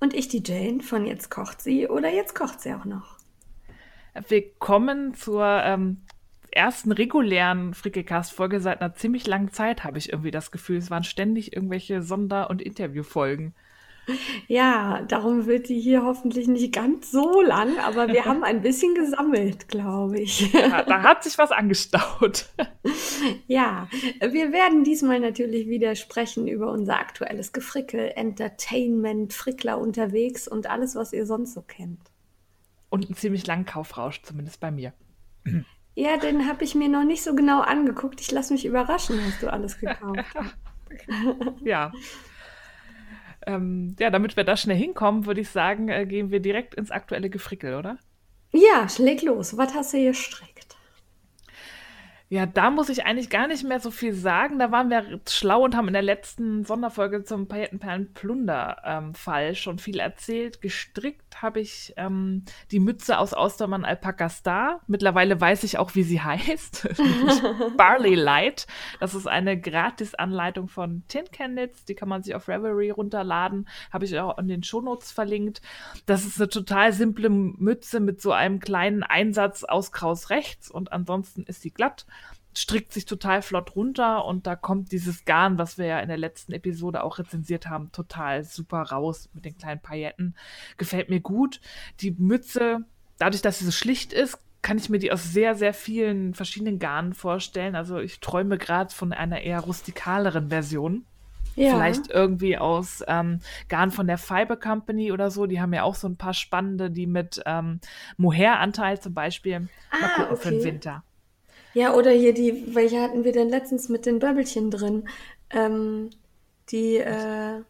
Und ich die Jane von Jetzt kocht sie oder Jetzt kocht sie auch noch. Willkommen zur ähm, ersten regulären Frickelcast-Folge seit einer ziemlich langen Zeit, habe ich irgendwie das Gefühl. Es waren ständig irgendwelche Sonder- und Interviewfolgen. Ja, darum wird die hier hoffentlich nicht ganz so lang, aber wir haben ein bisschen gesammelt, glaube ich. Ja, da hat sich was angestaut. Ja, wir werden diesmal natürlich wieder sprechen über unser aktuelles Gefrickel, Entertainment, Frickler unterwegs und alles, was ihr sonst so kennt. Und einen ziemlich langen Kaufrausch, zumindest bei mir. Ja, den habe ich mir noch nicht so genau angeguckt. Ich lasse mich überraschen, was du alles gekauft hast. Ja. Ähm, ja, damit wir da schnell hinkommen, würde ich sagen, äh, gehen wir direkt ins aktuelle Gefrickel, oder? Ja, leg los. Was hast du gestrickt? Ja, da muss ich eigentlich gar nicht mehr so viel sagen. Da waren wir schlau und haben in der letzten Sonderfolge zum Paillettenperlen-Plunder-Fall schon viel erzählt. Gestrickt habe ich ähm, die Mütze aus Austermann Alpaca Star. Mittlerweile weiß ich auch, wie sie heißt. Barley Light. Das ist eine Gratis-Anleitung von Tin Candles. Die kann man sich auf Reverie runterladen. Habe ich auch in den Shownotes verlinkt. Das ist eine total simple Mütze mit so einem kleinen Einsatz aus Kraus rechts und ansonsten ist sie glatt strickt sich total flott runter und da kommt dieses Garn, was wir ja in der letzten Episode auch rezensiert haben, total super raus mit den kleinen Pailletten. Gefällt mir gut. Die Mütze, dadurch, dass sie so schlicht ist, kann ich mir die aus sehr, sehr vielen verschiedenen Garnen vorstellen. Also ich träume gerade von einer eher rustikaleren Version. Ja. Vielleicht irgendwie aus ähm, Garn von der Fiber Company oder so. Die haben ja auch so ein paar spannende, die mit ähm, Mohair-Anteil zum Beispiel. Mal Ah, gucken für den okay. Winter. Ja, oder hier die, welche hatten wir denn letztens mit den Böbbelchen drin? Ähm, die, äh,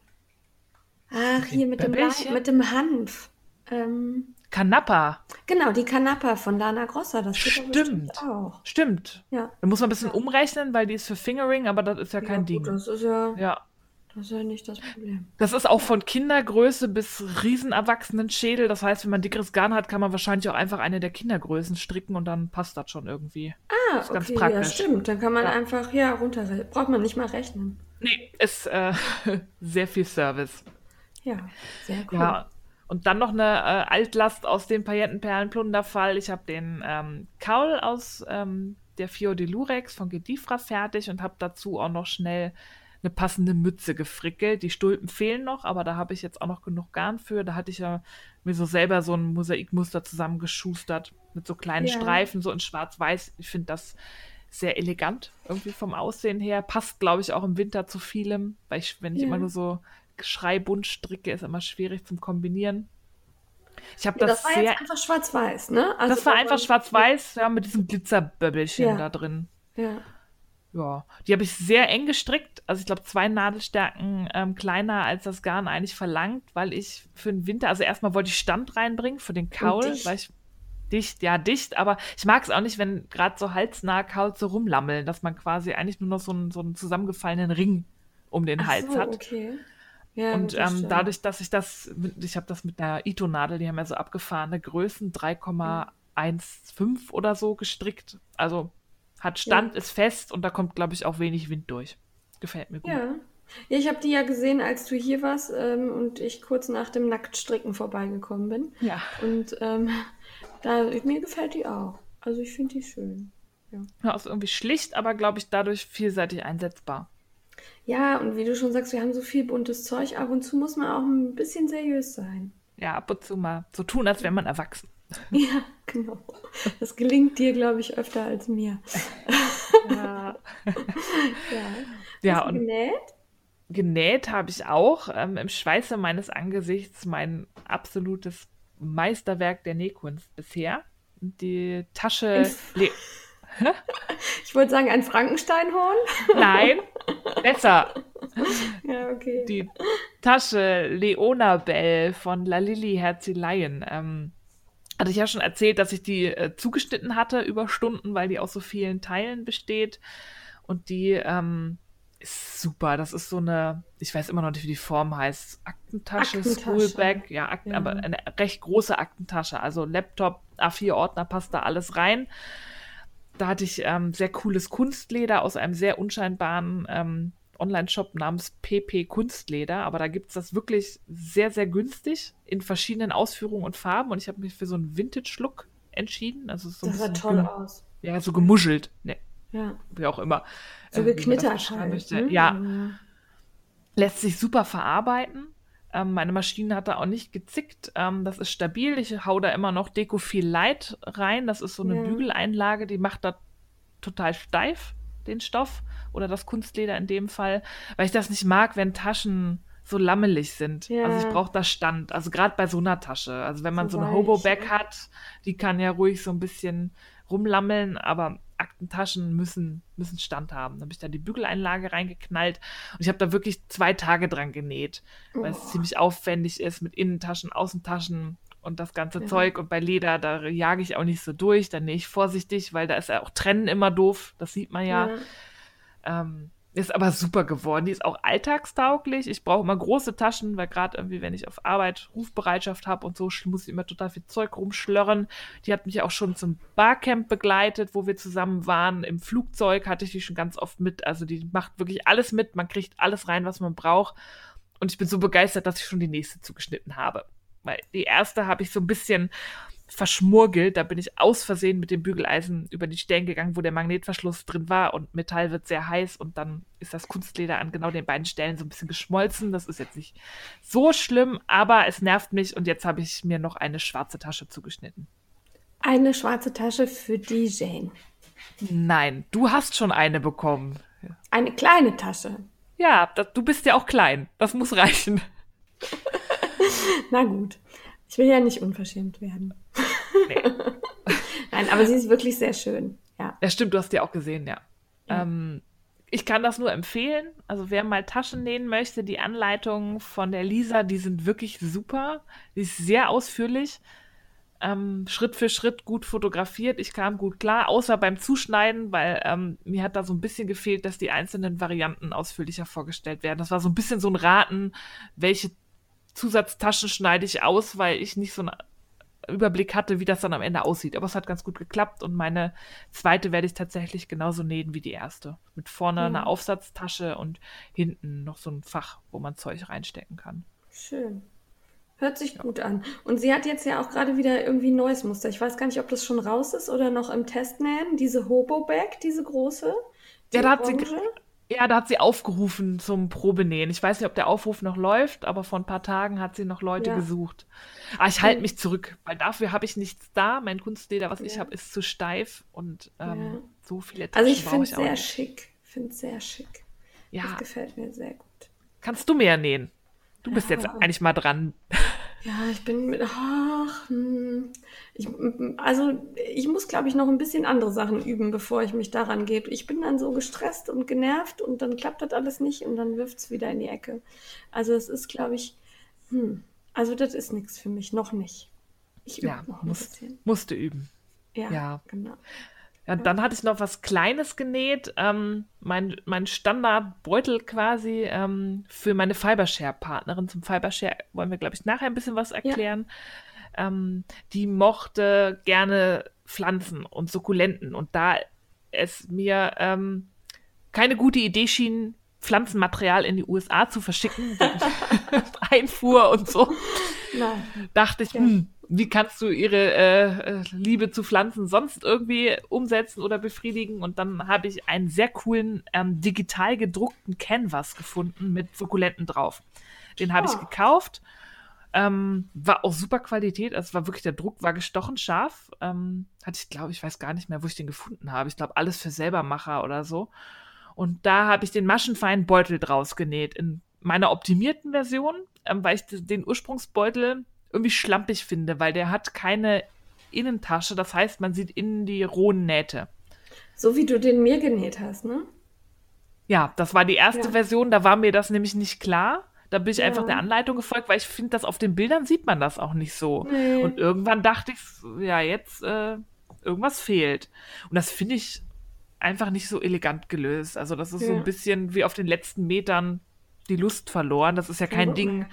ach, hier mit dem, mit dem Hanf. Ähm, Kanappa. genau, die Kanappa von Lana Grossa, das Stimmt. auch. Stimmt. Ja. Da muss man ein bisschen umrechnen, weil die ist für Fingering, aber das ist ja kein ja, Ding. gut, das ist ja, Ja. Das ist ja nicht das Problem. Das ist auch von Kindergröße bis Riesenerwachsenen-Schädel. Das heißt, wenn man dickeres Garn hat, kann man wahrscheinlich auch einfach eine der Kindergrößen stricken und dann passt das schon irgendwie. Ah, ist ganz okay, ja, praktisch. stimmt. Dann kann man Ja. einfach, ja, runter, braucht man nicht mal rechnen. Nee, ist äh, sehr viel Service. Ja, sehr cool. Ja. Und dann noch eine äh, Altlast aus dem Paillettenperlen-Plunderfall. Ich habe den ähm, Kaul aus ähm, der Fio de Lurex von Gedifra fertig und habe dazu auch noch schnell eine passende Mütze gefrickelt. Die Stulpen fehlen noch, aber da habe ich jetzt auch noch genug Garn für. Da hatte ich ja mir so selber so ein Mosaikmuster zusammengeschustert mit so kleinen Ja. Streifen, so in schwarz-weiß. Ich finde das sehr elegant irgendwie vom Aussehen her. Passt, glaube ich, auch im Winter zu vielem, weil ich, wenn ich immer nur so schreibunt stricke, ist immer schwierig zum Kombinieren. Ich habe Ja, das, das war sehr. jetzt einfach schwarz-weiß, ne? Also das war einfach schwarz-weiß, ja, mit diesem Glitzerböbbelchen Ja. da drin. Ja. Ja, die habe ich sehr eng gestrickt. Also ich glaube zwei Nadelstärken ähm, kleiner als das Garn eigentlich verlangt, weil ich für den Winter, also erstmal wollte ich Stand reinbringen für den Kaul, weil ich dicht, ja dicht, aber ich mag es auch nicht, wenn gerade so halsnahe Kauls so rumlammeln, dass man quasi eigentlich nur noch so einen, so einen zusammengefallenen Ring um den Ach Hals so, hat. okay. Ja, Und ähm, dadurch, dass ich das, mit, ich habe das mit einer Ito-Nadel, die haben ja so abgefahrene Größen, 3,15 oder so gestrickt. Also hat Stand, ist fest und da kommt, glaube ich, auch wenig Wind durch. Gefällt mir gut. Ja. Ja, ich habe die ja gesehen, als du hier warst ähm, und ich kurz nach dem Nacktstricken vorbeigekommen bin. Ja. Und ähm, da, mir gefällt die auch. Also ich finde die schön. Ja, ist irgendwie schlicht, aber glaube ich dadurch vielseitig einsetzbar. Ja, und wie du schon sagst, wir haben so viel buntes Zeug. Ab und zu muss man auch ein bisschen seriös sein. Ja, ab und zu mal so tun, als wäre man erwachsen. Ja, genau. Das gelingt dir, glaube ich, öfter als mir. Ja, Ja. ja und genäht? genäht habe ich auch ähm, im Schweiße meines Angesichts mein absolutes Meisterwerk der Nähkunst bisher. Die Tasche. Ich wollte sagen, ein Frankensteinhorn. Nein, besser. ja, okay. Die Tasche Leona Bell von La Lilly Herzeleien. Ähm, hatte ich ja schon erzählt, dass ich die äh, zugeschnitten hatte über Stunden, weil die aus so vielen Teilen besteht. Und die ähm, ist super. Das ist so eine, ich weiß immer noch nicht, wie die Form heißt. Aktentasche, Aktentasche. Schoolbag, ja, Akten, Ja. aber eine recht große Aktentasche. Also Laptop, A4-Ordner passt da alles rein. Da hatte ich ähm, sehr cooles Kunstleder aus einem sehr unscheinbaren ähm, Online-Shop namens PP Kunstleder. Aber da gibt es das wirklich sehr, sehr günstig in verschiedenen Ausführungen und Farben. Und ich habe mich für so einen Vintage-Look entschieden. Also so Das sah toll aus. Ja, so gemuschelt. Ne, Ja. wie auch immer. So äh, geknittert halt. ne? Ja, lässt sich super verarbeiten. Ähm, meine Maschine hat da auch nicht gezickt. Ähm, das ist stabil. Ich hau da immer noch Decofil Light rein. Das ist so eine Ja. Bügeleinlage, die macht da total steif, den Stoff. Oder das Kunstleder in dem Fall. Weil ich das nicht mag, wenn Taschen so lammelig sind. Ja. Also ich brauche da Stand. Also gerade bei so einer Tasche. Also wenn man So so, eine Hobo-Bag ja. hat, die kann ja ruhig so ein bisschen rumlammeln, aber Aktentaschen müssen, müssen Stand haben. Da habe ich da die Bügeleinlage reingeknallt und ich habe da wirklich zwei Tage dran genäht, weil es Oh. ziemlich aufwendig ist mit Innentaschen, Außentaschen und das ganze Ja. Zeug. Und bei Leder, da jage ich auch nicht so durch, da nähe ich vorsichtig, weil da ist ja auch Trennen immer doof, das sieht man ja. Ähm, ist aber super geworden. Die ist auch alltagstauglich. Ich brauche immer große Taschen, weil gerade irgendwie, wenn ich auf Arbeit Rufbereitschaft habe und so, muss ich immer total viel Zeug rumschlörren. Die hat mich auch schon zum Barcamp begleitet, wo wir zusammen waren. Im Flugzeug hatte ich die schon ganz oft mit. Also die macht wirklich alles mit. Man kriegt alles rein, was man braucht. Und ich bin so begeistert, dass ich schon die nächste zugeschnitten habe. Weil die erste habe ich so ein bisschen verschmurgelt. Da bin ich aus Versehen mit dem Bügeleisen über die Stellen gegangen, wo der Magnetverschluss drin war und Metall wird sehr heiß und dann ist das Kunstleder an genau den beiden Stellen so ein bisschen geschmolzen. Das ist jetzt nicht so schlimm, aber es nervt mich und jetzt habe ich mir noch eine schwarze Tasche zugeschnitten. Eine schwarze Tasche für die Jane. Nein, du hast schon eine bekommen. Eine kleine Tasche. Ja, das, du bist ja auch klein. Das muss reichen. Na gut. Ich will ja nicht unverschämt werden. Nee. Nein, aber sie ist wirklich sehr schön. Ja. Ja, stimmt, du hast die auch gesehen, ja. Ja. Ähm, ich kann das nur empfehlen. Also wer mal Taschen nähen möchte, die Anleitungen von der Lisa, die sind wirklich super. Die ist sehr ausführlich. Ähm, Schritt für Schritt gut fotografiert. Ich kam gut klar, außer beim Zuschneiden, weil ähm, mir hat da so ein bisschen gefehlt, dass die einzelnen Varianten ausführlicher vorgestellt werden. Das war so ein bisschen so ein Raten, welche Zusatztaschen schneide ich aus, weil ich nicht so einen Überblick hatte, wie das dann am Ende aussieht. Aber es hat ganz gut geklappt und meine zweite werde ich tatsächlich genauso nähen wie die erste. Mit vorne Ja. einer Aufsatztasche und hinten noch so ein Fach, wo man Zeug reinstecken kann. Schön. Hört sich gut an. Und sie hat jetzt ja auch gerade wieder irgendwie ein neues Muster. Ich weiß gar nicht, ob das schon raus ist oder noch im Testnähen. Diese Hobo-Bag, diese große. Die Ja, da hat sie- orange. Ja, da hat sie aufgerufen zum Probenähen. Ich weiß nicht, ob der Aufruf noch läuft, aber vor ein paar Tagen hat sie noch Leute Ja. gesucht. Aber ich halte mich zurück, weil dafür habe ich nichts da. Mein Kunstleder, was ich Ja. habe, ist zu steif und ähm, Ja. so viele Also Taschen ich brauche finde es ich sehr nicht. schick. Finde es sehr schick. Das Ja, gefällt mir sehr gut. kannst du mehr nähen? Du bist jetzt eigentlich mal dran. Ja, ich bin mit, ach, hm, ich, also ich muss, glaube ich, noch ein bisschen andere Sachen üben, bevor ich mich daran gebe. Ich bin dann so gestresst und genervt und dann klappt das alles nicht und dann wirft es wieder in die Ecke. Also es ist, glaube ich, hm, also das ist nichts für mich, noch nicht. Ich übe Ja, noch ein muss, bisschen. musste üben. Ja, ja. genau. Ja, dann hatte ich noch was Kleines genäht. Ähm, mein, mein Standardbeutel quasi ähm, für meine Fibershare-Partnerin. Zum Fibershare wollen wir, glaube ich, nachher ein bisschen was erklären. Ähm, die mochte gerne Pflanzen und Sukkulenten. Und da es mir ähm, keine gute Idee schien, Pflanzenmaterial in die USA zu verschicken, wegen Einfuhr und so, Nein. dachte ich, Ja. hm, wie kannst du ihre äh, äh, Liebe zu Pflanzen sonst irgendwie umsetzen oder befriedigen? Und dann habe ich einen sehr coolen ähm, digital gedruckten Canvas gefunden mit Sukkulenten drauf. Den habe ich Ah. gekauft. Ähm, war auch super Qualität. Also war wirklich, der Druck war gestochen scharf. Ähm, hatte ich, glaube ich, weiß gar nicht mehr, wo ich den gefunden habe. Ich glaube, alles für Selbermacher oder so. Und da habe ich den maschenfeinen Beutel draus genäht. In meiner optimierten Version, ähm, weil ich den Ursprungsbeutel irgendwie schlampig finde, weil der hat keine Innentasche. Das heißt, man sieht innen die rohen Nähte. So wie du den mir genäht hast, ne? Ja, das war die erste Ja. Version, da war mir das nämlich nicht klar. Da bin ich Ja. einfach der Anleitung gefolgt, weil ich finde, dass auf den Bildern sieht man das auch nicht so. Nee. Und irgendwann dachte ich, ja, jetzt äh, irgendwas fehlt. Und das finde ich einfach nicht so elegant gelöst. Also das ist so Ja. ein bisschen wie auf den letzten Metern die Lust verloren. Das ist ja kein Ding,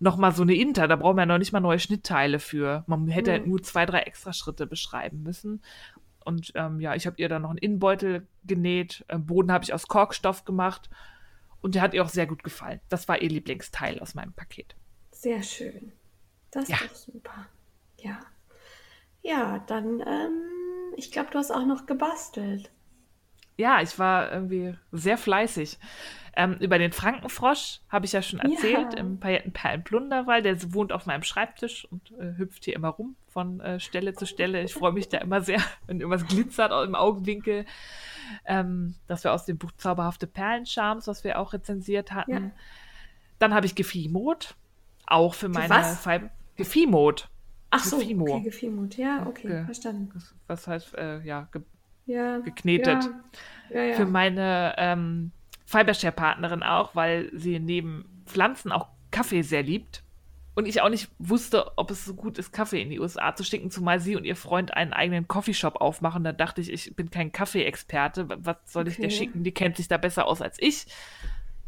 nochmal so eine Inter, da brauchen wir ja noch nicht mal neue Schnittteile für. Man hätte halt Nee. nur zwei, drei extra Schritte beschreiben müssen. Und ähm, ja, ich habe ihr dann noch einen Innenbeutel genäht. Am Boden habe ich aus Korkstoff gemacht. Und der hat ihr auch sehr gut gefallen. Das war ihr Lieblingsteil aus meinem Paket. Sehr schön. Das Ja. ist doch super. Ja. Ja, dann, ähm, ich glaube, du hast auch noch gebastelt. Ja, ich war irgendwie sehr fleißig. Ähm, über den Frankenfrosch habe ich ja schon erzählt, Ja. im Paillettenperlenplunderwald. Der wohnt auf meinem Schreibtisch und äh, hüpft hier immer rum von äh, Stelle zu Stelle. Ich freue mich da immer sehr, wenn irgendwas glitzert im Augenwinkel. Ähm, das wir aus dem Buch Zauberhafte Perlenschams, was wir auch rezensiert hatten. Ja. Dann habe ich Gefimot, auch für meine was? Fei- Gefimot. Ach so, Gefimo. okay, Gefimut. Ja, okay, Ge- verstanden. Was heißt, äh, ja, ge Ja. geknetet. Ja, ja. ja. für meine ähm, Fibershare-Partnerin auch, weil sie neben Pflanzen auch Kaffee sehr liebt. Und ich auch nicht wusste, ob es so gut ist, Kaffee in die USA zu schicken, zumal sie und ihr Freund einen eigenen Coffeeshop aufmachen. Da dachte ich, ich bin kein Kaffee-Experte. Was soll ich dir Okay. schicken? Die kennt sich da besser aus als ich.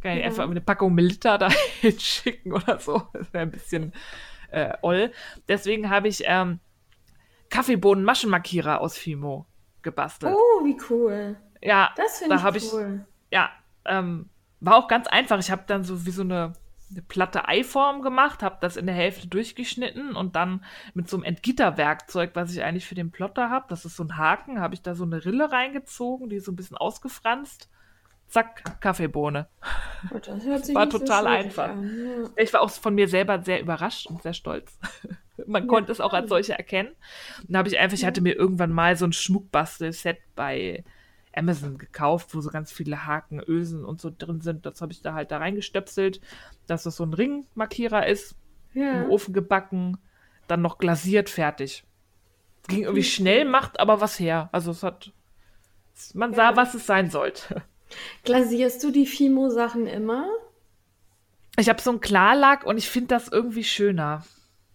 Kann ich Ja. einfach eine Packung Milita da hinschicken oder so. Das wäre ein bisschen äh, oll. Deswegen habe ich ähm, Kaffeebohnen-Maschenmarkierer aus Fimo gebastelt. Oh, wie cool. Ja, Das da finde ich ich cool. ja, ähm, war auch ganz einfach. Ich habe dann so wie so eine, eine platte Eiform gemacht, habe das in der Hälfte durchgeschnitten und dann mit so einem Entgitterwerkzeug, was ich eigentlich für den Plotter habe, das ist so ein Haken, habe ich da so eine Rille reingezogen, die ist so ein bisschen ausgefranst. Zack, Kaffeebohne. Oh, War so total schwierig einfach. An. Ja. Ich war auch von mir selber sehr überrascht und sehr stolz. Man Ja, konnte es auch als solche erkennen. Und da habe ich einfach, ich hatte mir irgendwann mal so ein Schmuckbastel-Set bei Amazon gekauft, wo so ganz viele Haken, Ösen und so drin sind. Das habe ich da halt da reingestöpselt, dass das so ein Ringmarkierer ist, Ja. im Ofen gebacken, dann noch glasiert, fertig. Ging irgendwie schnell, macht aber was her. Also es hat, man sah, Ja. was es sein sollte. Glasierst du die Fimo-Sachen immer? Ich habe so einen Klarlack und ich finde das irgendwie schöner.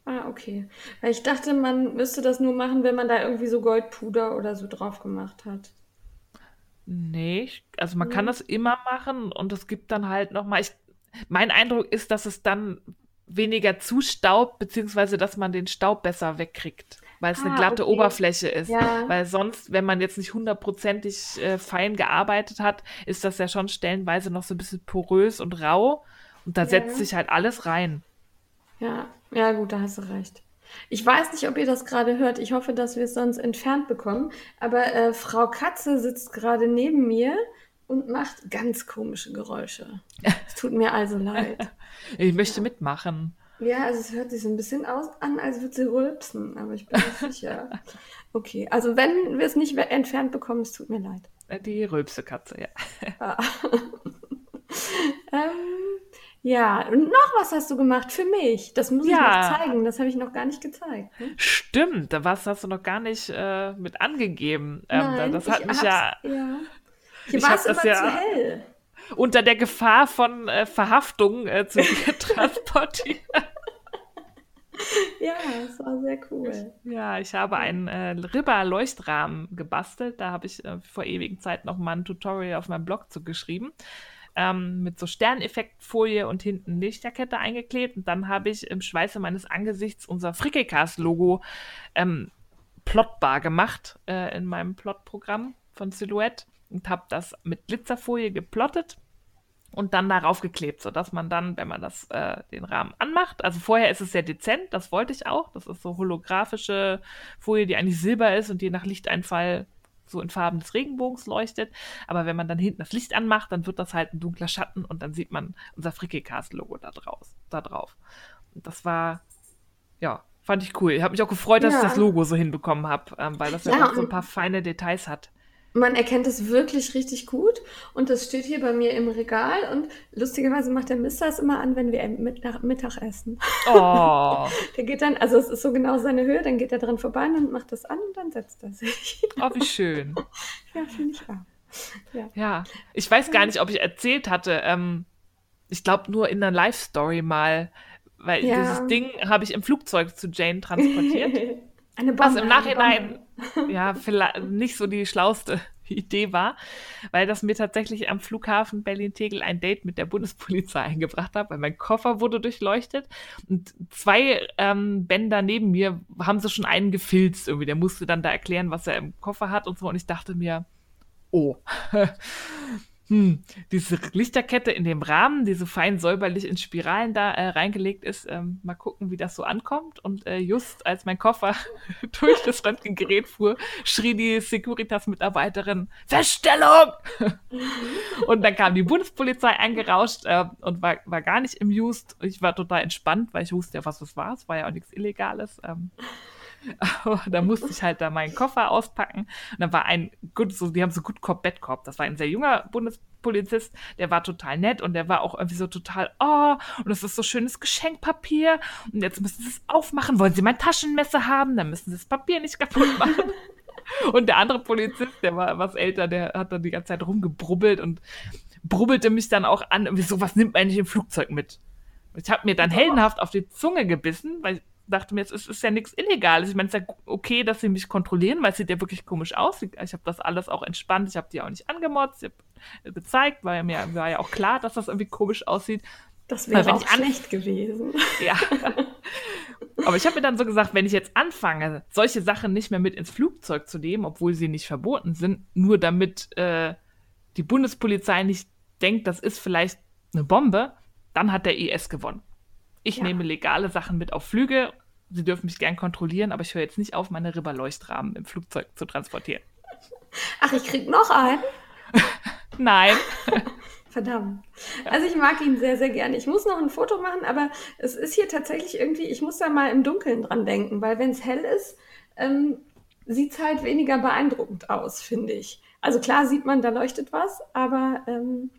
Ah, okay. Weil ich dachte, man müsste das nur machen, wenn man da irgendwie so Goldpuder oder so drauf gemacht hat. Nee, also man kann Mhm. das immer machen und es gibt dann halt nochmal, ich, mein Eindruck ist, dass es dann weniger zustaubt, beziehungsweise dass man den Staub besser wegkriegt, weil es eine Ah, glatte okay. Oberfläche ist. Ja. Weil sonst, wenn man jetzt nicht hundertprozentig äh, fein gearbeitet hat, ist das ja schon stellenweise noch so ein bisschen porös und rau und da Ja. setzt sich halt alles rein. Ja, ja, gut, da hast du recht. Ich weiß nicht, ob ihr das gerade hört. Ich hoffe, dass wir es sonst entfernt bekommen. Aber äh, Frau Katze sitzt gerade neben mir und macht ganz komische Geräusche. Es tut mir also leid. Ich möchte mitmachen. Ja, also es hört sich so ein bisschen aus, an, als würde sie rülpsen, aber ich bin nicht sicher. Okay, also wenn wir es nicht entfernt bekommen, es tut mir leid. Die Rülpsekatze, ja. Ah. ähm, ja, und noch was hast du gemacht für mich. Das muss ich Ja. noch zeigen. Das habe ich noch gar nicht gezeigt. ne? Stimmt, da was hast du noch gar nicht äh, mit angegeben. Ähm, Nein, das hat ich mich ja ja. Hier Ich war es das immer ja- zu hell. unter der Gefahr von äh, Verhaftung äh, zu dir transportiert. Ja, es war sehr cool. Ja, ich habe einen äh, Ribber-Leuchtrahmen gebastelt. Da habe ich äh, vor ewigen Zeit noch mal ein Tutorial auf meinem Blog zu geschrieben. Ähm, mit so Sterneffektfolie und hinten Lichterkette eingeklebt. Und dann habe ich im Schweiße meines Angesichts unser Frickelcast-Logo ähm, plotbar gemacht äh, in meinem Plotprogramm von Silhouette und habe das mit Glitzerfolie geplottet und dann darauf geklebt, sodass man dann, wenn man das, äh, den Rahmen anmacht, also vorher ist es sehr dezent, das wollte ich auch. Das ist so holographische Folie, die eigentlich silber ist und je nach Lichteinfall so in Farben des Regenbogens leuchtet. Aber wenn man dann hinten das Licht anmacht, dann wird das halt ein dunkler Schatten und dann sieht man unser Frickelcast-Logo da, draus, da drauf. Und das war, ja, fand ich cool. Ich habe mich auch gefreut, dass ich Ja. das Logo so hinbekommen habe, ähm, weil das ja, Ja, auch so ein paar feine Details hat. Man erkennt es wirklich richtig gut und das steht hier bei mir im Regal und lustigerweise macht der Mister es immer an, wenn wir Mittag, essen. Oh, Der geht dann, also es ist so genau seine Höhe, dann geht er dran vorbei und macht das an und dann setzt er sich. oh wie schön. Ja, finde ich auch. ja. ja. ich weiß gar nicht, ob ich erzählt hatte. Ähm, ich glaube nur in einer Live-Story mal, weil ja. dieses Ding habe ich im Flugzeug zu Jane transportiert. Eine Bombe, Was im Nachhinein ja vielleicht nicht so die schlauste Idee war, weil das mir tatsächlich am Flughafen Berlin-Tegel ein Date mit der Bundespolizei eingebracht hat, weil mein Koffer wurde durchleuchtet und zwei ähm, Bänder neben mir haben sie schon einen gefilzt irgendwie. Der musste dann da erklären, was er im Koffer hat und so und ich dachte mir, oh, hm, diese Lichterkette in dem Rahmen, die so fein säuberlich in Spiralen da äh, reingelegt ist, ähm, mal gucken, wie das so ankommt. Und äh, just als mein Koffer durch das Röntgengerät fuhr, schrie die Securitas-Mitarbeiterin, Feststellung! und dann kam die Bundespolizei eingerauscht äh, und war, war gar nicht im Just. Ich war total entspannt, weil ich wusste ja, was es war. Es war ja auch nichts Illegales. Ähm, aber da musste ich halt da meinen Koffer auspacken. Und dann war ein gut, so, die haben so gut Cop, Bad Cop. Das war ein sehr junger Bundespolizist, der war total nett und der war auch irgendwie so total, oh, und das ist so schönes Geschenkpapier. Und jetzt müssen sie es aufmachen. Wollen sie mein Taschenmesser haben? Dann müssen sie das Papier nicht kaputt machen. und der andere Polizist, der war was älter, der hat dann die ganze Zeit rumgebrubbelt und brubbelte mich dann auch an, irgendwie so, was nimmt man eigentlich im Flugzeug mit? Ich habe mir dann heldenhaft auf die Zunge gebissen, weil dachte mir, es ist, ist ja nichts Illegales. Ich meine, es ist ja okay, dass sie mich kontrollieren, weil es sieht ja wirklich komisch aus. Ich habe das alles auch entspannt. Ich habe die auch nicht angemotzt. Ich habe gezeigt, weil mir war ja auch klar, dass das irgendwie komisch aussieht. Das wäre auch schlecht gewesen. Ja. Aber ich habe mir dann so gesagt, wenn ich jetzt anfange, solche Sachen nicht mehr mit ins Flugzeug zu nehmen, obwohl sie nicht verboten sind, nur damit äh, die Bundespolizei nicht denkt, das ist vielleicht eine Bombe, dann hat der IS gewonnen. Ich ja. nehme legale Sachen mit auf Flüge. Sie dürfen mich gern kontrollieren, aber ich höre jetzt nicht auf, meine Ribberleuchtrahmen im Flugzeug zu transportieren. Ach, ich krieg noch einen? Nein. Verdammt. Also ich mag ihn sehr, sehr gerne. Ich muss noch ein Foto machen, aber es ist hier tatsächlich irgendwie, ich muss da mal im Dunkeln dran denken, weil wenn es hell ist, ähm, sieht es halt weniger beeindruckend aus, finde ich. Also klar sieht man, da leuchtet was, aber ähm,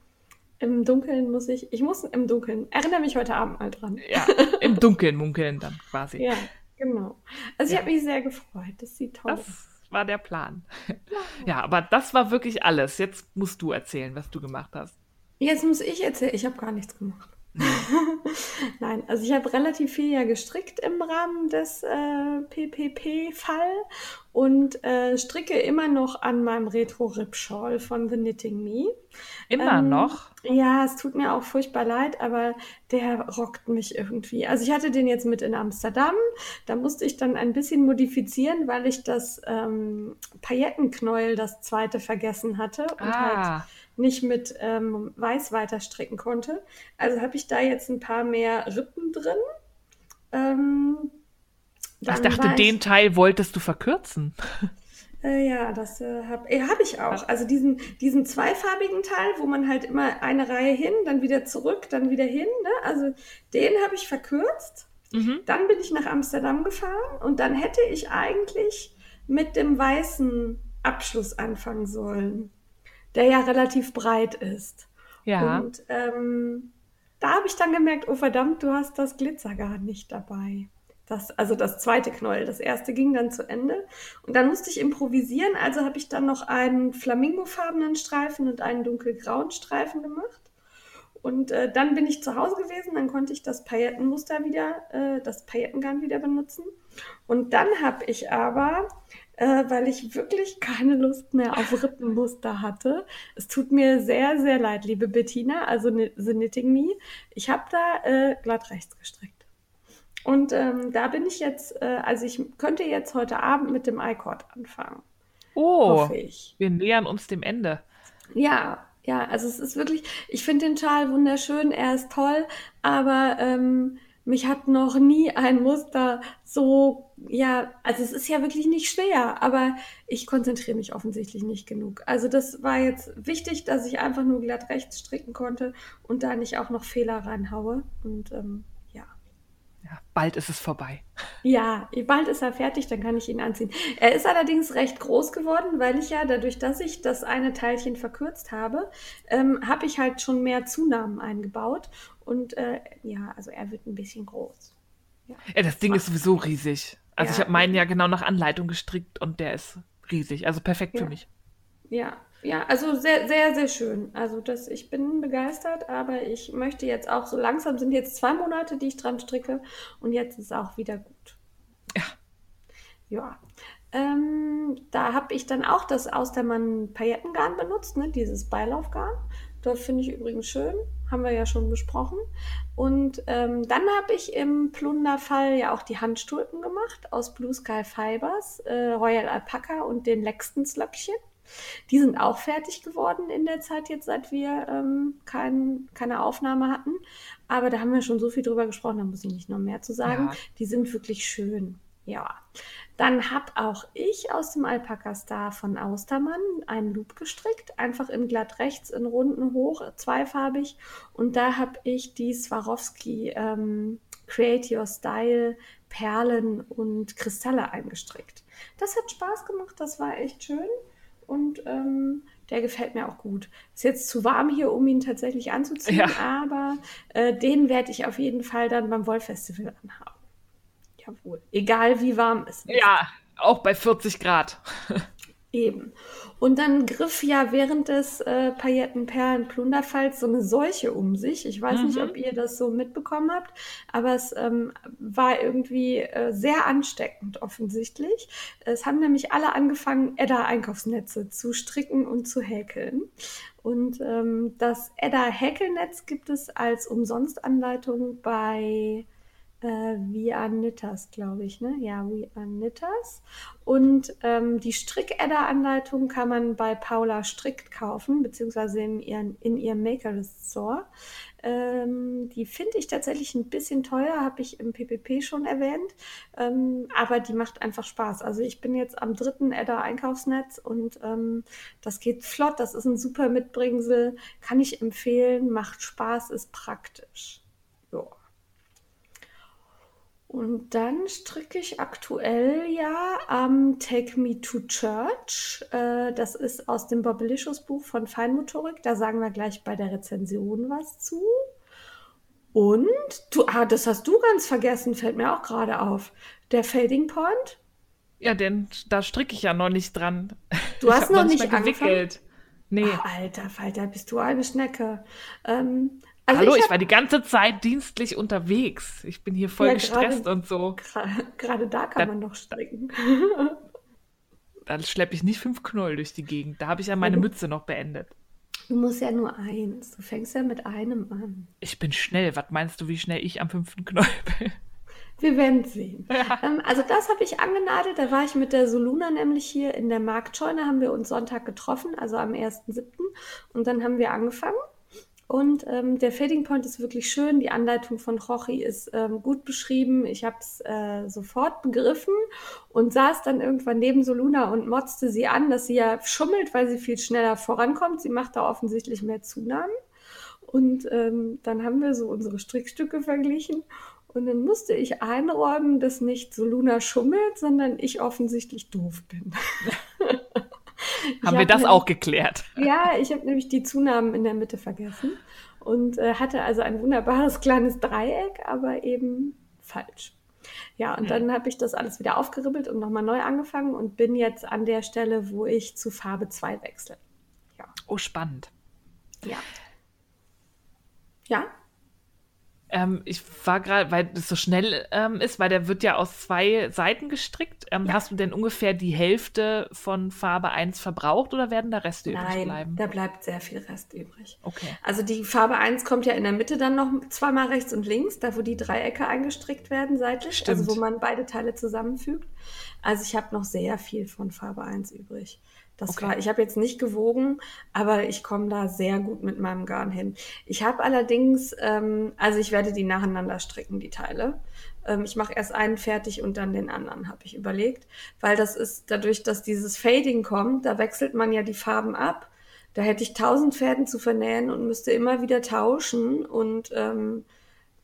im Dunkeln muss ich, ich muss im Dunkeln, erinnere mich heute Abend mal dran. Ja, im Dunkeln munkeln dann quasi. Ja, genau. Also ich habe mich sehr gefreut, das sieht toll aus. Das war der Plan. Ja, aber das war wirklich alles. Jetzt musst du erzählen, was du gemacht hast. Jetzt muss ich erzählen, ich habe gar nichts gemacht. Nein, also ich habe relativ viel ja gestrickt im Rahmen des äh, PPP-Fall und äh, stricke immer noch an meinem Retro-Rip-Shawl von The Knitting Me. Immer ähm, noch? Ja, es tut mir auch furchtbar leid, aber der rockt mich irgendwie. Also ich hatte den jetzt mit in Amsterdam, da musste ich dann ein bisschen modifizieren, weil ich das ähm, Paillettenknäuel, das zweite, vergessen hatte und ah. halt nicht mit ähm, Weiß weiter stricken konnte. Also habe ich da jetzt ein paar mehr Rippen drin. Ähm, ich dachte, den Teil wolltest du verkürzen. Äh, ja, das äh, habe äh, hab ich auch. Also diesen, diesen zweifarbigen Teil, wo man halt immer eine Reihe hin, dann wieder zurück, dann wieder hin. Ne? Also den habe ich verkürzt. Mhm. Dann bin ich nach Amsterdam gefahren und dann hätte ich eigentlich mit dem weißen Abschluss anfangen sollen der ja relativ breit ist. Ja. Und ähm, da habe ich dann gemerkt, oh verdammt, du hast das Glitzergarn nicht dabei. Das, also das zweite Knäuel. Das erste ging dann zu Ende. Und dann musste ich improvisieren. Also habe ich dann noch einen flamingofarbenen Streifen und einen dunkelgrauen Streifen gemacht. Und äh, dann bin ich zu Hause gewesen, dann konnte ich das Paillettenmuster wieder, äh, das Paillettengarn wieder benutzen. Und dann habe ich aber äh, weil ich wirklich keine Lust mehr auf Rippenmuster hatte. Es tut mir sehr, sehr leid, liebe Bettina, also The Knitting Me. Ich habe da äh, glatt rechts gestrickt. Und ähm, da bin ich jetzt, äh, also ich könnte jetzt heute Abend mit dem iCord anfangen. Oh, wir nähern uns dem Ende. Ja, ja, also es ist wirklich, ich finde den Schal wunderschön, er ist toll, aber ähm, mich hat noch nie ein Muster so, ja, also es ist ja wirklich nicht schwer, aber ich konzentriere mich offensichtlich nicht genug. Also das war jetzt wichtig, dass ich einfach nur glatt rechts stricken konnte und da nicht auch noch Fehler reinhaue. Und ähm, ja. Bald ist es vorbei. Ja, bald ist er fertig, dann kann ich ihn anziehen. Er ist allerdings recht groß geworden, weil ich ja dadurch, dass ich das eine Teilchen verkürzt habe, ähm, habe ich halt schon mehr Zunahmen eingebaut und äh, ja, also er wird ein bisschen groß. Ja, ja das Ding ist sowieso riesig. Also ja, ich habe meinen ja genau nach Anleitung gestrickt und der ist riesig. Also perfekt für mich. Ja, ja, also sehr, sehr, sehr schön. Also das, ich bin begeistert, aber ich möchte jetzt auch so langsam sind jetzt zwei Monate, die ich dran stricke und jetzt ist auch wieder gut. Ja. Ja. Ähm, da habe ich dann auch das Austermann Paillettengarn benutzt, ne, dieses Beilaufgarn. Das finde ich übrigens schön, haben wir ja schon besprochen. Und ähm, dann habe ich im Plunderfall ja auch die Handstulpen gemacht aus Blue Sky Fibers, äh, Royal Alpaca und den Lextons Löckchen. Die sind auch fertig geworden in der Zeit jetzt, seit wir ähm, kein, keine Aufnahme hatten. Aber da haben wir schon so viel drüber gesprochen, da muss ich nicht noch mehr zu sagen. Ja. Die sind wirklich schön. Ja. Dann habe auch ich aus dem Alpaka Star von Austermann einen Loop gestrickt, einfach in glatt rechts, in runden hoch, zweifarbig. Und da habe ich die Swarovski ähm, Create Your Style Perlen und Kristalle eingestrickt. Das hat Spaß gemacht, das war echt schön. Und ähm, der gefällt mir auch gut. Ist jetzt zu warm hier, um ihn tatsächlich anzuziehen, Ja. aber äh, den werde ich auf jeden Fall dann beim Wollfestival anhaben. Jawohl. Egal wie warm es ist. Ja, auch bei 40 Grad. Eben. Und dann griff ja während des äh, Paillettenperlen-Plunderfalls so eine Seuche um sich. Ich weiß nicht, Mhm. ob ihr das so mitbekommen habt, aber es ähm, war irgendwie äh, sehr ansteckend offensichtlich. Es haben nämlich alle angefangen, Edda-Einkaufsnetze zu stricken und zu häkeln. Und ähm, das Edda-Häkelnetz gibt es als Umsonstanleitung bei äh, We Are Knitters, glaube ich, ne? Ja, We Are Knitters. Und ähm, die Strick-Edda-Anleitung kann man bei Paula Strickt kaufen, beziehungsweise in, ihren, in ihrem Makerlist Store. Ähm, die finde ich tatsächlich ein bisschen teuer, habe ich im PPP schon erwähnt. Ähm, aber die macht einfach Spaß. Also ich bin jetzt am dritten Edda-Einkaufsnetz und ähm, das geht flott. Das ist ein super Mitbringsel. Kann ich empfehlen. Macht Spaß, ist praktisch. Ja. Und dann stricke ich aktuell ja am Take Me to Church. Äh, das ist aus dem Bobelicious Buch von Feinmotorik. Da sagen wir gleich bei der Rezension was zu. Und du, ah, das hast du ganz vergessen, fällt mir auch gerade auf. Der Fading Point. Ja, denn da stricke ich ja noch nicht dran. Du hast noch nicht mal angefangen? gewickelt. Nee. Ach, alter Falter, bist du eine Schnecke. Ähm, also Hallo, ich, hab war die ganze Zeit dienstlich unterwegs. Ich bin hier voll Ja, gestresst gerade- und so. gerade da kann Da- man noch stricken. Da schleppe ich nicht fünf Knoll durch die Gegend. Da habe ich ja meine. Mütze noch beendet. Du musst ja nur eins. Du fängst ja mit einem an. Ich bin schnell. Was meinst du, wie schnell ich am fünften Knoll bin? Wir werden sehen. Ähm, also das habe ich angenadelt. Da war ich mit der Soluna nämlich hier in der Marktscheune, haben wir uns Sonntag getroffen, also am 1.7. Und dann haben wir angefangen. Und ähm, der Fading Point ist wirklich schön. Die Anleitung von Rochi ist ähm, gut beschrieben. Ich habe es äh, sofort begriffen und saß dann irgendwann neben Soluna und motzte sie an, dass sie ja schummelt, weil sie viel schneller vorankommt. Sie macht da offensichtlich mehr Zunahmen. Und ähm, dann haben wir so unsere Strickstücke verglichen. Und dann musste ich einräumen, dass nicht Soluna schummelt, sondern ich offensichtlich doof bin. Haben wir hab das nämlich- auch geklärt? Ja, ich habe nämlich die Zunahmen in der Mitte vergessen und äh, hatte also ein wunderbares kleines Dreieck, aber eben falsch. Ja, und dann habe ich das alles wieder aufgeribbelt und nochmal neu angefangen und bin jetzt an der Stelle, wo ich zu Farbe 2 wechsle. Oh, spannend. Ja. Ja? Ähm, ich war gerade, weil das so schnell ähm, ist, weil der wird ja aus zwei Seiten gestrickt. Ähm, Ja. Hast du denn ungefähr die Hälfte von Farbe 1 verbraucht oder werden da Reste übrig Nein, bleiben? da bleibt sehr viel Rest übrig. Okay. Also die Farbe 1 kommt ja in der Mitte dann noch zweimal rechts und links, da wo die Dreiecke eingestrickt werden seitlich, Stimmt. also wo man beide Teile zusammenfügt. Also ich habe noch sehr viel von Farbe 1 übrig. Das Okay. war, ich habe jetzt nicht gewogen, aber ich komme da sehr gut mit meinem Garn hin. Ich habe allerdings, ähm, also ich werde die nacheinander stricken, die Teile. Ähm, ich mache erst einen fertig und dann den anderen, habe ich überlegt. Weil das ist dadurch, dass dieses Fading kommt, da wechselt man ja die Farben ab. Da hätte ich tausend Fäden zu vernähen und müsste immer wieder tauschen und ähm,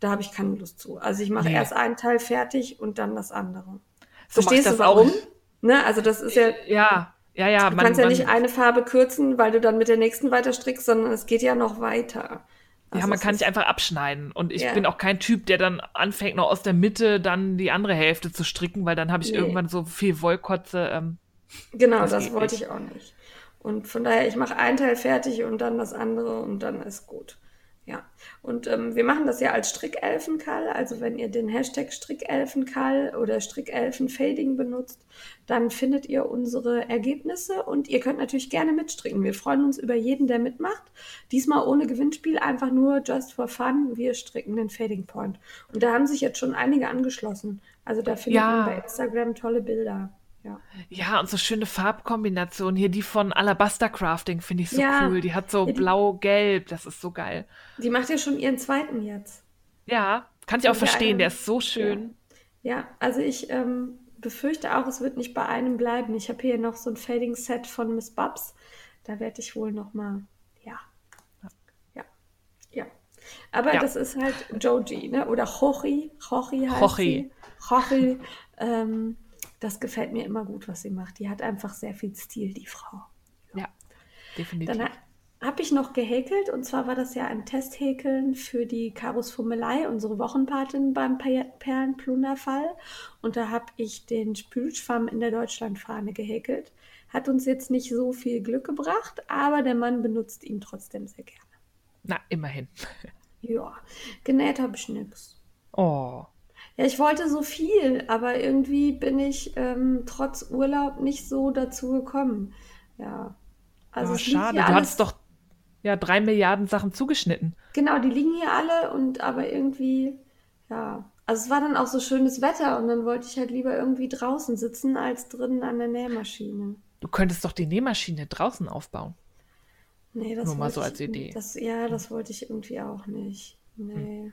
da habe ich keine Lust zu. Also ich mache Nee. erst einen Teil fertig und dann das andere. So Verstehst du das warum? auch. Ne? Also das ist ja, Ja, ja, ja. du kannst ja nicht eine Farbe kürzen, weil du dann mit der nächsten weiter strickst, sondern es geht ja noch weiter. Ja, Also man es kann nicht einfach abschneiden. Und ich Ja. bin auch kein Typ, der dann anfängt, noch aus der Mitte dann die andere Hälfte zu stricken, weil dann habe ich Nee. irgendwann so viel Wollkotze. Ähm, Genau, Das das, wollte nicht. ich auch nicht. Und von daher, ich mache ein Teil fertig und dann das andere und dann ist gut. Ja, und ähm, wir machen das ja als Strickelfenkall. Also wenn ihr den Hashtag Strickelfenkall oder Strickelfenfading benutzt, dann findet ihr unsere Ergebnisse und ihr könnt natürlich gerne mitstricken. Wir freuen uns über jeden, der mitmacht. Diesmal ohne Gewinnspiel, einfach nur just for fun. Wir stricken den Fading Point. Und da haben sich jetzt schon einige angeschlossen. Also da findet Ja. man bei Instagram tolle Bilder. Ja. Ja, und so schöne Farbkombinationen. Hier die von Alabaster Crafting finde ich so Ja. cool. Die hat so Ja, blau-gelb. Das ist so geil. Die macht ja schon ihren zweiten jetzt. Ja, kann ich auch der verstehen. eine- Der ist so schön. Ja, also ich ähm, befürchte auch, es wird nicht bei einem bleiben. Ich habe hier noch so ein Fading-Set von Miss Babs. Da werde ich wohl noch mal, ja, ja, ja. Aber das ist halt Joji, ne? Oder Jochi, Jochi heißt Jochi. sie. Jochi. Ähm, das gefällt mir immer gut, was sie macht. Die hat einfach sehr viel Stil, die Frau. Ja, definitiv. Dann habe ich noch gehäkelt und zwar war das ja ein Testhäkeln für die Karus Fummelei, unsere Wochenpatin beim Per- Perlenplunderfall. Und da habe ich den Spülschwamm in der Deutschlandfahne gehäkelt. Hat uns jetzt nicht so viel Glück gebracht, aber der Mann benutzt ihn trotzdem sehr gerne. Na, immerhin. Ja, genäht habe ich nix. Oh. Ja, ich wollte so viel, aber irgendwie bin ich ähm, trotz Urlaub nicht so dazu gekommen. Ja, also oh, es liegt schade. Du alles hattest doch ja drei Milliarden Sachen zugeschnitten. Genau, die liegen hier alle und aber irgendwie, ja. Also es war dann auch so schönes Wetter und dann wollte ich halt lieber irgendwie draußen sitzen als drinnen an der Nähmaschine. Du könntest doch die Nähmaschine draußen aufbauen. Nee, das Nur mal wollte so ich, als Idee. Das, ja, das wollte ich irgendwie auch nicht. Nee,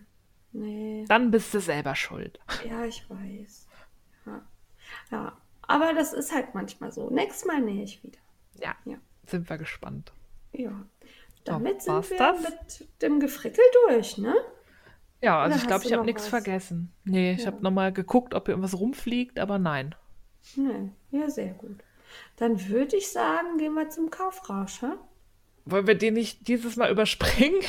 nee. Dann bist du selber schuld. Ja, ich weiß. Ja. ja, aber das ist halt manchmal so. Nächstes Mal nähe ich wieder. Ja, Ja. sind wir gespannt. Ja. Damit sind war's wir das? mit dem Gefrickel durch, ne? Ja, also Oder ich glaube, ich habe nichts vergessen. Nee, ich Ja. habe nochmal geguckt, ob hier irgendwas rumfliegt, aber nein. Nee, ja, sehr gut. Dann würde ich sagen, gehen wir zum Kaufrausch, hä? Wollen wir den nicht dieses Mal überspringen?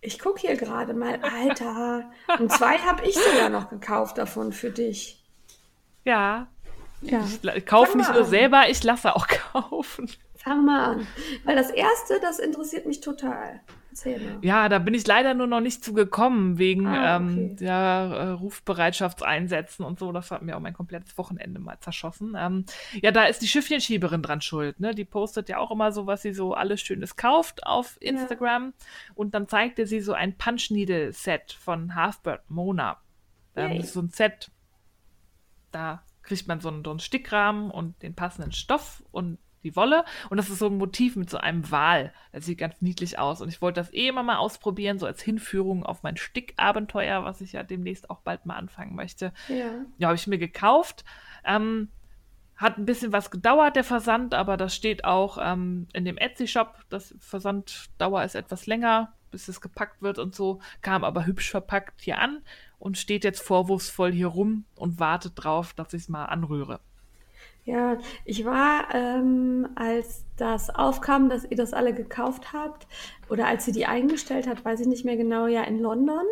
Ich gucke hier gerade mal, Alter. Und zwei habe ich sogar noch gekauft davon für dich. Ja. Ja. Ich kaufe nicht nur an. selber, ich lasse auch kaufen. Fang mal an. Weil das erste, das interessiert mich total. Erzähl. Ja, da bin ich leider nur noch nicht zugekommen, wegen Ah, ähm, okay. der äh, Rufbereitschaftseinsätzen und so. Das hat mir auch mein komplettes Wochenende mal zerschossen. Ähm, ja, da ist die Schiffchenschieberin dran schuld. Ne? Die postet ja auch immer so, was sie so alles Schönes kauft auf Instagram. Und dann zeigte sie so ein Punch Needle Set von Halfbird Mona. Ähm, ist so ein Set, da kriegt man so einen, so einen Stickrahmen und den passenden Stoff und die Wolle. Und das ist so ein Motiv mit so einem Wal. Das sieht ganz niedlich aus. Und ich wollte das eh immer mal ausprobieren, so als Hinführung auf mein Stickabenteuer, was ich ja demnächst auch bald mal anfangen möchte. Ja. Ja, habe ich mir gekauft. Ähm, hat ein bisschen was gedauert, der Versand, aber das steht auch ähm, in dem Etsy-Shop. Das Versanddauer ist etwas länger, bis es gepackt wird und so. Kam aber hübsch verpackt hier an und steht jetzt vorwurfsvoll hier rum und wartet drauf, dass ich es mal anrühre. Ja, ich war, ähm, als das aufkam, dass ihr das alle gekauft habt, oder als sie die eingestellt hat, weiß ich nicht mehr genau, ja, in London.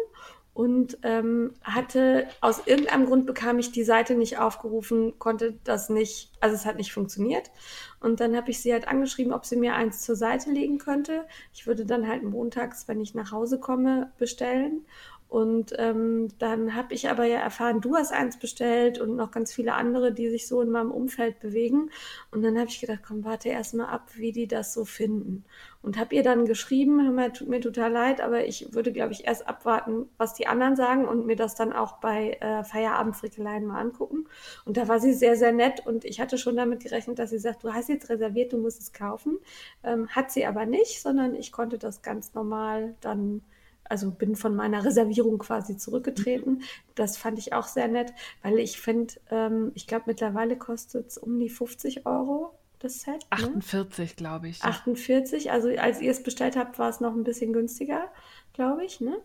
Und ähm, hatte, aus irgendeinem Grund bekam ich die Seite nicht aufgerufen, konnte das nicht, also es hat nicht funktioniert. Und dann habe ich sie halt angeschrieben, ob sie mir eins zur Seite legen könnte. Ich würde dann halt montags, wenn ich nach Hause komme, bestellen. Und ähm, dann habe ich aber ja erfahren, du hast eins bestellt und noch ganz viele andere, die sich so in meinem Umfeld bewegen. Und dann habe ich gedacht, komm, warte erst mal ab, wie die das so finden. Und habe ihr dann geschrieben, hör mal, tut mir total leid, aber ich würde, glaube ich, erst abwarten, was die anderen sagen und mir das dann auch bei äh, Feierabendfrickeleien mal angucken. Und da war sie sehr, sehr nett und ich hatte schon damit gerechnet, dass sie sagt, du hast jetzt reserviert, du musst es kaufen. Ähm, hat sie aber nicht, sondern ich konnte das ganz normal dann also bin von meiner Reservierung quasi zurückgetreten. Das fand ich auch sehr nett, weil ich finde, ähm, ich glaube, mittlerweile kostet es um die 50 Euro das Set. Ne? 48, glaube ich. 48, also als ihr es bestellt habt, war es noch ein bisschen günstiger, glaube ich. Ne?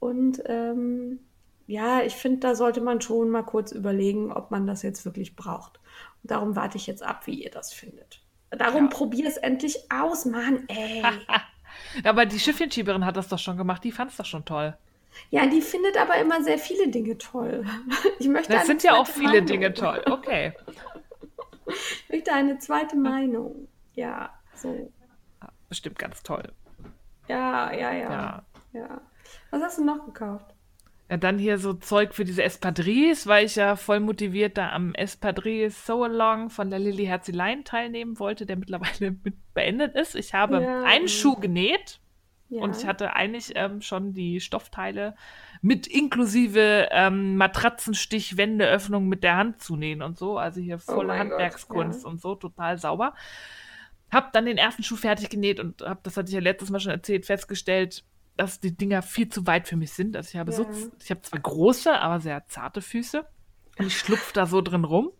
Und ähm, ja, ich finde, da sollte man schon mal kurz überlegen, ob man das jetzt wirklich braucht. Und darum warte ich jetzt ab, wie ihr das findet. Darum Ja. probier es endlich aus, Mann, ey. Aber die Schiffchenschieberin hat das doch schon gemacht. Die fand es doch schon toll. Ja, die findet aber immer sehr viele Dinge toll. Ich möchte Das sind ja auch viele Meinung. Dinge toll. Okay. Ich möchte eine zweite Meinung. Ja, so. Bestimmt ganz toll. Ja, ja, ja, Ja. ja. Was hast du noch gekauft? Ja, dann hier so Zeug für diese Espadrilles, weil ich ja voll motiviert da am Espadrilles So Along von der Lilly Herzelein teilnehmen wollte, der mittlerweile mit beendet ist. Ich habe Ja. einen Schuh genäht Ja. und ich hatte eigentlich ähm, schon die Stoffteile mit inklusive ähm, Matratzenstich, Wendeöffnung mit der Hand zu nähen und so. Also hier volle Oh mein Gott, Handwerkskunst ja. und so, total sauber. Hab dann den ersten Schuh fertig genäht und hab, das hatte ich ja letztes Mal schon erzählt, festgestellt, dass die Dinger viel zu weit für mich sind. Also ich habe so, Ja. ich habe zwar große, aber sehr zarte Füße und ich schlupf da so drin rum.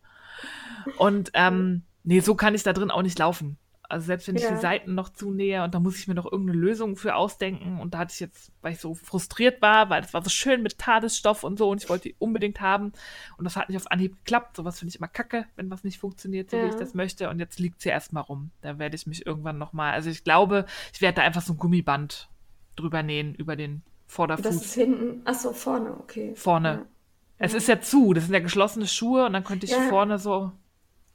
Und ähm, nee, so kann ich da drin auch nicht laufen. Also selbst wenn ich Ja. die Seiten noch zunähe und da muss ich mir noch irgendeine Lösung für ausdenken. Und da hatte ich jetzt, weil ich so frustriert war, weil es war so schön mit Tadesstoff und so und ich wollte die unbedingt haben. Und das hat nicht auf Anhieb geklappt. Sowas finde ich immer kacke, wenn was nicht funktioniert, so wie Ja. ich das möchte. Und jetzt liegt sie erstmal rum. Da werde ich mich irgendwann nochmal, also ich glaube, ich werde da einfach so ein Gummiband drüber nähen, über den das Vorderfuß. ist hinten. Ach so, vorne, okay. Vorne. Es ist ja zu, das sind ja geschlossene Schuhe und dann könnte ich Ja. vorne so.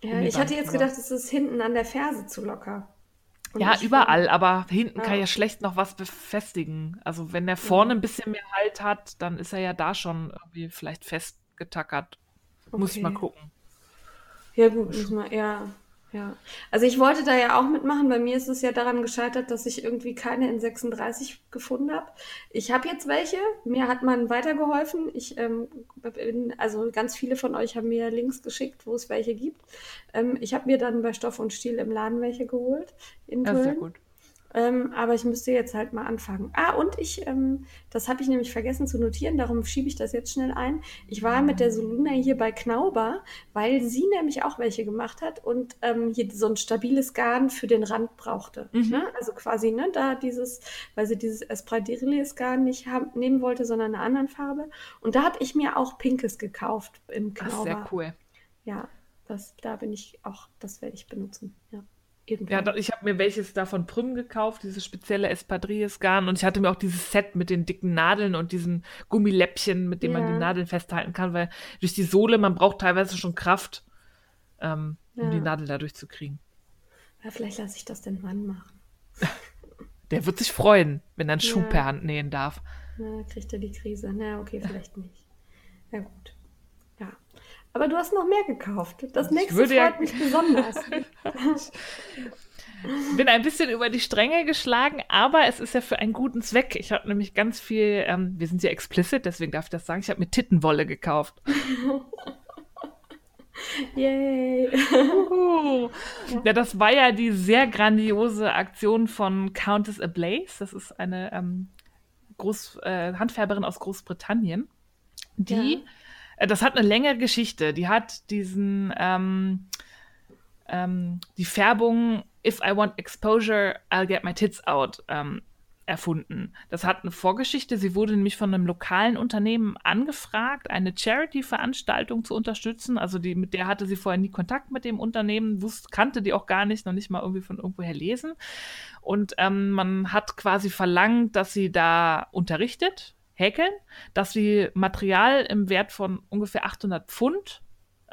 Ja, ja ich hatte jetzt gedacht, es ist hinten an der Ferse zu locker. Und Ja, überall, aber hinten Ja. kann ja schlecht noch was befestigen. Also wenn der vorne ein bisschen mehr Halt hat, dann ist er ja da schon irgendwie vielleicht festgetackert. Muss ich mal Okay. gucken. Ja, gut, muss man, ja, ja. Also ich wollte da ja auch mitmachen. Bei mir ist es ja daran gescheitert, dass ich irgendwie keine in 36 gefunden habe. Ich habe jetzt welche. Mir hat man weitergeholfen. Ich, ähm, bin, also ganz viele von euch haben mir Links geschickt, wo es welche gibt. Ähm, ich habe mir dann bei Stoff und Stil im Laden welche geholt in Ja, sehr Köln. gut. Ähm, aber ich müsste jetzt halt mal anfangen. Ah, und ich, ähm, das habe ich nämlich vergessen zu notieren, darum schiebe ich das jetzt schnell ein. Ich war mit der Soluna hier bei Knauber, weil sie nämlich auch welche gemacht hat und ähm, hier so ein stabiles Garn für den Rand brauchte. Mhm. Ne? Also quasi, ne, da dieses, weil sie dieses Espadrilles Garn nicht haben, nehmen wollte, sondern eine anderen Farbe. Und da habe ich mir auch Pinkes gekauft im Das ist Knauber. sehr cool. Ja, das, da bin ich auch, das werde ich benutzen. Ja, irgendwann. da, ich habe mir welches da von Prüm gekauft, dieses spezielle Espadrilles-Garn. Und ich hatte mir auch dieses Set mit den dicken Nadeln und diesen Gummiläppchen, mit denen man Ja. die Nadeln festhalten kann, weil durch die Sohle, man braucht teilweise schon Kraft, ähm, um Ja. die Nadel da durchzukriegen. ja, vielleicht lasse ich das den Mann machen. Der wird sich freuen, wenn er einen Schuh Ja. per Hand nähen darf. Na, kriegt er die Krise. Na, okay, vielleicht nicht. Ja, gut. Aber du hast noch mehr gekauft. Das nächste würde ja- freut mich besonders. bin ein bisschen über die Stränge geschlagen, aber es ist ja für einen guten Zweck. Ich habe nämlich ganz viel, ähm, wir sind ja explicit, deswegen darf ich das sagen, ich habe mir Tittenwolle gekauft. Yay. Uh. Ja, das war ja die sehr grandiose Aktion von Countess Ablaze. Das ist eine ähm, Groß, äh, Handfärberin aus Großbritannien. Die, Ja. Äh, das hat eine längere Geschichte. Die hat diesen, ähm, ähm, die Färbung If I want exposure, I'll get my tits out ähm, erfunden. Das hat eine Vorgeschichte. Sie wurde nämlich von einem lokalen Unternehmen angefragt, eine Charity-Veranstaltung zu unterstützen. Also die, mit der hatte sie vorher nie Kontakt mit dem Unternehmen, wusste, kannte die auch gar nicht, noch nicht mal irgendwie von irgendwoher lesen. Und ähm, man hat quasi verlangt, dass sie da unterrichtet, häkeln, dass sie Material im Wert von ungefähr 800 Pfund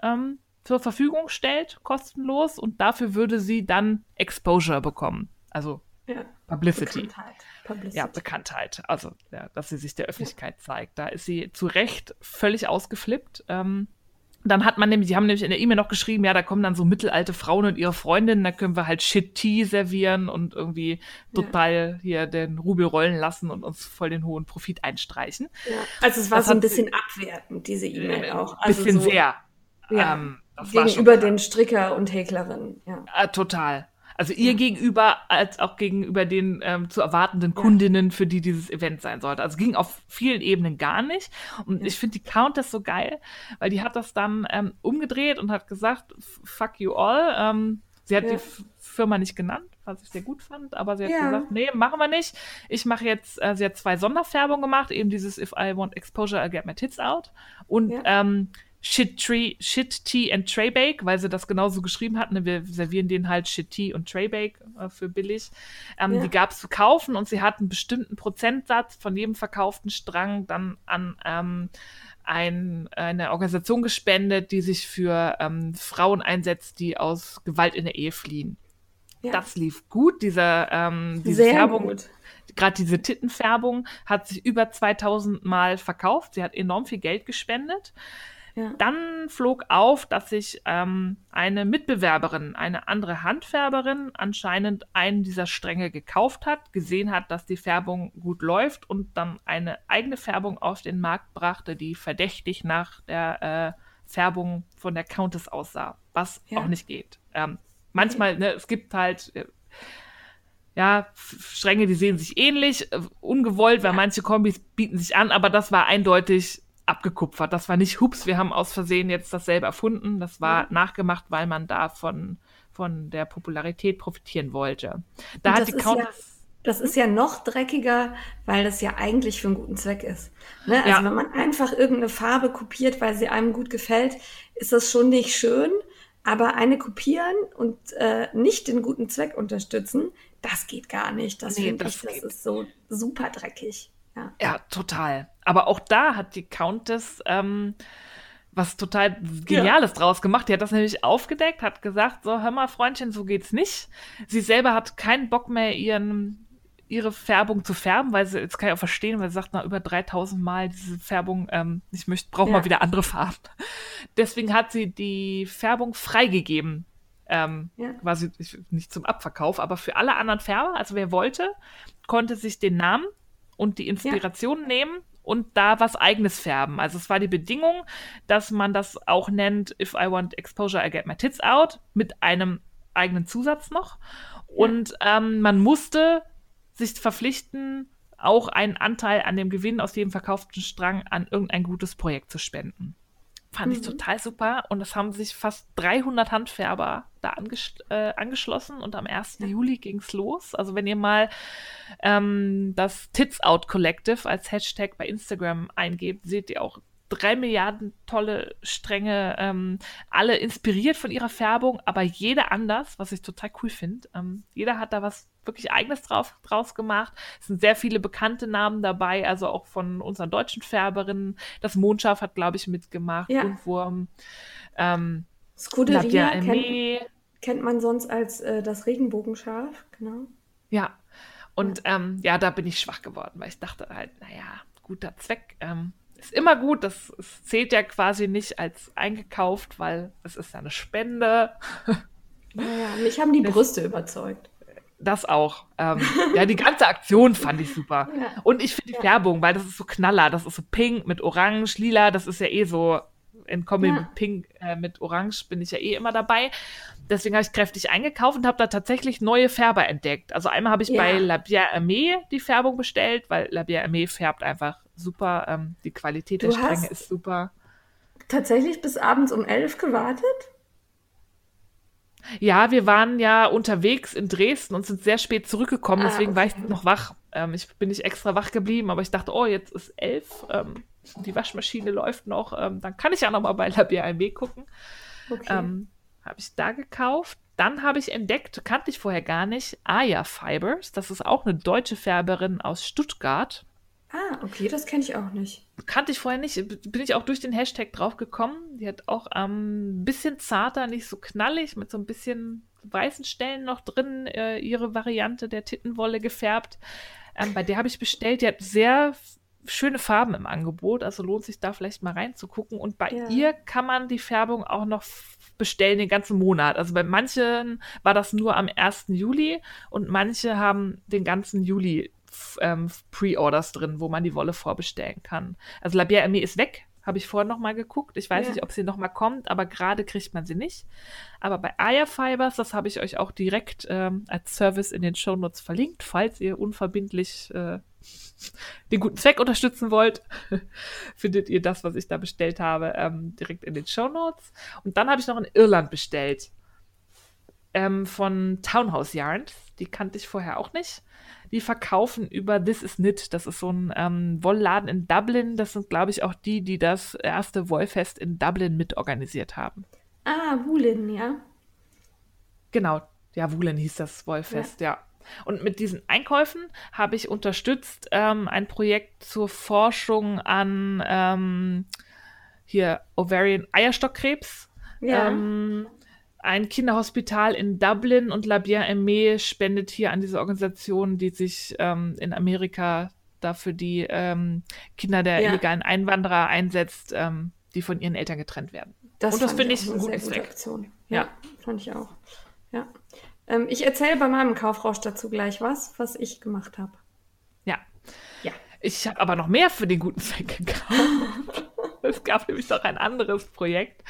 ähm, zur Verfügung stellt, kostenlos. Und dafür würde sie dann Exposure bekommen. Also Ja. Publicity. Bekanntheit. Publicity. Ja, Bekanntheit. Also, ja, dass sie sich der Öffentlichkeit zeigt. Da ist sie zu Recht völlig ausgeflippt. Ähm, dann hat man nämlich, die haben nämlich in der E-Mail noch geschrieben, ja, da kommen dann so mittelalte Frauen und ihre Freundinnen, da können wir halt Shit-Tea servieren und irgendwie Ja. total hier den Rubel rollen lassen und uns voll den hohen Profit einstreichen. Ja. Also es war Das so ein sie- bisschen abwertend, diese E-Mail Äh, auch. Ein Also bisschen so sehr. Ja. Ähm, gegenüber den Stricker und Häklerinnen. Ja. Ah, total. Also ihr gegenüber, als auch gegenüber den ähm, zu erwartenden Kundinnen, für die dieses Event sein sollte. Also ging auf vielen Ebenen gar nicht. Und ich finde die Countess so geil, weil die hat das dann ähm, umgedreht und hat gesagt, "F- fuck you all. Ähm, sie hat Ja. die Firma nicht genannt, was ich sehr gut fand, aber sie hat Ja. gesagt, nee, machen wir nicht. Ich mache jetzt, äh, sie hat zwei Sonderfärbungen gemacht, eben dieses If I want exposure, I'll get my tits out. Und Ja. ähm, Shit, Tree, Shit Tea and Tray Bake, weil sie das genauso geschrieben hat. Ne? Wir servieren denen halt Shit Tea und Tray Bake äh, für billig. Ähm, Ja. Die gab es zu kaufen und sie hat einen bestimmten Prozentsatz von jedem verkauften Strang dann an ähm, ein, eine Organisation gespendet, die sich für ähm, Frauen einsetzt, die aus Gewalt in der Ehe fliehen. Ja. Das lief gut. Dieser, ähm, diese Sehr Färbung, gut. gerade diese Tittenfärbung hat sich über 2000 Mal verkauft. Sie hat enorm viel Geld gespendet. Ja. Dann flog auf, dass sich ähm, eine Mitbewerberin, eine andere Handfärberin, anscheinend einen dieser Stränge gekauft hat, gesehen hat, dass die Färbung gut läuft und dann eine eigene Färbung auf den Markt brachte, die verdächtig nach der äh, Färbung von der Countess aussah, was Ja. auch nicht geht. Ähm, manchmal, ne, es gibt halt. Äh, ja, Stränge, die sehen sich ähnlich, äh, ungewollt, weil manche Kombis bieten sich an, aber das war eindeutig abgekupfert. Das war nicht hups, wir haben aus Versehen jetzt dasselbe erfunden. Das war Ja. nachgemacht, weil man da von, der Popularität profitieren wollte. Da Und hat das die ist Countess. Das ist ja noch dreckiger, weil das ja eigentlich für einen guten Zweck ist. Ne? Also Ja. wenn man einfach irgendeine Farbe kopiert, weil sie einem gut gefällt, ist das schon nicht schön. Aber eine kopieren und äh, nicht den guten Zweck unterstützen, das geht gar nicht. Das Nee, finde das ich, das ist so super dreckig. Ja. Ja, total. Aber auch da hat die Countess ähm, was total Geniales draus gemacht. Die hat das nämlich aufgedeckt, hat gesagt, so, hör mal, Freundchen, so geht's nicht. Sie selber hat keinen Bock mehr, ihren, ihre Färbung zu färben, weil sie, jetzt kann ich auch verstehen, weil sie sagt, nach über 3000 Mal diese Färbung, ähm, ich möchte, brauche Ja. mal wieder andere Farben. Deswegen hat sie die Färbung freigegeben. Ähm, Ja. quasi ich- nicht zum Abverkauf, aber für alle anderen Färber, also wer wollte, konnte sich den Namen und die Inspiration nehmen und da was eigenes färben. Also es war die Bedingung, dass man das auch nennt, if I want exposure, I get my tits out, mit einem eigenen Zusatz noch. Und ähm, man musste sich verpflichten, auch einen Anteil an dem Gewinn aus jedem verkauften Strang an irgendein gutes Projekt zu spenden. Fand ich Mhm. total super. Und es haben sich fast 300 Handfärber da anges äh, angeschlossen. Und am 1. Juli ging's los. Also wenn ihr mal ähm, das Tits Out Collective als Hashtag bei Instagram eingebt, seht ihr auch drei Milliarden tolle Stränge, ähm, alle inspiriert von ihrer Färbung, aber jeder anders, was ich total cool finde. Ähm, jeder hat da was wirklich Eigenes drauf, draus gemacht. Es sind sehr viele bekannte Namen dabei, also auch von unseren deutschen Färberinnen. Das Mondschaf hat, glaube ich, mitgemacht. Ja. Buntwurm. Ähm, Scuderia kennt, kennt man sonst als äh, das Regenbogenschaf, genau. Ja. Und ähm, ja, da bin ich schwach geworden, weil ich dachte halt, naja, guter Zweck. Ähm, ist immer gut, das, es zählt ja quasi nicht als eingekauft, weil es ist ja eine Spende. Naja, mich haben die Brüste überzeugt. Das auch. Ähm, ja, die ganze Aktion fand ich super. Ja. Und ich finde die Ja. Färbung, weil das ist so knaller, das ist so pink mit Orange, lila, das ist ja eh so in Kombi Ja. mit Pink, äh, mit Orange bin ich ja eh immer dabei. Deswegen habe ich kräftig eingekauft und habe da tatsächlich neue Färber entdeckt. Also einmal habe ich bei La Bière Aimée die Färbung bestellt, weil La Bière Aimée färbt einfach super. Ähm, die Qualität der Du Stränge hast- ist super. Tatsächlich bis abends um elf gewartet? Ja, wir waren ja unterwegs in Dresden und sind sehr spät zurückgekommen, Ah, deswegen war ich okay. noch wach. Ähm, ich bin nicht extra wach geblieben, aber ich dachte, oh, jetzt ist elf, ähm, die Waschmaschine läuft noch, ähm, dann kann ich ja noch mal bei La BRMW gucken. Okay. Ähm, habe ich da gekauft. Dann habe ich entdeckt, kannte ich vorher gar nicht, Aya Fibers. Das ist auch eine deutsche Färberin aus Stuttgart. Ah, okay, das kenne ich auch nicht. Kannte ich vorher nicht, bin ich auch durch den Hashtag drauf gekommen. Die hat auch ein ähm, bisschen zarter, nicht so knallig, mit so ein bisschen weißen Stellen noch drin, äh, ihre Variante der Tittenwolle gefärbt. Ähm, bei der habe ich bestellt, die hat sehr schöne Farben im Angebot, also lohnt sich da vielleicht mal reinzugucken. Und bei Ja. ihr kann man die Färbung auch noch bestellen den ganzen Monat. Also bei manchen war das nur am 1. Juli und manche haben den ganzen Juli ähm, Pre-Orders drin, wo man die Wolle vorbestellen kann. Also La Bière Aimée ist weg, habe ich vorher noch mal geguckt. Ich weiß Ja. nicht, ob sie noch mal kommt, aber gerade kriegt man sie nicht. Aber bei Aya Fibers, das habe ich euch auch direkt ähm, als Service in den Shownotes verlinkt, falls ihr unverbindlich äh, den guten Zweck unterstützen wollt, findet ihr das, was ich da bestellt habe, ähm, direkt in den Shownotes. Und dann habe ich noch in Irland bestellt ähm, von Townhouse Yarns. Die kannte ich vorher auch nicht. Die verkaufen über This Is Knit. Das ist so ein ähm, Wollladen in Dublin. Das sind, glaube ich, auch die, die das erste Wollfest in Dublin mitorganisiert haben. Ah, Wulin, ja. Genau, ja, Woolen hieß das Wollfest, ja. Und mit diesen Einkäufen habe ich unterstützt ähm, ein Projekt zur Forschung an ähm, hier Ovarian Eierstockkrebs. Ja. Ähm, ein Kinderhospital in Dublin und La Bien Aimée spendet hier an diese Organisation, die sich ähm, in Amerika dafür die ähm, Kinder der ja. illegalen Einwanderer einsetzt, ähm, die von ihren Eltern getrennt werden. Das und das finde ich, ich eine sehr gute Aktion. Ja, ja, fand ich auch. Ja. Ähm, ich erzähle bei meinem Kaufrausch dazu gleich was, was ich gemacht habe. Ja. Ja. Ich habe aber noch mehr für den guten Zweck gekauft. es gab nämlich noch ein anderes Projekt.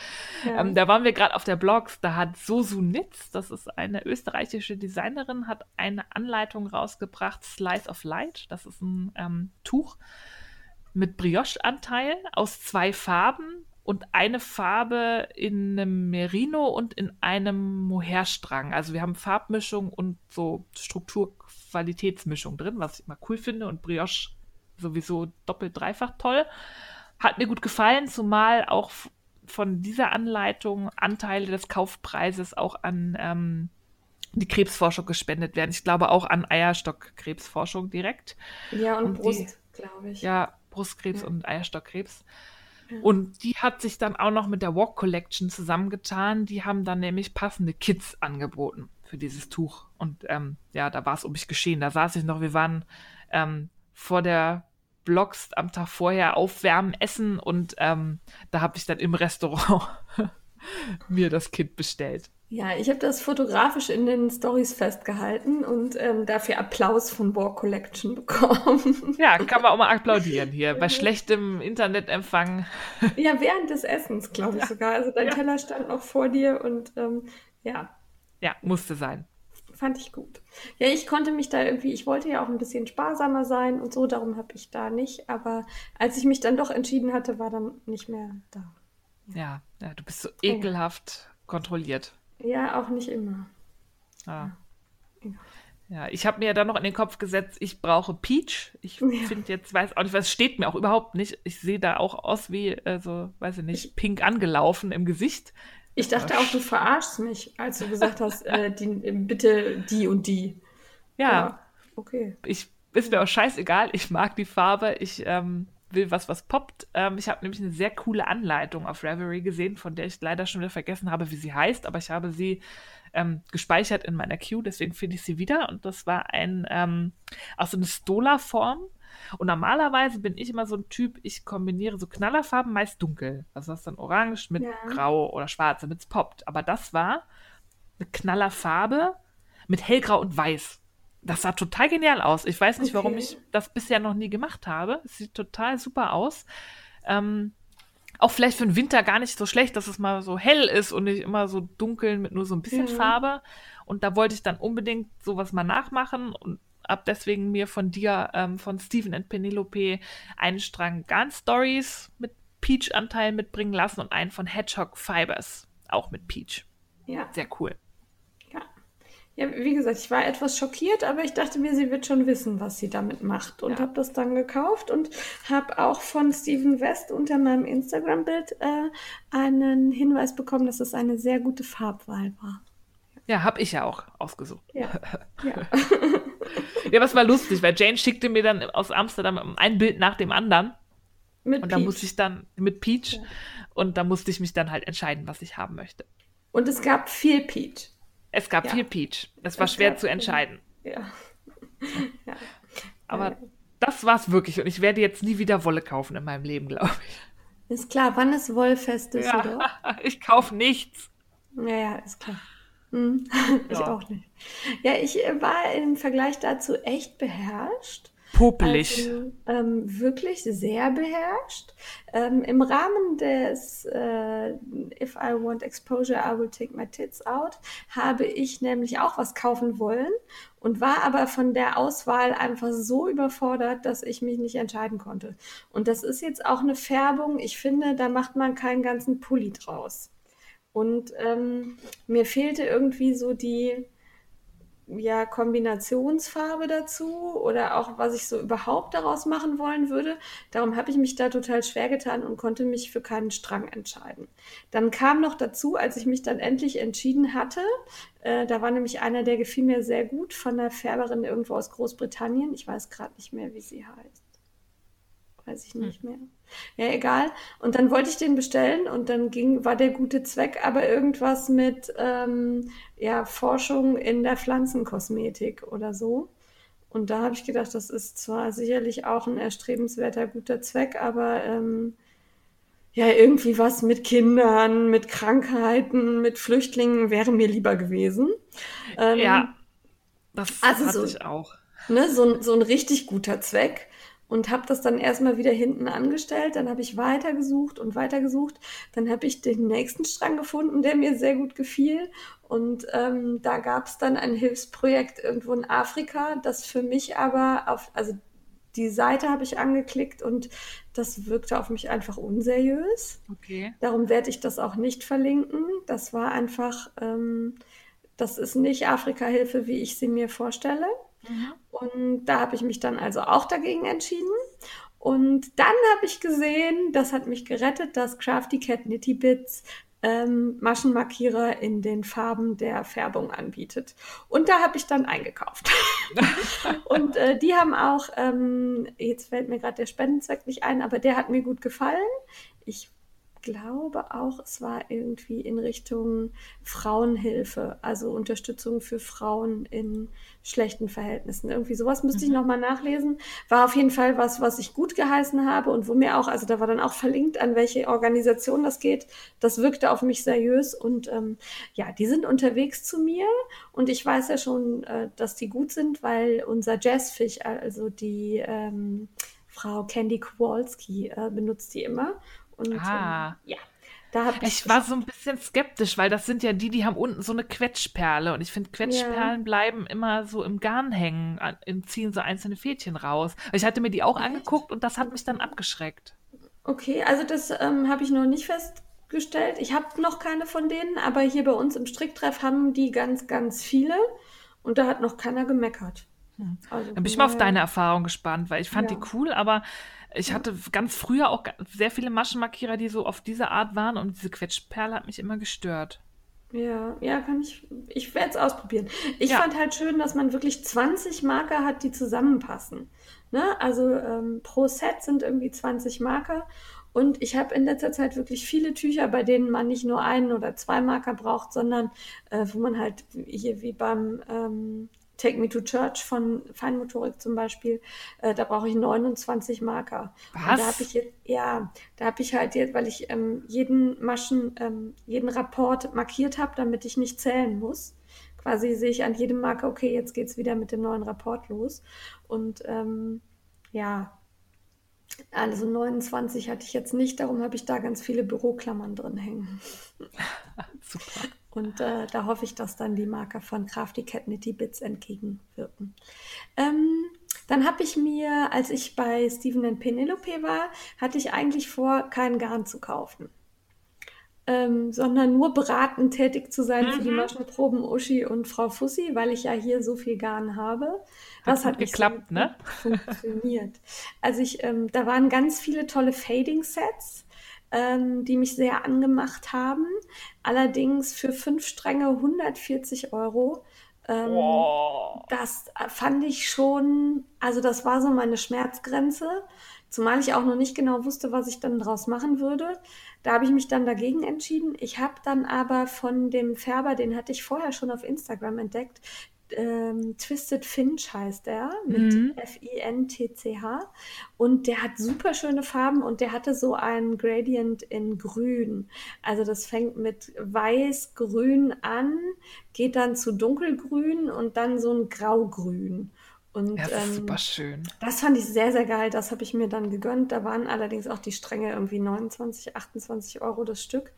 Ja. Ähm, da waren wir gerade auf der Blogs. Da hat Sosu Nitz, das ist eine österreichische Designerin, hat eine Anleitung rausgebracht, Slice of Light. Das ist ein ähm, Tuch mit Brioche-Anteil aus zwei Farben und eine Farbe in einem Merino und in einem Mohairstrang. Also wir haben Farbmischung und so Strukturqualitätsmischung drin, was ich immer cool finde und Brioche sowieso doppelt dreifach toll. Hat mir gut gefallen, zumal auch von dieser Anleitung Anteile des Kaufpreises auch an ähm, die Krebsforschung gespendet werden. Ich glaube auch an Eierstockkrebsforschung direkt. Ja, und, und Brust, glaube ich. Ja, Brustkrebs ja. und Eierstockkrebs. Und die hat sich dann auch noch mit der Walk Collection zusammengetan. Die haben dann nämlich passende Kits angeboten für dieses Tuch. Und ähm, ja, da war es um mich geschehen. Da saß ich noch, wir waren ähm, vor der Blogs am Tag vorher aufwärmen, essen und ähm, da habe ich dann im Restaurant mir das Kit bestellt. Ja, ich habe das fotografisch in den Stories festgehalten und ähm, dafür Applaus von War Collection bekommen. Ja, kann man auch mal applaudieren hier bei schlechtem Internetempfang. Ja, während des Essens, glaube ich ja. sogar. Also dein ja. Teller stand noch vor dir und ähm, ja. Ja, musste sein. Fand ich gut. Ja, ich konnte mich da irgendwie, ich wollte ja auch ein bisschen sparsamer sein und so, darum habe ich da nicht. Aber als ich mich dann doch entschieden hatte, war dann nicht mehr da. Ja, ja du bist so ekelhaft kontrolliert. Ja, auch nicht immer. Ah. Ja. ja. ich habe mir dann noch in den Kopf gesetzt, ich brauche Peach. Ich ja. finde jetzt, weiß auch nicht, was steht mir auch überhaupt nicht. Ich sehe da auch aus wie, also, weiß ich nicht, pink angelaufen im Gesicht. Ich dachte auch, du verarschst mich, als du gesagt hast, äh, die, bitte die und die. Ja. ja. Okay. Ich, ist mir auch scheißegal. Ich mag die Farbe. Ich ähm, will was, was poppt. Ähm, ich habe nämlich eine sehr coole Anleitung auf Reverie gesehen, von der ich leider schon wieder vergessen habe, wie sie heißt, aber ich habe sie ähm, gespeichert in meiner Queue, deswegen finde ich sie wieder. Und das war ein ähm, aus so einer Stola-Form. Und normalerweise bin ich immer so ein Typ, ich kombiniere so Knallerfarben meist dunkel. Also das ist dann orange mit ja. grau oder schwarz, damit es poppt. Aber das war eine Knallerfarbe mit hellgrau und weiß das sah total genial aus. Ich weiß nicht, okay. warum ich das bisher noch nie gemacht habe. Es sieht total super aus. Ähm, auch vielleicht für den Winter gar nicht so schlecht, dass es mal so hell ist und nicht immer so dunkel mit nur so ein bisschen mhm. Farbe. Und da wollte ich dann unbedingt sowas mal nachmachen und habe deswegen mir von dir, ähm, von Steven und Penelope, einen Strang Gun Stories mit Peach-Anteil mitbringen lassen und einen von Hedgehog Fibers, auch mit Peach. Ja. Sehr cool. Ja, wie gesagt, ich war etwas schockiert, aber ich dachte mir, sie wird schon wissen, was sie damit macht. Und ja. habe das dann gekauft und habe auch von Steven West unter meinem Instagram-Bild äh, einen Hinweis bekommen, dass es eine sehr gute Farbwahl war. Ja, habe ich ja auch ausgesucht. Ja. Ja. ja, was war lustig, weil Jane schickte mir dann aus Amsterdam ein Bild nach dem anderen. Mit und da musste ich dann mit Peach ja. und da musste ich mich dann halt entscheiden, was ich haben möchte. Und es gab viel Peach. Es gab ja. viel Peach. Es war es schwer zu entscheiden. Ja. ja. Aber das war's wirklich. Und ich werde jetzt nie wieder Wolle kaufen in meinem Leben, glaube ich. Ist klar, wann ist Wollfest Düsseldorf? Ja, ich kaufe nichts. Ja, ja, ist klar. Hm. ich auch nicht. Ja, ich war im Vergleich dazu echt beherrscht. Popelig. Also, ähm, wirklich sehr beherrscht. Ähm, Im Rahmen des äh, If I want exposure, I will take my tits out, habe ich nämlich auch was kaufen wollen und war aber von der Auswahl einfach so überfordert, dass ich mich nicht entscheiden konnte. Und das ist jetzt auch eine Färbung. Ich finde, da macht man keinen ganzen Pulli draus. Und ähm, mir fehlte irgendwie so die ja, Kombinationsfarbe dazu oder auch was ich so überhaupt daraus machen wollen würde. Darum habe ich mich da total schwer getan und konnte mich für keinen Strang entscheiden. Dann kam noch dazu, als ich mich dann endlich entschieden hatte, äh, da war nämlich einer, der gefiel mir sehr gut von der Färberin irgendwo aus Großbritannien. Ich weiß gerade nicht mehr, wie sie heißt. weiß ich nicht mehr. Ja, egal. Und dann wollte ich den bestellen und dann ging, war der gute Zweck aber irgendwas mit ähm, ja, Forschung in der Pflanzenkosmetik oder so. Und da habe ich gedacht, das ist zwar sicherlich auch ein erstrebenswerter guter Zweck, aber ähm, ja, irgendwie was mit Kindern, mit Krankheiten, mit Flüchtlingen wäre mir lieber gewesen. Ähm, ja, das also hatte so, ich auch. Ne, so, so ein richtig guter Zweck und habe das dann erstmal wieder hinten angestellt. Dann habe ich weitergesucht und weitergesucht. Dann habe ich den nächsten Strang gefunden, der mir sehr gut gefiel. Und ähm, da gab es dann ein Hilfsprojekt irgendwo in Afrika, das für mich aber auf, also die Seite habe ich angeklickt und das wirkte auf mich einfach unseriös. Okay. Darum werde ich das auch nicht verlinken. Das war einfach, ähm, das ist nicht Afrika-Hilfe, wie ich sie mir vorstelle. Mhm. Und da habe ich mich dann also auch dagegen entschieden. Und dann habe ich gesehen, das hat mich gerettet, dass Crafty Cat Nitty Bits ähm, Maschenmarkierer in den Farben der Färbung anbietet. Und da habe ich dann eingekauft. und äh, die haben auch, ähm, jetzt fällt mir gerade der Spendenzweck nicht ein, aber der hat mir gut gefallen. Ich glaube auch, es war irgendwie in Richtung Frauenhilfe, also Unterstützung für Frauen in schlechten Verhältnissen. Irgendwie sowas müsste ich mhm. nochmal nachlesen. War auf jeden Fall was, was ich gut geheißen habe und wo mir auch, also da war dann auch verlinkt, an welche Organisation das geht. Das wirkte auf mich seriös und ähm, ja, die sind unterwegs zu mir und ich weiß ja schon, äh, dass die gut sind, weil unser Jazzfisch, also die ähm, Frau Candy Kowalski, äh, benutzt die immer. Und ah. ähm, ja, da ich. Ich war so ein bisschen skeptisch, weil das sind ja die, die haben unten so eine Quetschperle. Und ich finde, Quetschperlen ja. bleiben immer so im Garn hängen, ziehen so einzelne Fädchen raus. Ich hatte mir die auch angeguckt und das hat mich dann abgeschreckt. Okay, also das ähm, habe ich noch nicht festgestellt. Ich habe noch keine von denen, aber hier bei uns im Stricktreff haben die ganz, ganz viele. Und da hat noch keiner gemeckert. Hm. Also, Dann bin ich mal auf deine Erfahrung gespannt, weil ich fand ja. die cool, aber ich hatte ganz früher auch sehr viele Maschenmarkierer, die so auf diese Art waren und diese Quetschperle hat mich immer gestört. Ja, ja, kann ich. Ich werde es ausprobieren. Ich ja. fand halt schön, dass man wirklich 20 Marker hat, die zusammenpassen. Ne? Also ähm, pro Set sind irgendwie 20 Marker. Und ich habe in letzter Zeit wirklich viele Tücher, bei denen man nicht nur einen oder zwei Marker braucht, sondern äh, wo man halt hier wie beim ähm, Take Me to Church von Feinmotorik zum Beispiel, äh, da brauche ich 29 Marker. Was? Und da habe ich jetzt, ja, da habe ich halt jetzt, weil ich ähm, jeden Maschen, ähm, jeden Rapport markiert habe, damit ich nicht zählen muss. Quasi sehe ich an jedem Marker, okay, jetzt geht es wieder mit dem neuen Rapport los. Und ähm, ja, also 29 hatte ich jetzt nicht, darum habe ich da ganz viele Büroklammern drin hängen. Super. Und äh, da hoffe ich, dass dann die Marker von Crafty Cat Nitty Bits entgegenwirken. Ähm, dann habe ich mir, als ich bei Stephen Penelope war, hatte ich eigentlich vor, kein Garn zu kaufen. Ähm, sondern nur beratend tätig zu sein mhm. für die mhm. Maschenproben Uschi und Frau Fussi, weil ich ja hier so viel Garn habe. Das hat, hat geklappt, so ne? Funktioniert. Also ich, ähm, da waren ganz viele tolle Fading-Sets ähm, die mich sehr angemacht haben. Allerdings für fünf Stränge 140 Euro. Ähm, oh. Das fand ich schon, also das war so meine Schmerzgrenze. Zumal ich auch noch nicht genau wusste, was ich dann draus machen würde. Da habe ich mich dann dagegen entschieden. Ich habe dann aber von dem Färber, den hatte ich vorher schon auf Instagram entdeckt, ähm, Twisted Finch heißt er, mit mhm. F-I-N-T-C-H. Und der hat super schöne Farben und der hatte so einen Gradient in Grün. Also das fängt mit weiß-grün an, geht dann zu dunkelgrün und dann so ein graugrün. Und, ja, das ist ähm, super schön. Das fand ich sehr, sehr geil. Das habe ich mir dann gegönnt. Da waren allerdings auch die Stränge irgendwie 29, 28 Euro das Stück.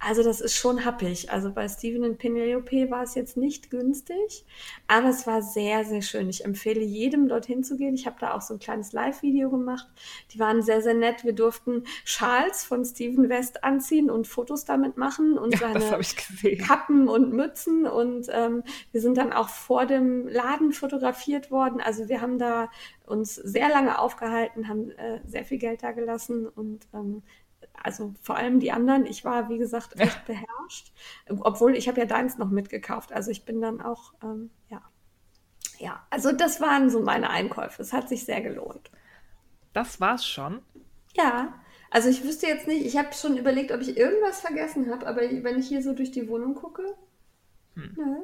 Also das ist schon happig. Also bei Steven und Penelope war es jetzt nicht günstig, aber es war sehr, sehr schön. Ich empfehle jedem, dorthin zu gehen. Ich habe da auch so ein kleines Live-Video gemacht. Die waren sehr, sehr nett. Wir durften Schals von Steven West anziehen und Fotos damit machen und ja, seine Kappen und Mützen. Und ähm, wir sind dann auch vor dem Laden fotografiert worden also wir haben da uns sehr lange aufgehalten, haben äh, sehr viel Geld da gelassen und ähm, also vor allem die anderen, ich war, wie gesagt, echt beherrscht. Obwohl ich habe ja deins noch mitgekauft. Also ich bin dann auch, ähm, ja. Ja, also das waren so meine Einkäufe. Es hat sich sehr gelohnt. Das war's schon. Ja, also ich wüsste jetzt nicht, ich habe schon überlegt, ob ich irgendwas vergessen habe, aber wenn ich hier so durch die Wohnung gucke, hm. nö,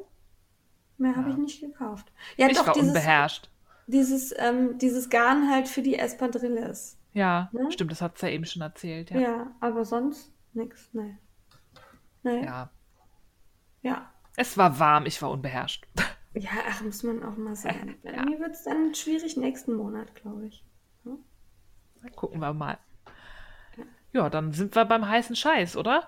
mehr habe ich nicht gekauft. Ja, ich doch, war dieses, unbeherrscht. Dieses, ähm, dieses Garn halt für die Espadrilles. Ja, ne? stimmt, das hat es ja eben schon erzählt. Ja, ja aber sonst nichts, nee. nee. Ja. Ja. Es war warm, ich war unbeherrscht. Ja, ach, muss man auch mal sagen. ja. Mir wird es dann schwierig nächsten Monat, glaube ich. Ja? Dann gucken wir mal. Ja, dann sind wir beim heißen Scheiß, oder?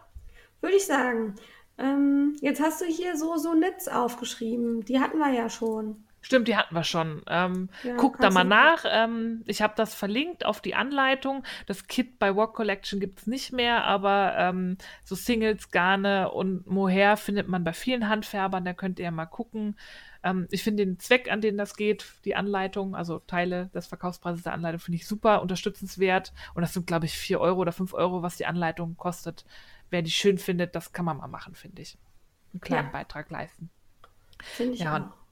Würde ich sagen. Ähm, jetzt hast du hier so, so Netz aufgeschrieben. Die hatten wir ja schon. Stimmt, die hatten wir schon. Ähm, ja, guck da mal nach. Ähm, ich habe das verlinkt auf die Anleitung. Das Kit bei Walk Collection gibt es nicht mehr, aber ähm, so Singles, Garne und Mohair findet man bei vielen Handfärbern. Da könnt ihr ja mal gucken. Ähm, ich finde den Zweck, an den das geht, die Anleitung, also Teile des Verkaufspreises der Anleitung, finde ich super unterstützenswert. Und das sind, glaube ich, 4 Euro oder 5 Euro, was die Anleitung kostet. Wer die schön findet, das kann man mal machen, finde ich. Einen kleinen ja. Beitrag leisten. Finde ich ja, auch.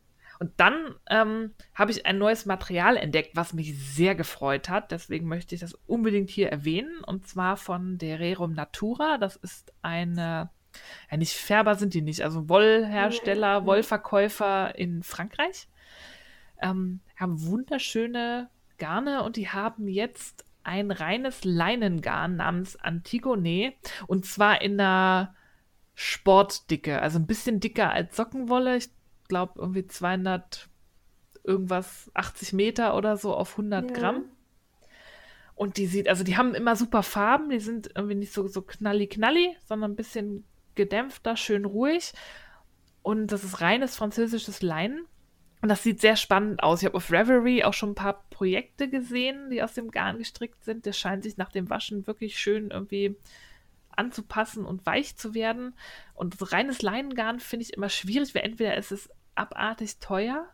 Und dann ähm, habe ich ein neues Material entdeckt, was mich sehr gefreut hat. Deswegen möchte ich das unbedingt hier erwähnen. Und zwar von Dererum Natura. Das ist eine, ja nicht Färber sind die nicht, also Wollhersteller, Wollverkäufer in Frankreich. Ähm, haben wunderschöne Garne und die haben jetzt ein reines Leinengarn namens Antigone. Und zwar in einer Sportdicke, also ein bisschen dicker als Sockenwolle. Ich glaube, irgendwie 200 irgendwas, 80 Meter oder so auf 100 ja. Gramm. Und die sieht, also die haben immer super Farben, die sind irgendwie nicht so, so knalli-knalli, sondern ein bisschen gedämpfter, schön ruhig. Und das ist reines französisches Leinen. Und das sieht sehr spannend aus. Ich habe auf Reverie auch schon ein paar Projekte gesehen, die aus dem Garn gestrickt sind. Der scheint sich nach dem Waschen wirklich schön irgendwie anzupassen und weich zu werden. Und reines Leinengarn finde ich immer schwierig, weil entweder ist es abartig teuer.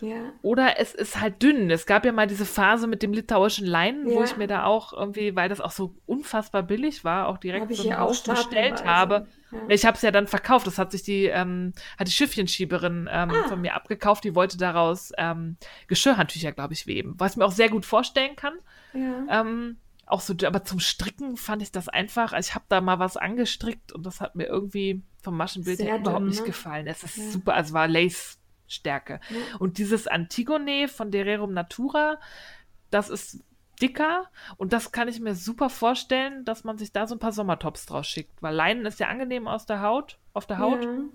Ja. Oder es ist halt dünn. Es gab ja mal diese Phase mit dem litauischen Leinen, ja. wo ich mir da auch irgendwie, weil das auch so unfassbar billig war, auch direkt so Haus bestellt habe. Ja. Ich habe es ja dann verkauft. Das hat sich die, ähm, hat die Schiffchenschieberin ähm, ah. von mir abgekauft. Die wollte daraus ähm, Geschirrhandtücher, glaube ich, weben. Was ich mir auch sehr gut vorstellen kann. Ja. Ähm, auch so, aber zum Stricken fand ich das einfach. Also ich habe da mal was angestrickt und das hat mir irgendwie vom Maschenbild her überhaupt nicht ne? gefallen. Es ist ja. super, also war Lace-Stärke. Ja. Und dieses Antigone von Dererum Natura, das ist dicker und das kann ich mir super vorstellen, dass man sich da so ein paar Sommertops draus schickt, weil Leinen ist ja angenehm aus der Haut, auf der Haut. Ja. Und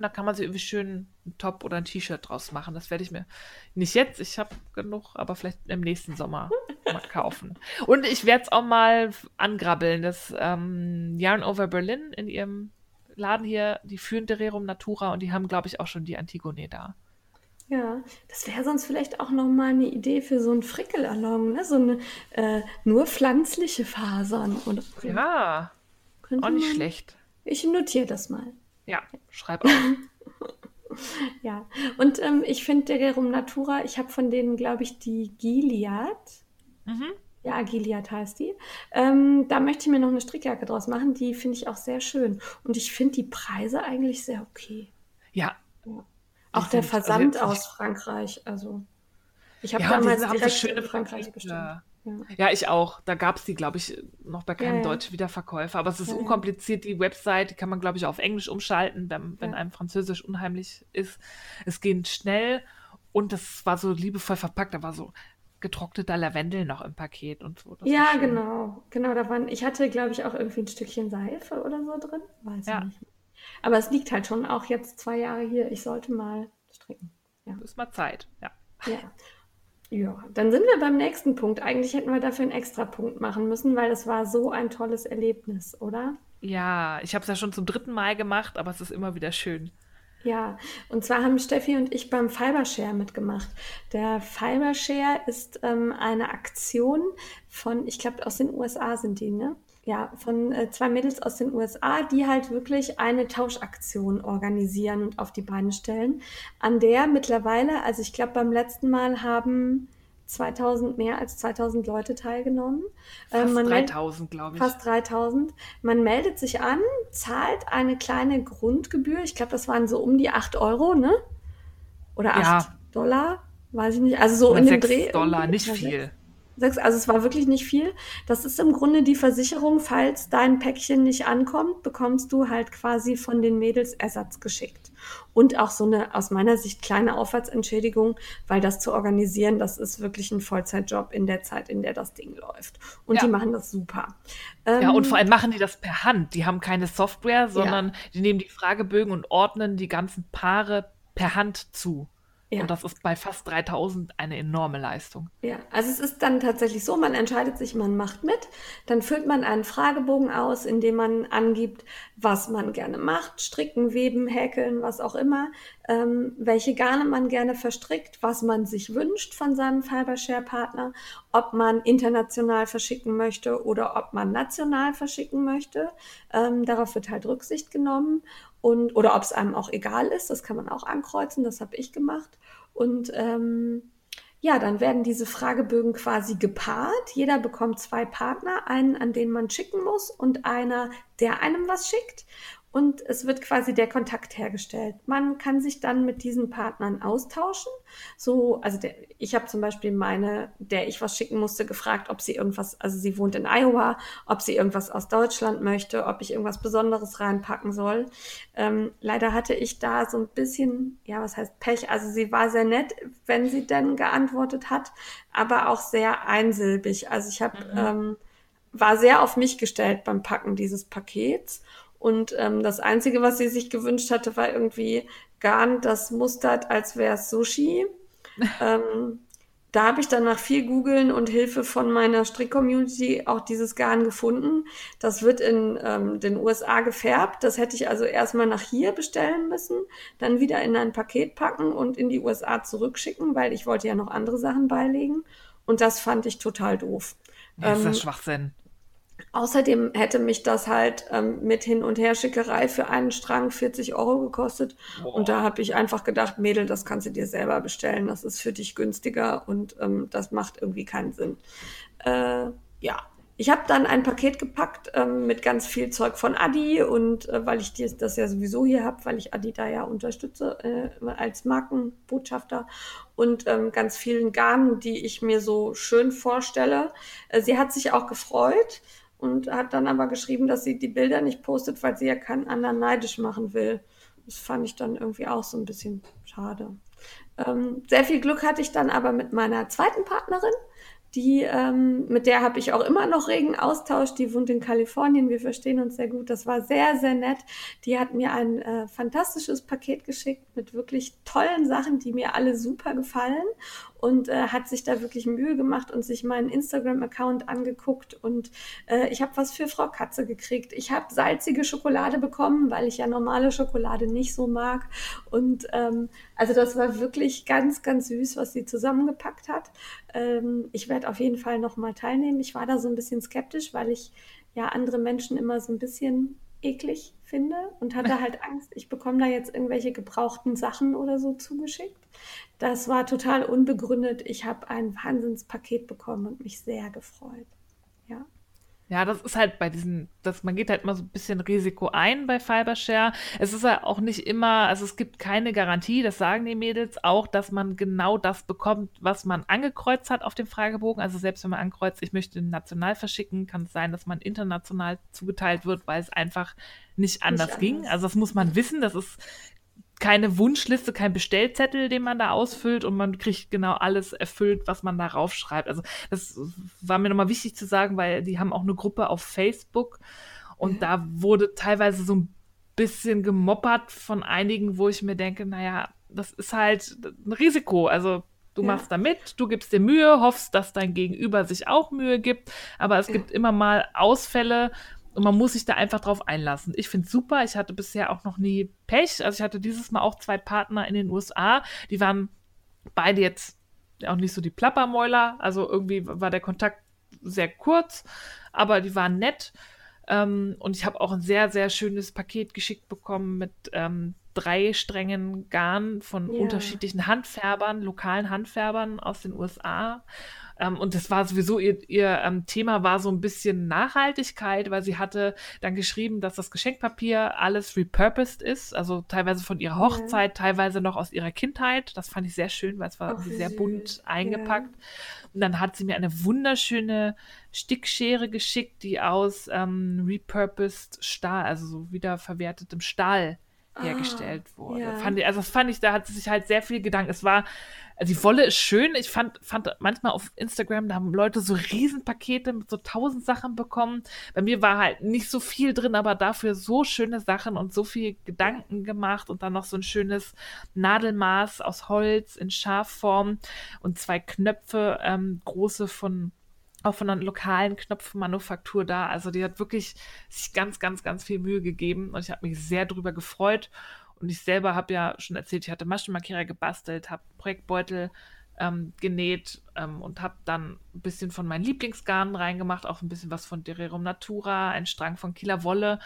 da kann man sich irgendwie schön ein Top oder ein T-Shirt draus machen. Das werde ich mir nicht jetzt, ich habe genug, aber vielleicht im nächsten Sommer mal kaufen. Und ich werde es auch mal angrabbeln. Das ähm, Yarn Over Berlin in ihrem Laden hier, die führen Rerum Natura und die haben, glaube ich, auch schon die Antigone da. Ja, das wäre sonst vielleicht auch noch mal eine Idee für so ein Frickelalong, ne? So eine äh, nur pflanzliche Fasern. Oder Ja, Könnte auch nicht man... schlecht. Ich notiere das mal. Ja, schreib auf. ja, und ähm, ich finde Dererum Natura, ich habe von denen, glaube ich, die Gilead. Mhm. Ja, Gilead heißt die. Ähm, da möchte ich mir noch eine Strickjacke draus machen. Die finde ich auch sehr schön. Und ich finde die Preise eigentlich sehr okay. Ja. ja. Auch der Versand also aus Frankreich. Also, ich habe ja, damals direkt schöne Frankreich bestellt. Ja. Ja. ich auch. Da gab es die, glaube ich, noch bei keinem ja, deutschen Wiederverkäufer. Aber es ist unkompliziert. Die Website die kann man, glaube ich, auf Englisch umschalten, wenn, wenn einem Französisch unheimlich ist. Es geht schnell und das war so liebevoll verpackt. Da war so getrockneter Lavendel noch im Paket und so. Das ja, genau. Genau, da waren, ich hatte, glaube ich, auch irgendwie ein Stückchen Seife oder so drin. Weiß ja. nicht. Aber es liegt halt schon auch jetzt zwei Jahre hier. Ich sollte mal stricken. Ja. Ist mal Zeit, ja. Ja. Ja, dann sind wir beim nächsten Punkt. Eigentlich hätten wir dafür einen extra Punkt machen müssen, weil das war so ein tolles Erlebnis, oder? Ja, ich habe es ja schon zum dritten Mal gemacht, aber es ist immer wieder schön. Ja, und zwar haben Steffi und ich beim Fibershare mitgemacht. Der Fibershare ist ähm, eine Aktion von, ich glaube, aus den USA sind die, ne? Ja, von äh, zwei Mädels aus den USA, die halt wirklich eine Tauschaktion organisieren und auf die Beine stellen, an der mittlerweile, also ich glaube, beim letzten Mal haben 2000, mehr als 2000 Leute teilgenommen. Äh, fast äh, 3000, glaube ich. Fast 3000. Man meldet sich an, zahlt eine kleine Grundgebühr. Ich glaube, das waren so um die 8 Euro, ne? Oder 8 ja. Dollar, weiß ich nicht. Also so Oder in dem Dreh. Dollar, nicht viel. Sechs, also es war wirklich nicht viel. Das ist im Grunde die Versicherung, falls dein Päckchen nicht ankommt, bekommst du halt quasi von den Mädels Ersatz geschickt. Und auch so eine aus meiner Sicht kleine Aufwärtsentschädigung, weil das zu organisieren, das ist wirklich ein Vollzeitjob in der Zeit, in der das Ding läuft. Und ja. die machen das super. ja, und vor allem machen die das per Hand. Die haben keine Software, sondern ja. die nehmen die Fragebögen und ordnen die ganzen Paare per Hand zu. Ja. Und das ist bei fast 3000 eine enorme Leistung. Ja, also es ist dann tatsächlich so, man entscheidet sich, man macht mit, dann füllt man einen Fragebogen aus, in dem man angibt, was man gerne macht, stricken, weben, häkeln, was auch immer, ähm, welche Garne man gerne verstrickt, was man sich wünscht von seinem Fibershare-Partner, ob man international verschicken möchte oder ob man national verschicken möchte. Ähm, darauf wird halt Rücksicht genommen und oder ob es einem auch egal ist, das kann man auch ankreuzen, das habe ich gemacht. Und ähm, ja, dann werden diese Fragebögen quasi gepaart. Jeder bekommt zwei Partner, einen, an den man schicken muss und einer, der einem was schickt und es wird quasi der Kontakt hergestellt. Man kann sich dann mit diesen Partnern austauschen. So, also der, ich habe zum Beispiel meine, der ich was schicken musste, gefragt, ob sie irgendwas, also sie wohnt in Iowa, ob sie irgendwas aus Deutschland möchte, ob ich irgendwas Besonderes reinpacken soll. Ähm, leider hatte ich da so ein bisschen, ja, was heißt Pech. Also sie war sehr nett, wenn sie denn geantwortet hat, aber auch sehr einsilbig. Also ich habe mhm. ähm, war sehr auf mich gestellt beim Packen dieses Pakets und ähm, das Einzige, was sie sich gewünscht hatte, war irgendwie Garn, das mustert, als wäre es Sushi. ähm, da habe ich dann nach viel Googeln und Hilfe von meiner Strick-Community auch dieses Garn gefunden. Das wird in ähm, den USA gefärbt. Das hätte ich also erstmal nach hier bestellen müssen, dann wieder in ein Paket packen und in die USA zurückschicken, weil ich wollte ja noch andere Sachen beilegen. Und das fand ich total doof. Ja, ist das ähm, Schwachsinn. Außerdem hätte mich das halt ähm, mit Hin- und Herschickerei für einen Strang 40 Euro gekostet. Boah. Und da habe ich einfach gedacht, Mädel, das kannst du dir selber bestellen. Das ist für dich günstiger und ähm, das macht irgendwie keinen Sinn. Äh, ja, ich habe dann ein Paket gepackt ähm, mit ganz viel Zeug von Adi und äh, weil ich das ja sowieso hier habe, weil ich Adi da ja unterstütze äh, als Markenbotschafter und ähm, ganz vielen Garnen, die ich mir so schön vorstelle. Äh, sie hat sich auch gefreut und hat dann aber geschrieben, dass sie die Bilder nicht postet, weil sie ja keinen anderen neidisch machen will. Das fand ich dann irgendwie auch so ein bisschen schade. Ähm, sehr viel Glück hatte ich dann aber mit meiner zweiten Partnerin. Die, ähm, mit der habe ich auch immer noch regen Austausch. Die wohnt in Kalifornien. Wir verstehen uns sehr gut. Das war sehr, sehr nett. Die hat mir ein äh, fantastisches Paket geschickt mit wirklich tollen Sachen, die mir alle super gefallen und äh, hat sich da wirklich Mühe gemacht und sich meinen Instagram-Account angeguckt. Und äh, ich habe was für Frau Katze gekriegt. Ich habe salzige Schokolade bekommen, weil ich ja normale Schokolade nicht so mag. Und ähm, also das war wirklich ganz, ganz süß, was sie zusammengepackt hat. Ähm, ich werde auf jeden Fall nochmal teilnehmen. Ich war da so ein bisschen skeptisch, weil ich ja andere Menschen immer so ein bisschen eklig finde und hatte halt Angst, ich bekomme da jetzt irgendwelche gebrauchten Sachen oder so zugeschickt. Das war total unbegründet. Ich habe ein Wahnsinnspaket bekommen und mich sehr gefreut. Ja. Ja, das ist halt bei diesen, das, man geht halt immer so ein bisschen Risiko ein bei Fibershare. Es ist ja auch nicht immer, also es gibt keine Garantie, das sagen die Mädels auch, dass man genau das bekommt, was man angekreuzt hat auf dem Fragebogen. Also selbst wenn man ankreuzt, ich möchte national verschicken, kann es sein, dass man international zugeteilt wird, weil es einfach nicht anders nicht ging. Anders. Also das muss man wissen, das ist keine Wunschliste, kein Bestellzettel, den man da ausfüllt und man kriegt genau alles erfüllt, was man da raufschreibt. Also das war mir nochmal wichtig zu sagen, weil die haben auch eine Gruppe auf Facebook und mhm. da wurde teilweise so ein bisschen gemoppert von einigen, wo ich mir denke, naja, das ist halt ein Risiko. Also du ja. machst da mit, du gibst dir Mühe, hoffst, dass dein Gegenüber sich auch Mühe gibt, aber es gibt immer mal Ausfälle und man muss sich da einfach drauf einlassen. Ich finde es super. Ich hatte bisher auch noch nie Pech. Also ich hatte dieses Mal auch zwei Partner in den USA. Die waren beide jetzt auch nicht so die Plappermäuler. Also irgendwie war der Kontakt sehr kurz, aber die waren nett. Ähm, und ich habe auch ein sehr, sehr schönes Paket geschickt bekommen mit ähm, drei Strängen Garn von ja. unterschiedlichen Handfärbern, lokalen Handfärbern aus den USA. Ähm, und das war sowieso ihr, ihr ähm, Thema war so ein bisschen Nachhaltigkeit, weil sie hatte dann geschrieben, dass das Geschenkpapier alles repurposed ist, also teilweise von ihrer Hochzeit, ja. teilweise noch aus ihrer Kindheit. Das fand ich sehr schön, weil es war Ach, sehr bunt eingepackt. Ja. Und dann hat sie mir eine wunderschöne Stickschere geschickt, die aus ähm, repurposed Stahl, also so wiederverwertetem Stahl hergestellt ah, wurde. Ja. Fand ich, also das fand ich, da hat sie sich halt sehr viel Gedanken. Es war, also die Wolle ist schön. Ich fand, fand manchmal auf Instagram, da haben Leute so Riesenpakete mit so tausend Sachen bekommen. Bei mir war halt nicht so viel drin, aber dafür so schöne Sachen und so viel Gedanken gemacht und dann noch so ein schönes Nadelmaß aus Holz in Schafform und zwei Knöpfe, ähm, große von auch von einer lokalen Knopfmanufaktur da. Also die hat wirklich sich ganz, ganz, ganz viel Mühe gegeben und ich habe mich sehr darüber gefreut. Und ich selber habe ja schon erzählt, ich hatte Maschenmarkierer gebastelt, habe Projektbeutel ähm, genäht ähm, und habe dann ein bisschen von meinen Lieblingsgarnen reingemacht, auch ein bisschen was von Dererum Natura, ein Strang von Kieler Wolle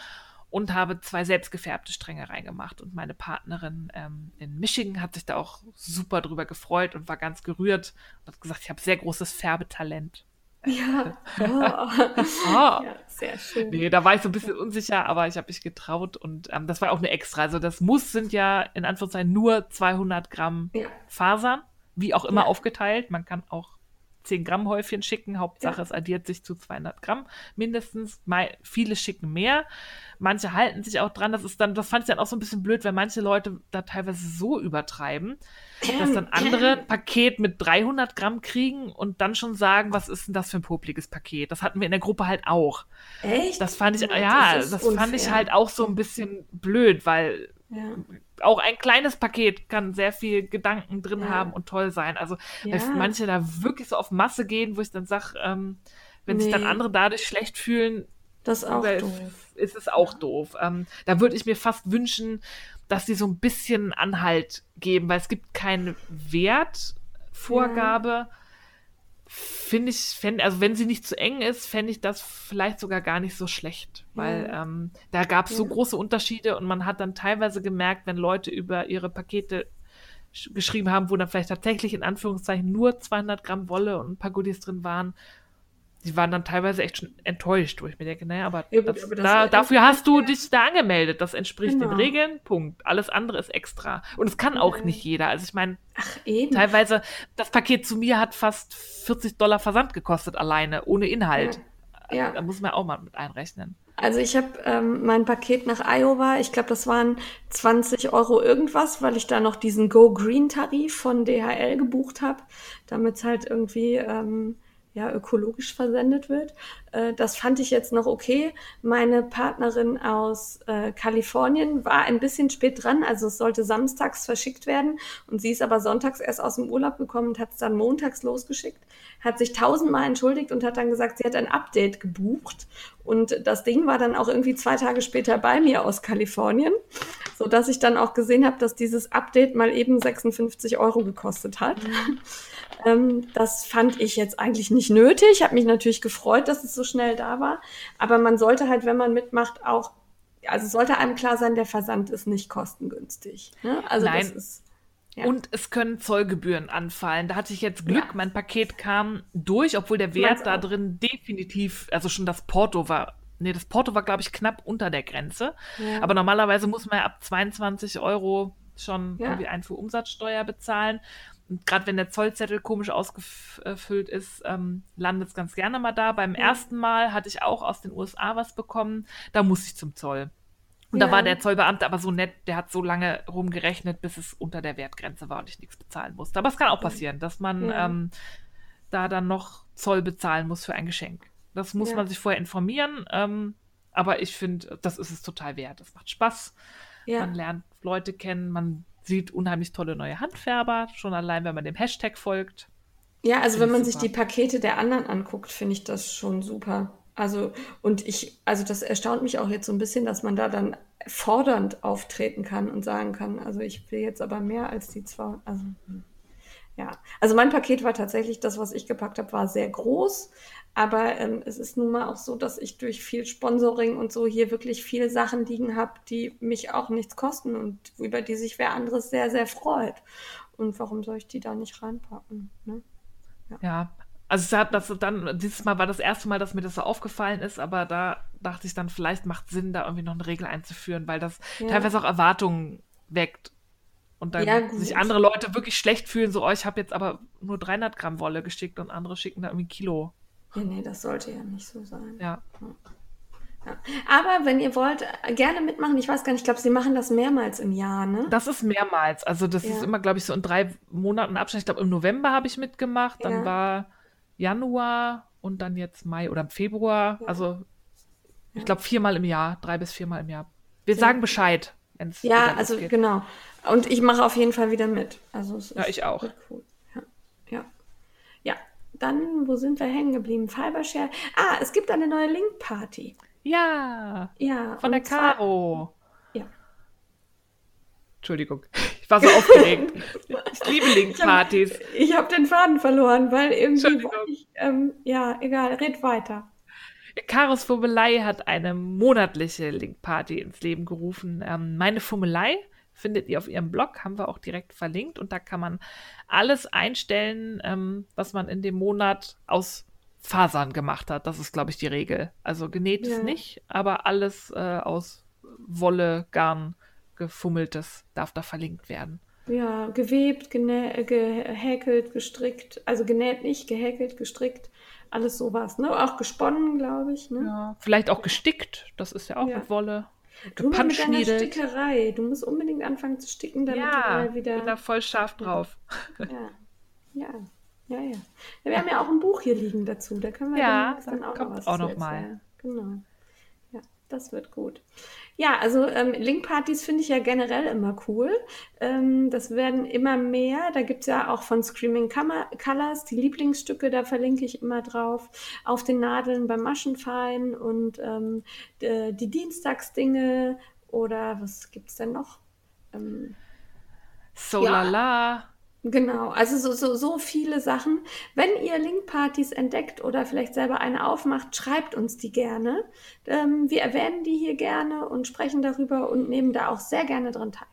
und habe zwei selbstgefärbte Stränge reingemacht. Und meine Partnerin ähm, in Michigan hat sich da auch super drüber gefreut und war ganz gerührt und hat gesagt, ich habe sehr großes Färbetalent. Ja. Oh. oh. ja, sehr schön. Nee, da war ich so ein bisschen unsicher, aber ich habe mich getraut und ähm, das war auch eine extra. Also das Muss sind ja in Anführungszeichen nur 200 Gramm ja. Fasern, wie auch immer ja. aufgeteilt. Man kann auch 10 Gramm Häufchen schicken. Hauptsache, ja. es addiert sich zu 200 Gramm mindestens. Mal, viele schicken mehr. Manche halten sich auch dran. Das ist dann, das fand ich dann auch so ein bisschen blöd, weil manche Leute da teilweise so übertreiben, dass dann andere ein Paket mit 300 Gramm kriegen und dann schon sagen, was ist denn das für ein popliges Paket? Das hatten wir in der Gruppe halt auch. Echt? Das fand ich, ja, das, das fand ich halt auch so ein bisschen blöd, weil ja. Auch ein kleines Paket kann sehr viel Gedanken drin ja. haben und toll sein. Also, ja. manche da wirklich so auf Masse gehen, wo ich dann sage, ähm, wenn nee. sich dann andere dadurch schlecht fühlen, das ist auch doof. ist es auch doof. Ähm, da würde ich mir fast wünschen, dass sie so ein bisschen Anhalt geben, weil es gibt keine Wertvorgabe. Ja finde ich, fänd, also wenn sie nicht zu eng ist, fände ich das vielleicht sogar gar nicht so schlecht, weil ja. ähm, da gab es ja. so große Unterschiede und man hat dann teilweise gemerkt, wenn Leute über ihre Pakete geschrieben haben, wo dann vielleicht tatsächlich in Anführungszeichen nur 200 Gramm Wolle und ein paar Goodies drin waren, die waren dann teilweise echt schon enttäuscht, wo ich mir denke, naja, aber, ja, das, aber das da, dafür hast du dich da angemeldet. Das entspricht genau. den Regeln, Punkt. Alles andere ist extra. Und es kann auch nicht jeder. Also ich meine, teilweise, das Paket zu mir hat fast 40 Dollar Versand gekostet alleine, ohne Inhalt. Ja. ja. Da muss man auch mal mit einrechnen. Also ich habe ähm, mein Paket nach Iowa, ich glaube, das waren 20 Euro irgendwas, weil ich da noch diesen Go Green Tarif von DHL gebucht habe, damit es halt irgendwie ähm, ja, ökologisch versendet wird. Äh, das fand ich jetzt noch okay. Meine Partnerin aus äh, Kalifornien war ein bisschen spät dran, also es sollte samstags verschickt werden und sie ist aber sonntags erst aus dem Urlaub gekommen und hat es dann montags losgeschickt, hat sich tausendmal entschuldigt und hat dann gesagt, sie hat ein Update gebucht und das Ding war dann auch irgendwie zwei Tage später bei mir aus Kalifornien, so dass ich dann auch gesehen habe, dass dieses Update mal eben 56 Euro gekostet hat. Mhm. Ähm, das fand ich jetzt eigentlich nicht nötig. Ich habe mich natürlich gefreut, dass es so schnell da war. Aber man sollte halt, wenn man mitmacht, auch, also sollte einem klar sein, der Versand ist nicht kostengünstig. Ne? Also Nein. das ist. Ja. Und es können Zollgebühren anfallen. Da hatte ich jetzt Glück, ja. mein Paket kam durch, obwohl der Wert da drin definitiv, also schon das Porto war Nee, das Porto war, glaube ich, knapp unter der Grenze. Ja. Aber normalerweise muss man ja ab 22 Euro schon ja. irgendwie Einfuhrumsatzsteuer bezahlen. Und gerade wenn der Zollzettel komisch ausgefüllt ist, ähm, landet es ganz gerne mal da. Beim ja. ersten Mal hatte ich auch aus den USA was bekommen. Da musste ich zum Zoll. Und ja. da war der Zollbeamte aber so nett, der hat so lange rumgerechnet, bis es unter der Wertgrenze war und ich nichts bezahlen musste. Aber es kann auch passieren, dass man ja. ähm, da dann noch Zoll bezahlen muss für ein Geschenk. Das muss man sich vorher informieren. Ähm, aber ich finde, das ist es total wert. Es macht Spaß. Man lernt Leute kennen, man sieht unheimlich tolle neue Handfärber, schon allein, wenn man dem Hashtag folgt. Ja, also wenn man super. sich die Pakete der anderen anguckt, finde ich das schon super. Also, und ich, also das erstaunt mich auch jetzt so ein bisschen, dass man da dann fordernd auftreten kann und sagen kann, also ich will jetzt aber mehr als die zwei. Also, ja. Also mein Paket war tatsächlich, das, was ich gepackt habe, war sehr groß. Aber ähm, es ist nun mal auch so, dass ich durch viel Sponsoring und so hier wirklich viele Sachen liegen habe, die mich auch nichts kosten und über die sich wer anderes sehr, sehr freut. Und warum soll ich die da nicht reinpacken? Ne? Ja. ja. Also habe das dann, dieses Mal war das erste Mal, dass mir das so aufgefallen ist, aber da dachte ich dann, vielleicht macht Sinn, da irgendwie noch eine Regel einzuführen, weil das ja. teilweise auch Erwartungen weckt. Und dann ja, sich andere Leute wirklich schlecht fühlen, so, oh, ich habe jetzt aber nur 300 Gramm Wolle geschickt und andere schicken da irgendwie ein Kilo. Ja, nee, das sollte ja nicht so sein. Ja. ja. Aber wenn ihr wollt, gerne mitmachen. Ich weiß gar nicht, ich glaube, sie machen das mehrmals im Jahr, ne? Das ist mehrmals. Also das ja. ist immer, glaube ich, so in drei Monaten Abstand. Ich glaube, im November habe ich mitgemacht. Dann war Januar und dann jetzt Mai oder Februar. Also ich glaube, viermal im Jahr, drei bis viermal im Jahr. Wir sagen Bescheid. Ja, also geht. genau. Und ich mache auf jeden Fall wieder mit. Also ja, ich auch. Cool. Dann, wo sind wir hängen geblieben? Fibershare. Ah, es gibt eine neue Link-Party. Ja. Ja. Von der Caro. Ja. Entschuldigung. Ich war so aufgeregt. Ich liebe Link-Partys. Ich habe hab den Faden verloren, weil irgendwie. Ich, ähm, ja, egal, red weiter. Karos Fummelei hat eine monatliche Link-Party ins Leben gerufen. Ähm, meine Fummelei findet ihr auf ihrem Blog, haben wir auch direkt verlinkt und da kann man alles einstellen, ähm, was man in dem Monat aus Fasern gemacht hat. Das ist, glaube ich, die Regel. Also genäht ja. nicht, aber alles äh, aus Wolle, Garn, gefummeltes darf da verlinkt werden. Ja, gewebt, gehäkelt, gestrickt, also genäht nicht, gehäkelt, gestrickt alles sowas, ne? Auch gesponnen, glaube ich. Ne? Ja, vielleicht auch gestickt, das ist ja auch ja. mit Wolle. Du mit deiner Stickerei. Du musst unbedingt anfangen zu sticken, damit ja, du mal wieder. Ich bin da voll scharf drauf. Ja, ja, ja, ja. wir haben ja auch ein Buch hier liegen dazu. Da können wir ja, dann, auch noch was auch noch mal. Genau. Das wird gut. Ja, also ähm, Link-Partys finde ich ja generell immer cool. Ähm, das werden immer mehr. Da gibt es ja auch von Screaming Colors die Lieblingsstücke, da verlinke ich immer drauf. Auf den Nadeln beim Maschenfein und ähm, die Dienstagsdinge oder was gibt es denn noch? Ähm, Solala. Ja. Genau, also so, so, so viele Sachen. Wenn ihr Linkpartys entdeckt oder vielleicht selber eine aufmacht, schreibt uns die gerne. Ähm, wir erwähnen die hier gerne und sprechen darüber und nehmen da auch sehr gerne dran teil.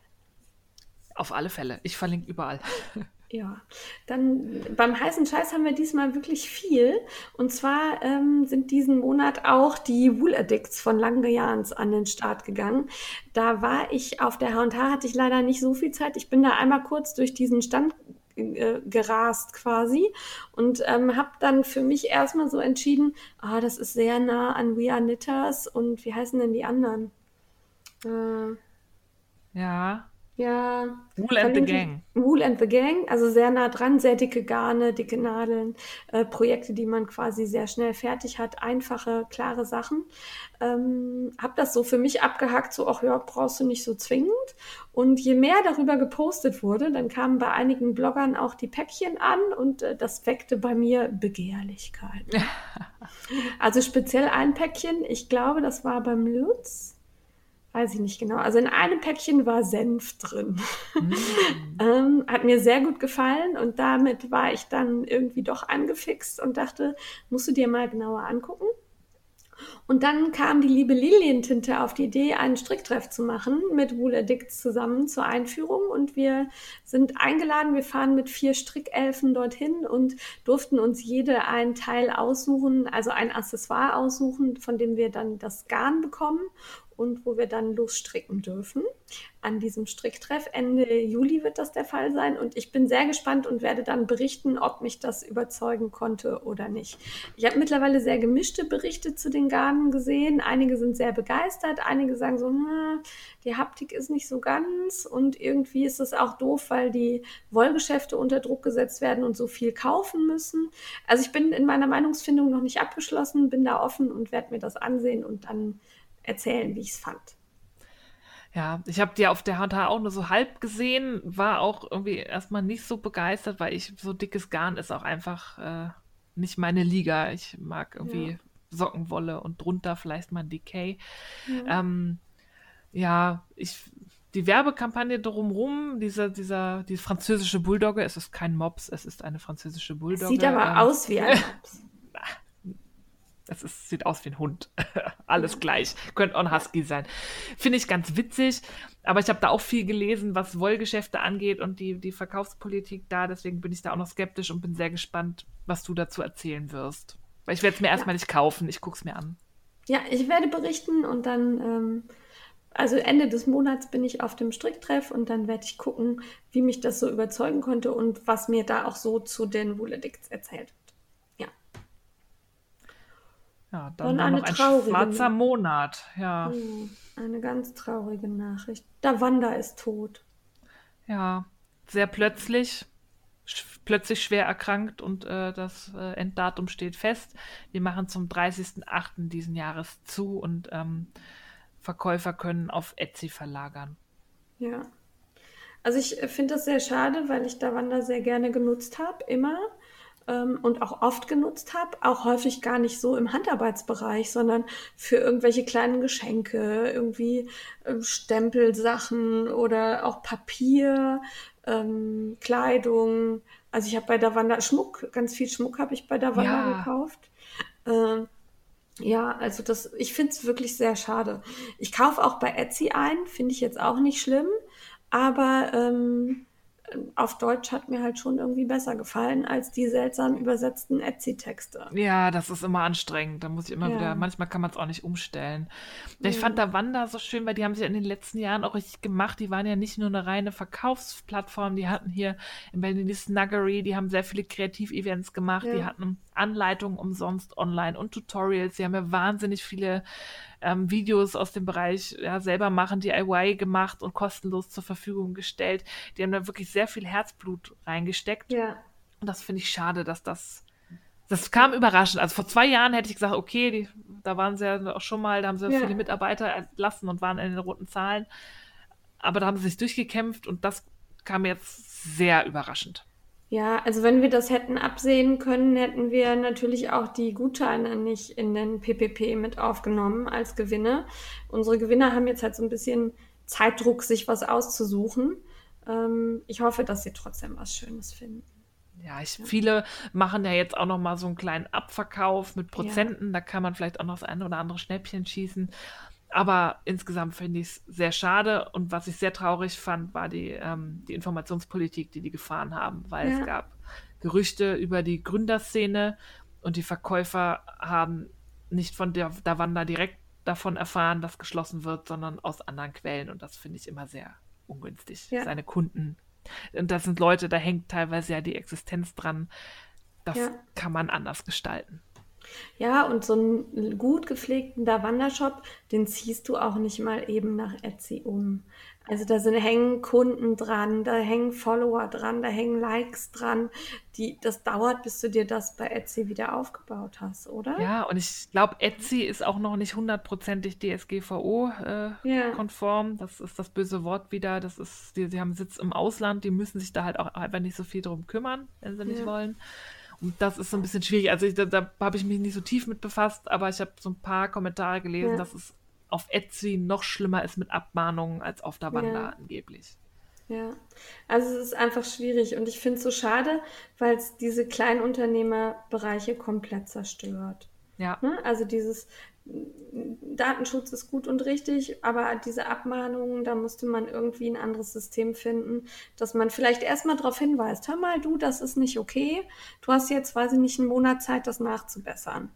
Auf alle Fälle. Ich verlinke überall. Ja, dann beim heißen Scheiß haben wir diesmal wirklich viel. Und zwar ähm, sind diesen Monat auch die Wool Addicts von Langejans an den Start gegangen. Da war ich auf der H&H, hatte ich leider nicht so viel Zeit. Ich bin da einmal kurz durch diesen Stand äh, gerast quasi und ähm, habe dann für mich erstmal so entschieden, ah, das ist sehr nah an We Are Knitters und wie heißen denn die anderen? Äh, ja. Ja. Wool and the Gang. Wool and the Gang, also sehr nah dran, sehr dicke Garne, dicke Nadeln, äh, Projekte, die man quasi sehr schnell fertig hat, einfache, klare Sachen. Ähm, hab das so für mich abgehakt, so, ach ja, brauchst du nicht so zwingend. Und je mehr darüber gepostet wurde, dann kamen bei einigen Bloggern auch die Päckchen an und äh, das weckte bei mir Begehrlichkeit. also speziell ein Päckchen, ich glaube, das war beim Lutz weiß ich nicht genau. Also in einem Päckchen war Senf drin. Mm. ähm, hat mir sehr gut gefallen und damit war ich dann irgendwie doch angefixt und dachte, musst du dir mal genauer angucken. Und dann kam die liebe Lilientinte auf die Idee, einen Stricktreff zu machen mit Wool Addicts zusammen zur Einführung. Und wir sind eingeladen. Wir fahren mit vier Strickelfen dorthin und durften uns jede ein Teil aussuchen, also ein Accessoire aussuchen, von dem wir dann das Garn bekommen und wo wir dann losstricken dürfen. An diesem Stricktreff Ende Juli wird das der Fall sein und ich bin sehr gespannt und werde dann berichten, ob mich das überzeugen konnte oder nicht. Ich habe mittlerweile sehr gemischte Berichte zu den Garnen gesehen. Einige sind sehr begeistert, einige sagen so, hm, die Haptik ist nicht so ganz und irgendwie ist es auch doof, weil die Wollgeschäfte unter Druck gesetzt werden und so viel kaufen müssen. Also ich bin in meiner Meinungsfindung noch nicht abgeschlossen, bin da offen und werde mir das ansehen und dann erzählen, wie ich es fand. Ja, ich habe die auf der H&H auch nur so halb gesehen, war auch irgendwie erstmal nicht so begeistert, weil ich so dickes Garn ist auch einfach äh, nicht meine Liga. Ich mag irgendwie ja. Sockenwolle und drunter vielleicht mal ein Decay. Ja, ähm, ja ich die Werbekampagne drumherum, dieser, dieser, die französische Bulldogge, es ist kein Mops, es ist eine französische Bulldogge. Sieht aber ähm, aus wie ein Mops. Es ist, sieht aus wie ein Hund. Alles gleich. Könnte auch ein Husky sein. Finde ich ganz witzig. Aber ich habe da auch viel gelesen, was Wollgeschäfte angeht und die, die Verkaufspolitik da. Deswegen bin ich da auch noch skeptisch und bin sehr gespannt, was du dazu erzählen wirst. Weil ich werde es mir erstmal nicht kaufen. Ich gucke es mir an. Ja, ich werde berichten und dann, ähm, also Ende des Monats bin ich auf dem Stricktreff und dann werde ich gucken, wie mich das so überzeugen konnte und was mir da auch so zu den Wuledicts erzählt. Ja. Ja, dann, dann noch ein schwarzer Monat. Ja. Eine ganz traurige Nachricht. Der Wanda ist tot. Ja, sehr plötzlich plötzlich schwer erkrankt und äh, das äh, Enddatum steht fest. Wir machen zum 30.08. diesen Jahres zu und ähm, Verkäufer können auf Etsy verlagern. Ja. Also ich äh, finde das sehr schade, weil ich Davanda sehr gerne genutzt habe, immer ähm, und auch oft genutzt habe, auch häufig gar nicht so im Handarbeitsbereich, sondern für irgendwelche kleinen Geschenke, irgendwie äh, Stempelsachen oder auch Papier, ähm, Kleidung. Also ich habe bei Davanda Schmuck, ganz viel Schmuck habe ich bei Davanda ja. gekauft. Äh, ja, also das, ich finde es wirklich sehr schade. Ich kaufe auch bei Etsy ein, finde ich jetzt auch nicht schlimm, aber ähm, auf Deutsch hat mir halt schon irgendwie besser gefallen als die seltsam übersetzten Etsy-Texte. Ja, das ist immer anstrengend. Da muss ich immer ja. wieder, manchmal kann man es auch nicht umstellen. Ja, ich fand da Wanda so schön, weil die haben sich in den letzten Jahren auch richtig gemacht. Die waren ja nicht nur eine reine Verkaufsplattform, die hatten hier in Berlin die Snuggery, die haben sehr viele Kreativ-Events gemacht, ja. die hatten Anleitungen umsonst online und Tutorials. Sie haben ja wahnsinnig viele ähm, Videos aus dem Bereich ja, selber machen, DIY gemacht und kostenlos zur Verfügung gestellt. Die haben da wirklich sehr viel Herzblut reingesteckt. Ja. Und das finde ich schade, dass das. Das kam überraschend. Also vor zwei Jahren hätte ich gesagt, okay, die, da waren sie ja auch schon mal, da haben sie ja. viele Mitarbeiter entlassen und waren in den roten Zahlen. Aber da haben sie sich durchgekämpft und das kam jetzt sehr überraschend. Ja, also wenn wir das hätten absehen können, hätten wir natürlich auch die Gutscheine nicht in den PPP mit aufgenommen als Gewinne. Unsere Gewinner haben jetzt halt so ein bisschen Zeitdruck, sich was auszusuchen. Ähm, ich hoffe, dass sie trotzdem was Schönes finden. Ja, ich, viele machen ja jetzt auch noch mal so einen kleinen Abverkauf mit Prozenten. Ja. Da kann man vielleicht auch noch das eine oder andere Schnäppchen schießen. Aber insgesamt finde ich es sehr schade. Und was ich sehr traurig fand, war die, ähm, die Informationspolitik, die die gefahren haben, weil ja. es gab Gerüchte über die Gründerszene und die Verkäufer haben nicht von der Davanda direkt davon erfahren, dass geschlossen wird, sondern aus anderen Quellen. Und das finde ich immer sehr ungünstig. Ja. Seine Kunden. Und das sind Leute, da hängt teilweise ja die Existenz dran. Das ja. kann man anders gestalten. Ja, und so einen gut gepflegten Davanda-Shop, den ziehst du auch nicht mal eben nach Etsy um. Also da sind, hängen Kunden dran, da hängen Follower dran, da hängen Likes dran. Die, das dauert, bis du dir das bei Etsy wieder aufgebaut hast, oder? Ja, und ich glaube, Etsy ist auch noch nicht hundertprozentig DSGVO-konform. Äh, ja. Das ist das böse Wort wieder. Das ist, die, sie haben Sitz im Ausland, die müssen sich da halt auch einfach nicht so viel drum kümmern, wenn sie nicht ja. wollen. Und das ist so ein bisschen schwierig. Also ich, da, da habe ich mich nicht so tief mit befasst, aber ich habe so ein paar Kommentare gelesen, ja. dass es auf Etsy noch schlimmer ist mit Abmahnungen als auf der Wanda ja. angeblich. Ja, also es ist einfach schwierig und ich finde es so schade, weil es diese Kleinunternehmerbereiche komplett zerstört. Ja. Ne? Also dieses, Datenschutz ist gut und richtig, aber diese Abmahnungen, da musste man irgendwie ein anderes System finden, dass man vielleicht erstmal darauf hinweist, hör mal, du, das ist nicht okay, du hast jetzt, weiß ich nicht, einen Monat Zeit, das nachzubessern.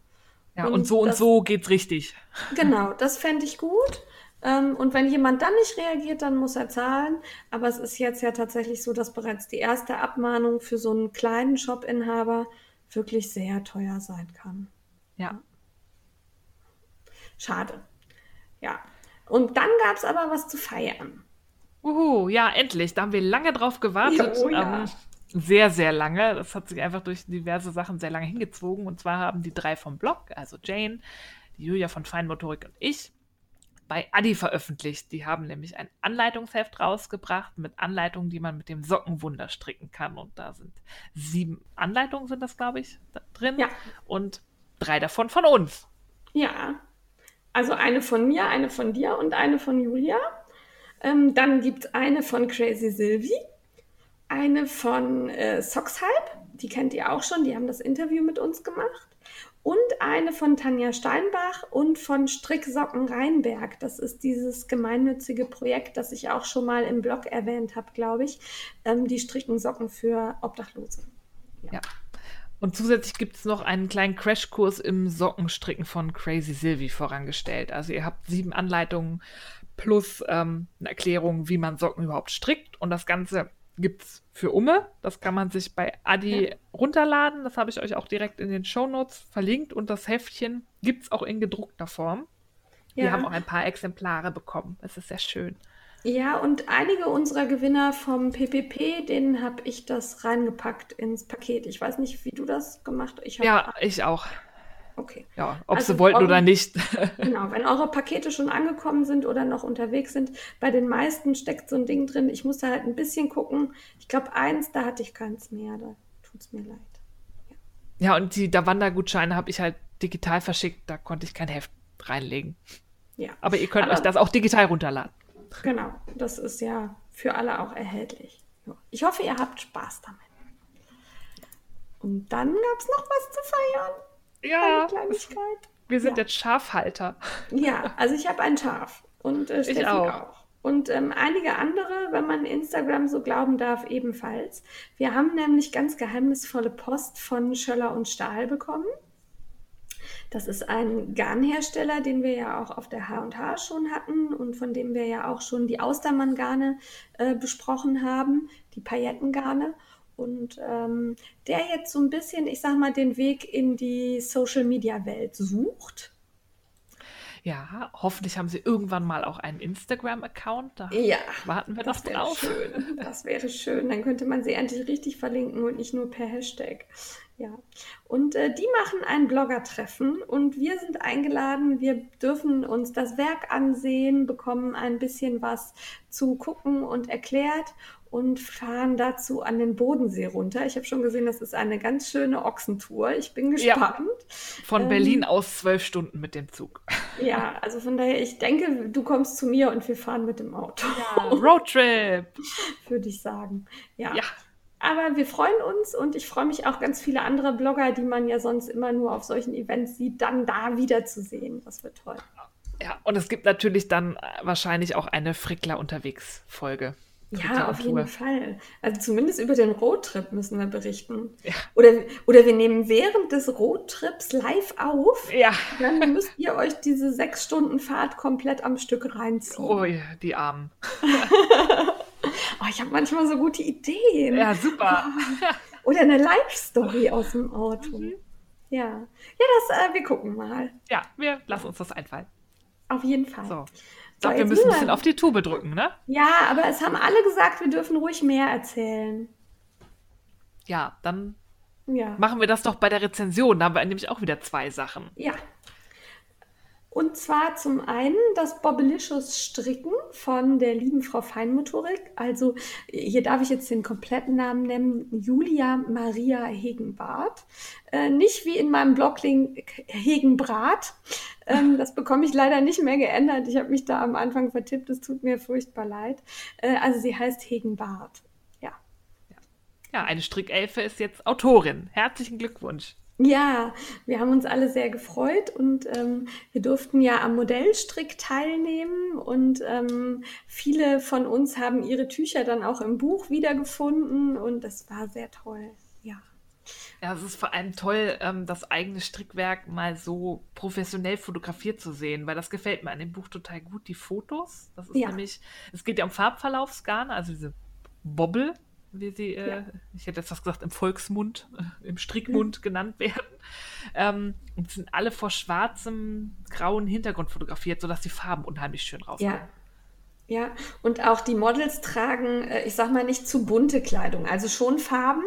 Ja, und, und so das, und so geht's richtig. Genau, das fände ich gut. Ähm, und wenn jemand dann nicht reagiert, dann muss er zahlen. Aber es ist jetzt ja tatsächlich so, dass bereits die erste Abmahnung für so einen kleinen Shop-Inhaber wirklich sehr teuer sein kann. Ja. Schade. Ja. Und dann gab es aber was zu feiern. Uhu, ja, endlich. Da haben wir lange drauf gewartet. Oh, ja. ähm, sehr, sehr lange. Das hat sich einfach durch diverse Sachen sehr lange hingezogen. Und zwar haben die drei vom Blog, also Jane, die Julia von Feinmotorik und ich, bei Adi veröffentlicht. Die haben nämlich ein Anleitungsheft rausgebracht mit Anleitungen, die man mit dem Sockenwunder stricken kann. Und da sind sieben Anleitungen, sind das, glaube ich, drin. Ja. Und drei davon von uns. Ja, also eine von mir, eine von dir und eine von Julia. Ähm, dann gibt es eine von Crazy Sylvie, eine von äh, Sockshype, die kennt ihr auch schon, die haben das Interview mit uns gemacht. und eine von Tanja Steinbach und von Stricksocken Rheinberg. Das ist dieses gemeinnützige Projekt, das ich auch schon mal im Blog erwähnt habe, glaube ich. Ähm, die stricken Socken für Obdachlose. Ja. ja. Und zusätzlich gibt es noch einen kleinen Crashkurs im Sockenstricken von Crazy Sylvie vorangestellt. Also ihr habt sieben Anleitungen plus ähm, eine Erklärung, wie man Socken überhaupt strickt. Und das Ganze gibt es für Umme. Das kann man sich bei Adi ja. runterladen. Das habe ich euch auch direkt in den Show Notes verlinkt. Und das Heftchen gibt es auch in gedruckter Form. Ja. Wir haben auch ein paar Exemplare bekommen. Es ist sehr schön. Ja, und einige unserer Gewinner vom PPP, denen habe ich das reingepackt ins Paket. Ich weiß nicht, wie du das gemacht hast. ja, ich auch. Okay. Ja, ob also sie wollten eure, oder nicht. genau, wenn eure Pakete schon angekommen sind oder noch unterwegs sind, bei den meisten steckt so ein Ding drin. Ich musste halt ein bisschen gucken. Ich glaube, eins, da hatte ich keins mehr. Da tut es mir leid. Ja, ja und die Davanda-Gutscheine habe ich halt digital verschickt. Da konnte ich kein Heft reinlegen. Ja. Aber ihr könnt Aber, euch das auch digital runterladen. Genau, das ist ja für alle auch erhältlich. Ich hoffe, ihr habt Spaß damit. Und dann gab es noch was zu feiern. Ja. Eine Kleinigkeit. Wir sind ja. jetzt Schafhalter. Ja, also ich habe ein Schaf. Und äh, Steffi ich auch. auch. Und ähm, einige andere, wenn man Instagram so glauben darf, ebenfalls. Wir haben nämlich ganz geheimnisvolle Post von Schöller und Stahl bekommen. Das ist ein Garnhersteller, den wir ja auch auf der H&H schon hatten und von dem wir ja auch schon die Austermann-Garne äh, besprochen haben, die Paillettengarne. Und ähm, der jetzt so ein bisschen, ich sag mal, den Weg in die Social-Media-Welt sucht. Ja, hoffentlich haben sie irgendwann mal auch einen Instagram-Account. Da ja, warten wir noch drauf. Schön. Das wäre schön. Dann könnte man sie endlich richtig verlinken und nicht nur per Hashtag. Ja, und äh, die machen ein Blogger-Treffen und wir sind eingeladen. Wir dürfen uns das Werk ansehen, bekommen ein bisschen was zu gucken und erklärt und fahren dazu an den Bodensee runter. Ich habe schon gesehen, das ist eine ganz schöne Ochsentour. Ich bin gespannt. Ja, von ähm, Berlin aus zwölf Stunden mit dem Zug. Ja, also von daher, ich denke, du kommst zu mir und wir fahren mit dem Auto. Ja, Roadtrip. Würde ich sagen. Ja. ja. Aber wir freuen uns und ich freue mich auch ganz viele andere Blogger, die man ja sonst immer nur auf solchen Events sieht, dann da wiederzusehen. Das wird toll. Ja, und es gibt natürlich dann wahrscheinlich auch eine Frickler unterwegs Folge. Ja, auf jeden Fall. Also zumindest über den Roadtrip müssen wir berichten. Ja. Oder, oder wir nehmen während des Roadtrips live auf. Ja. Dann müsst ihr euch diese sechs Stunden Fahrt komplett am Stück reinziehen. Oh, ja, die Armen. oh, ich habe manchmal so gute Ideen. Ja, super. Oder eine Live-Story aus dem Auto. Mhm. Ja. Ja, das, äh, wir gucken mal. Ja, wir lassen uns das einfallen. Auf jeden Fall. So. Ich glaube, wir müssen ein bisschen auf die Tube drücken, ne? Ja, aber es haben alle gesagt, wir dürfen ruhig mehr erzählen. Ja, dann ja. machen wir das doch bei der Rezension. Da haben wir nämlich auch wieder zwei Sachen. Ja. Und zwar zum einen das Bobbelicious Stricken von der lieben Frau Feinmotorik. Also hier darf ich jetzt den kompletten Namen nennen, Julia Maria Hegenbart. Äh, nicht wie in meinem Bloglink Hegenbrat. Ähm, das bekomme ich leider nicht mehr geändert. Ich habe mich da am Anfang vertippt. Es tut mir furchtbar leid. Äh, also sie heißt Hegenbart. Ja. Ja, eine Strickelfe ist jetzt Autorin. Herzlichen Glückwunsch. Ja, wir haben uns alle sehr gefreut und ähm, wir durften ja am Modellstrick teilnehmen und ähm, viele von uns haben ihre Tücher dann auch im Buch wiedergefunden und das war sehr toll. Ja. Ja, es ist vor allem toll, ähm, das eigene Strickwerk mal so professionell fotografiert zu sehen, weil das gefällt mir an dem Buch total gut, die Fotos. Das ist ja. nämlich, es geht ja um Farbverlaufsgarne, also diese Bobbel, wie sie, äh, ja. ich hätte jetzt was gesagt, im Volksmund, äh, im Strickmund genannt werden. Ähm, und sind alle vor schwarzem, grauen Hintergrund fotografiert, sodass die Farben unheimlich schön rauskommen. Ja. Ja, und auch die Models tragen, äh, ich sag mal, nicht zu bunte Kleidung. Also schon Farben,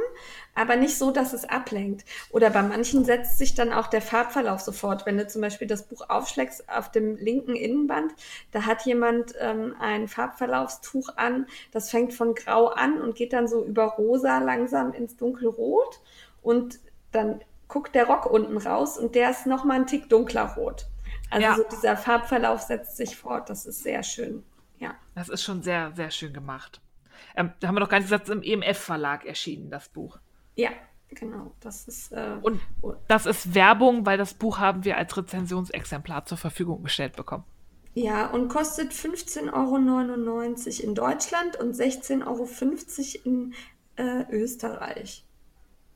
aber nicht so, dass es ablenkt. Oder bei manchen setzt sich dann auch der Farbverlauf sofort. Wenn du zum Beispiel das Buch aufschlägst auf dem linken Innenband, da hat jemand ähm, ein Farbverlaufstuch an, das fängt von grau an und geht dann so über rosa langsam ins dunkelrot. Und dann guckt der Rock unten raus und der ist nochmal ein Tick dunkler rot. Also ja. so dieser Farbverlauf setzt sich fort. Das ist sehr schön. Ja. Das ist schon sehr, sehr schön gemacht. Ähm, da haben wir noch gar nicht gesagt, es ist im EMF-Verlag erschienen, das Buch. Ja, genau. Das ist. Äh, Und das ist Werbung, weil das Buch haben wir als Rezensionsexemplar zur Verfügung gestellt bekommen. Ja, und kostet 15,99 Euro in Deutschland und 16,50 Euro in äh, Österreich.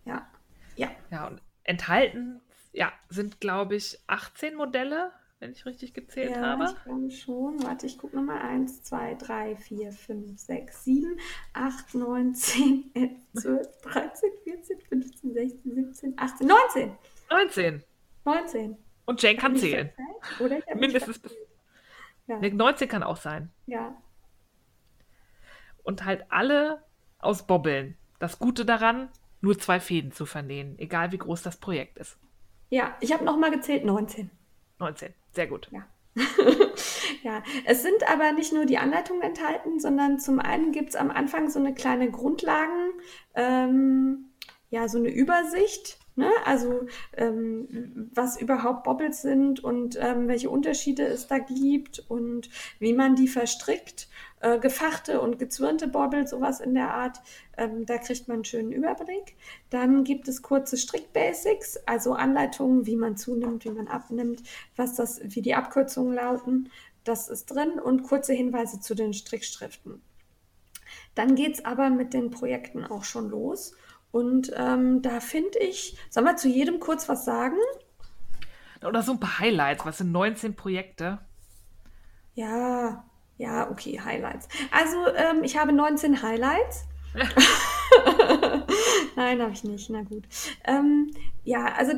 Ja. Ja. Ja, und enthalten ja, sind, glaube ich, 18 Modelle, wenn ich richtig gezählt ja, habe. Ich glaube schon. Warte, ich gucke nochmal. 1, 2, 3, 4, 5, 6, 7, 8, 9, 10, 11, 12, 13, 14, 15, 16, 17, 18, 19. 19. 19. Und Jane kann zählen. Oder Mindestens bis. Ja. Nee, 19 kann auch sein. ja. Und halt alle aus Bobbeln. Das Gute daran, nur zwei Fäden zu vernähen, egal wie groß das Projekt ist. Ja, ich habe nochmal gezählt, 19. 19. Sehr gut. Ja. ja, es sind aber nicht nur die Anleitungen enthalten, sondern zum einen gibt es am Anfang so eine kleine Grundlagen, ähm, ja, so eine Übersicht, ne? Also ähm, was überhaupt Bobbles sind und ähm, welche Unterschiede es da gibt und wie man die verstrickt. Äh, gefachte und gezwirnte Bobbles, sowas in der Art. Ähm, da kriegt man einen schönen Überblick. Dann gibt es kurze Strickbasics, also Anleitungen, wie man zunimmt, wie man abnimmt, was das, wie die Abkürzungen lauten. Das ist drin und kurze Hinweise zu den Strickschriften. Dann geht es aber mit den Projekten auch schon los. Und ähm, da finde ich, sollen wir zu jedem kurz was sagen? Oder so ein paar Highlights. Was sind 19 Projekte? Ja, ja, okay, Highlights. Also, ähm, ich habe 19 Highlights. Nein, habe ich nicht. Na gut. Ähm, ja, also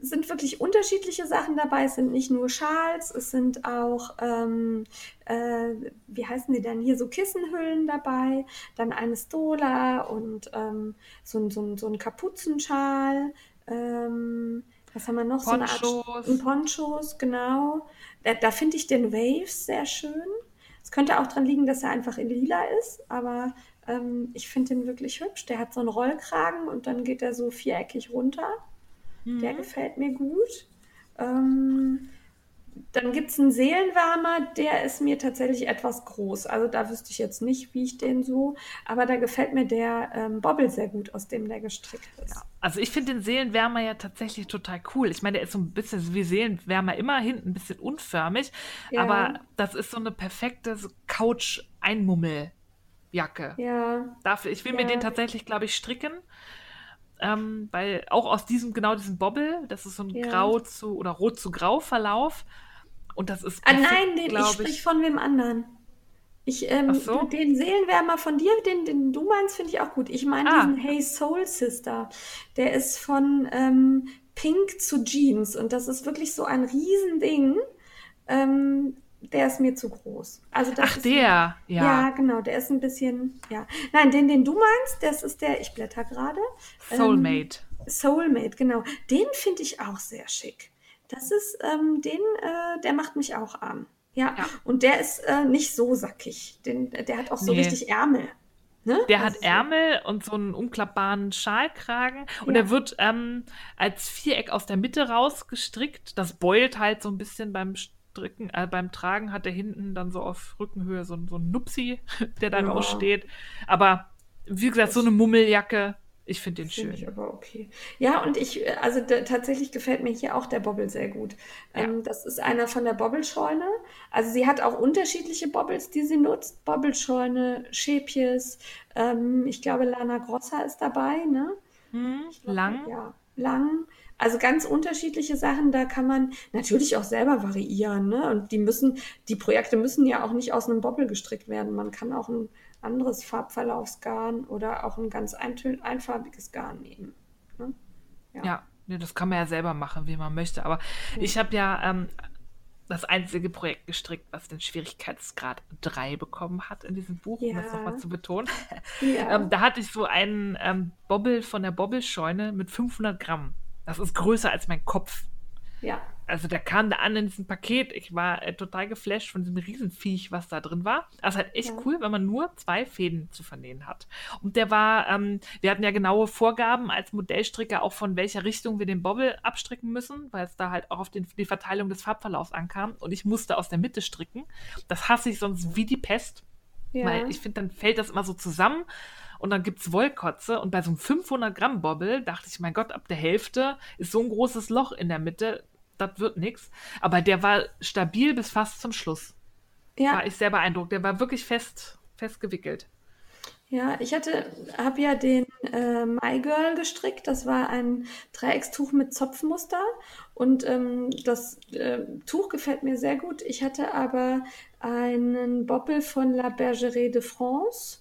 sind wirklich unterschiedliche Sachen dabei. Es sind nicht nur Schals, es sind auch, ähm, äh, wie heißen die denn hier, so Kissenhüllen dabei, dann eine Stola und ähm, so, ein- so, so ein Kapuzenschal. Ähm, was haben wir noch? So eine Art Ponchos. Ponchos, genau. Da, da finde ich den Waves sehr schön. Es könnte auch dran liegen, dass er einfach in lila ist, aber ähm, ich finde den wirklich hübsch. Der hat so einen Rollkragen und dann geht er so viereckig runter. Der gefällt mir gut. Ähm, dann gibt es einen Seelenwärmer, der ist mir tatsächlich etwas groß. Also da wüsste ich jetzt nicht, wie ich den so, aber da gefällt mir der ähm, Bobbel sehr gut, aus dem der gestrickt ist. Also ich finde den Seelenwärmer ja tatsächlich total cool. Ich meine, der ist so ein bisschen wie Seelenwärmer immer hinten ein bisschen unförmig, Ja. aber das ist so eine perfekte so Couch-Einmummel-Jacke. Ja, Dafür, ich will mir Ja. den tatsächlich, glaube ich, stricken. Ähm, weil auch aus diesem, genau diesem Bobbel, das ist so ein Ja. Grau zu oder Rot zu Grau Verlauf. Und das ist Ah, perfekt, nein, den, ich glaub sprich von wem anderen. Ich, ähm, so. den Seelenwärmer von dir, den, den du meinst, finde ich auch gut. Ich meine Ah. diesen Hey Soul Sister. Der ist von ähm, Pink zu Jeans und das ist wirklich so ein Riesending. Ähm, der ist mir zu groß. Also das Ach, ist, der, Ja, ja. genau, der ist ein bisschen, ja. Nein, den, den du meinst, das ist der, ich blätter gerade. Soulmate. Soulmate, genau. Den finde ich auch sehr schick. Das ist, ähm, den, äh, der macht mich auch an. Ja, Ja. und der ist äh, nicht so sackig. Den, der hat auch so Nee. richtig Ärmel. Ne? Der hat Also so- Ärmel und so einen umklappbaren Schalkragen. Und Ja. der wird ähm, als Viereck aus der Mitte rausgestrickt. Das beult halt so ein bisschen beim Stricken, äh, beim Tragen hat er hinten dann so auf Rückenhöhe so, ein- so ein Nupsi, der da Ja. raussteht. Aber wie gesagt, so eine Mummeljacke, ich finde den Finde schön. ich aber okay. Ja, und ich, äh, also da, tatsächlich gefällt mir hier auch der Bobbel sehr gut. Ähm, das ist einer von der Bobbelscheune. Also sie hat auch unterschiedliche Bobbles, die sie nutzt. Bobbelscheune, Schäpjes, ähm, ich glaube Lana Grossa ist dabei, ne? Hm, glaub, lang. Ja, lang. Also ganz unterschiedliche Sachen, da kann man natürlich auch selber variieren, ne? Und die müssen, die Projekte müssen ja auch nicht aus einem Bobbel gestrickt werden. Man kann auch ein anderes Farbverlaufsgarn oder auch ein ganz einfarbiges Garn nehmen. Ne? Ja, nee, das kann man ja selber machen, wie man möchte. Aber ich habe ja ähm, das einzige Projekt gestrickt, was den Schwierigkeitsgrad 3 bekommen hat in diesem Buch, um das Ja. nochmal zu betonen. Ja. Ähm, da hatte ich so einen ähm, Bobbel von der Bobbelscheune mit 500 Gramm. Das ist größer als mein Kopf. ja. Also der kam da an in diesem Paket. Ich war äh, total geflasht von diesem Riesenviech, was da drin war. Das ist halt echt Ja. cool, wenn man nur zwei Fäden zu vernähen hat. Und der war, ähm, wir hatten ja genaue Vorgaben als Modellstricker auch von welcher Richtung wir den Bobbel abstricken müssen, weil es da halt auch auf den, die Verteilung des Farbverlaufs ankam. Und ich musste aus der Mitte stricken. Das hasse ich sonst wie die Pest. Ja. Weil ich finde, dann fällt das immer so zusammen und dann gibt es Wollkotze und bei so einem 500 Gramm Bobbel dachte ich, mein Gott, ab der Hälfte ist so ein großes Loch in der Mitte, das wird nichts. Aber der war stabil bis fast zum Schluss. Ja. War ich sehr beeindruckt. Der war wirklich fest, fest gewickelt. Ja, ich hatte, habe ja den äh, My Girl gestrickt. Das war ein Dreieckstuch mit Zopfmuster und ähm, das äh, Tuch gefällt mir sehr gut. Ich hatte aber einen Boppel von La Bergerie de France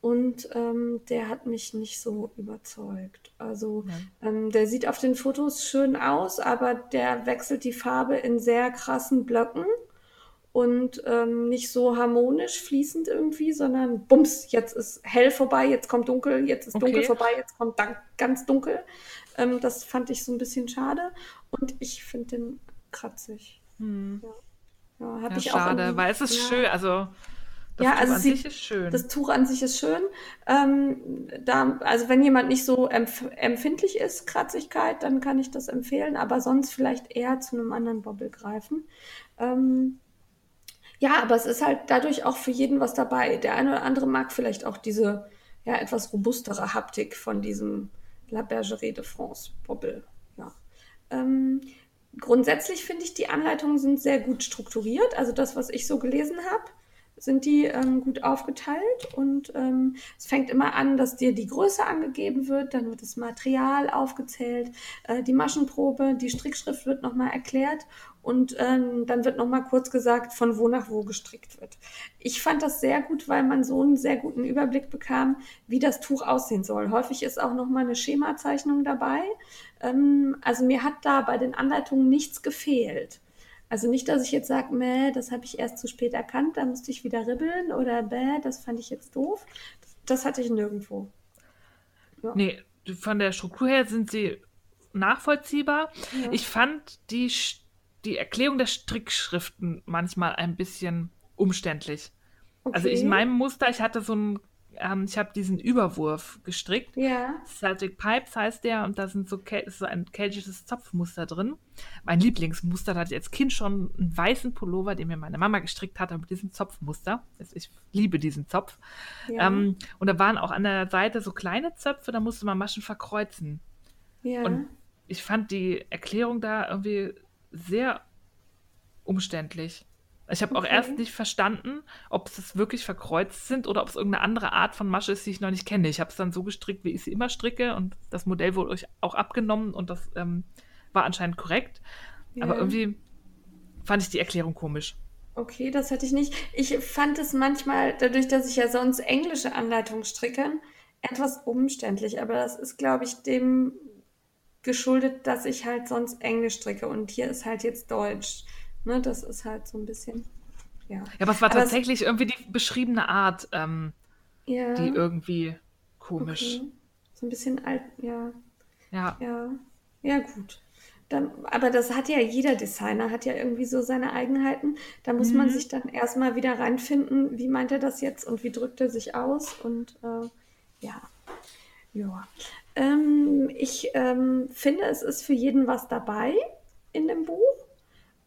und ähm, der hat mich nicht so überzeugt. Also ähm, der sieht auf den Fotos schön aus, aber der wechselt die Farbe in sehr krassen Blöcken und ähm, nicht so harmonisch fließend irgendwie, sondern bums, jetzt ist hell vorbei, jetzt kommt dunkel, jetzt ist okay. dunkel vorbei, jetzt kommt ganz dunkel. Ähm, das fand ich so ein bisschen schade und ich finde den kratzig. Hm. Ja, ja, ja schade, weil es ist schön, also das ja, Tuch also an sie, sich ist schön. Das Tuch an sich ist schön. Ähm, da, also wenn jemand nicht so empf empfindlich ist, Kratzigkeit, dann kann ich das empfehlen, aber sonst vielleicht eher zu einem anderen Bobbel greifen. Ähm, ja, aber es ist halt dadurch auch für jeden was dabei. Der eine oder andere mag vielleicht auch diese ja, etwas robustere Haptik von diesem La Bergerie de France Bobbel. Ja. Ähm, grundsätzlich finde ich, die Anleitungen sind sehr gut strukturiert. Also das, was ich so gelesen habe, sind die ähm, gut aufgeteilt und ähm, es fängt immer an, dass dir die Größe angegeben wird, dann wird das Material aufgezählt, äh, die Maschenprobe, die Strickschrift wird nochmal erklärt und ähm, dann wird nochmal kurz gesagt, von wo nach wo gestrickt wird. Ich fand das sehr gut, weil man so einen sehr guten Überblick bekam, wie das Tuch aussehen soll. Häufig ist auch nochmal eine Schemazeichnung dabei. Ähm, also mir hat da bei den Anleitungen nichts gefehlt. Also nicht, dass ich jetzt sage, meh, das habe ich erst zu spät erkannt, da musste ich wieder ribbeln oder bäh, das fand ich jetzt doof. Das hatte ich nirgendwo. Ja. Nee, von der Struktur her sind sie nachvollziehbar. Ja. Ich fand die, die Erklärung der Strickschriften manchmal ein bisschen umständlich. Okay. Also in meinem Muster, ich hatte so ein ähm, ich habe diesen Überwurf gestrickt. Ja. Celtic Pipes heißt der und da sind so, ist so ein keltisches Zopfmuster drin. Mein Lieblingsmuster, da hatte ich als Kind schon einen weißen Pullover, den mir meine Mama gestrickt hat, mit diesem Zopfmuster. Ich liebe diesen Zopf. Ja. Ähm, und da waren auch an der Seite so kleine Zöpfe, da musste man Maschen verkreuzen. Ja. Und ich fand die Erklärung da irgendwie sehr umständlich. Ich habe okay. auch erst nicht verstanden, ob es wirklich verkreuzt sind oder ob es irgendeine andere Art von Masche ist, die ich noch nicht kenne. Ich habe es dann so gestrickt, wie ich sie immer stricke und das Modell wurde euch auch abgenommen und das ähm, war anscheinend korrekt. Ja. Aber irgendwie fand ich die Erklärung komisch. Okay, das hatte ich nicht. Ich fand es manchmal, dadurch, dass ich ja sonst englische Anleitungen stricke, etwas umständlich. Aber das ist, glaube ich, dem geschuldet, dass ich halt sonst Englisch stricke und hier ist halt jetzt Deutsch. Ne, das ist halt so ein bisschen. Ja, ja aber es war aber tatsächlich es, irgendwie die beschriebene Art, ähm, ja, die irgendwie komisch. Okay. So ein bisschen alt, ja. Ja. Ja, ja gut. Dann, aber das hat ja jeder Designer, hat ja irgendwie so seine Eigenheiten. Da muss mhm. man sich dann erstmal wieder reinfinden, wie meint er das jetzt und wie drückt er sich aus und äh, ja. Ja. Ähm, ich ähm, finde, es ist für jeden was dabei in dem Buch.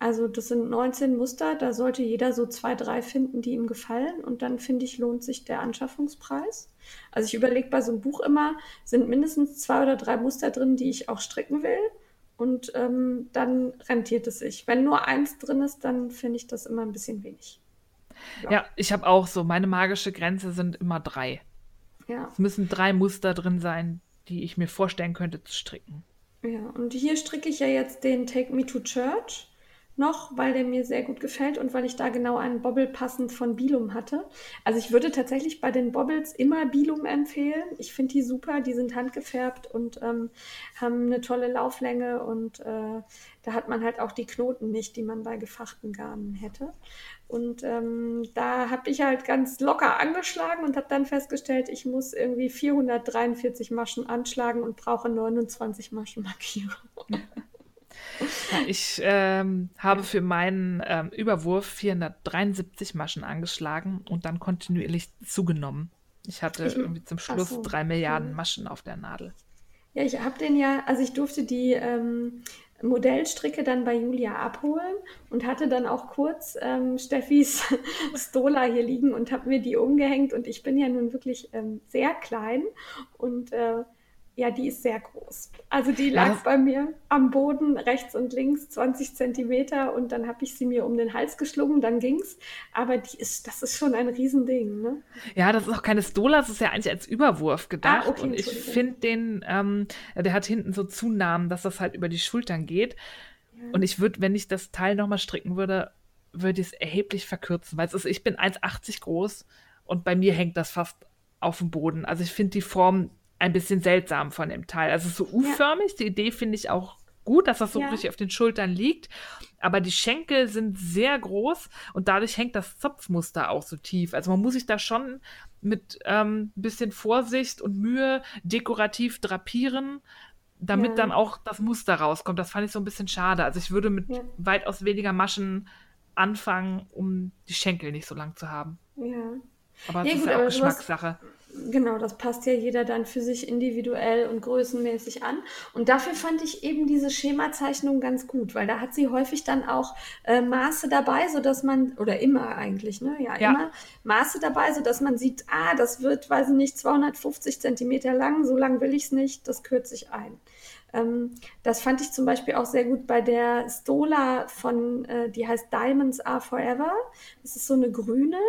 Also das sind 19 Muster, da sollte jeder so zwei, drei finden, die ihm gefallen. Und dann finde ich, lohnt sich der Anschaffungspreis. Also ich überlege bei so einem Buch immer, sind mindestens zwei oder drei Muster drin, die ich auch stricken will. Und ähm, dann rentiert es sich. Wenn nur eins drin ist, dann finde ich das immer ein bisschen wenig. Ja, ja ich habe auch so, meine magische Grenze sind immer drei. Ja. Es müssen drei Muster drin sein, die ich mir vorstellen könnte zu stricken. Ja, und hier stricke ich ja jetzt den Take Me to Church noch, weil der mir sehr gut gefällt und weil ich da genau einen Bobbel passend von Bilum hatte. Also ich würde tatsächlich bei den Bobbles immer Bilum empfehlen. Ich finde die super, die sind handgefärbt und ähm, haben eine tolle Lauflänge und äh, da hat man halt auch die Knoten nicht, die man bei gefachten Garnen hätte. Und ähm, da habe ich halt ganz locker angeschlagen und habe dann festgestellt, ich muss irgendwie 443 Maschen anschlagen und brauche 29 Maschen Markierung. Ich ähm, habe für meinen ähm, Überwurf 473 Maschen angeschlagen und dann kontinuierlich zugenommen. Ich hatte ich, irgendwie zum Schluss so. drei Milliarden Maschen auf der Nadel. Ja, ich habe den ja, also ich durfte die ähm, Modellstricke dann bei Julia abholen und hatte dann auch kurz ähm, Steffis Stola hier liegen und habe mir die umgehängt. Und ich bin ja nun wirklich ähm, sehr klein und äh, ja, die ist sehr groß. Also die lag ja. bei mir am Boden rechts und links 20 Zentimeter und dann habe ich sie mir um den Hals geschlungen, dann ging's. Aber die ist, das ist schon ein Riesending, ne? Ja, das ist auch keine Stola, das ist ja eigentlich als Überwurf gedacht. Ah, okay, und ich finde den, ähm, der hat hinten so Zunahmen, dass das halt über die Schultern geht. Ja. Und ich würde, wenn ich das Teil nochmal stricken würde, würde ich es erheblich verkürzen, weil es ist, ich bin 1,80 groß und bei mir hängt das fast auf dem Boden. Also ich finde die Form ein bisschen seltsam von dem Teil. Also so U-förmig, ja. die Idee finde ich auch gut, dass das so ja. richtig auf den Schultern liegt. Aber die Schenkel sind sehr groß und dadurch hängt das Zopfmuster auch so tief. Also man muss sich da schon mit ähm, ein bisschen Vorsicht und Mühe dekorativ drapieren, damit ja. dann auch das Muster rauskommt. Das fand ich so ein bisschen schade. Also ich würde mit ja. weitaus weniger Maschen anfangen, um die Schenkel nicht so lang zu haben. Ja. Aber das ist gut, ja auch Geschmackssache. Hast, Genau, das passt ja jeder dann für sich individuell und größenmäßig an. Und dafür fand ich eben diese Schemazeichnung ganz gut, weil da hat sie häufig dann auch äh, Maße dabei, so dass man, oder immer eigentlich, ne? Ja, ja, immer Maße dabei, so dass man sieht, ah, das wird, weiß ich nicht, 250 Zentimeter lang, so lang will ich es nicht, das kürze ich ein. Ähm, das fand ich zum Beispiel auch sehr gut bei der Stola von, äh, die heißt Diamonds Are Forever. Das ist so eine grüne.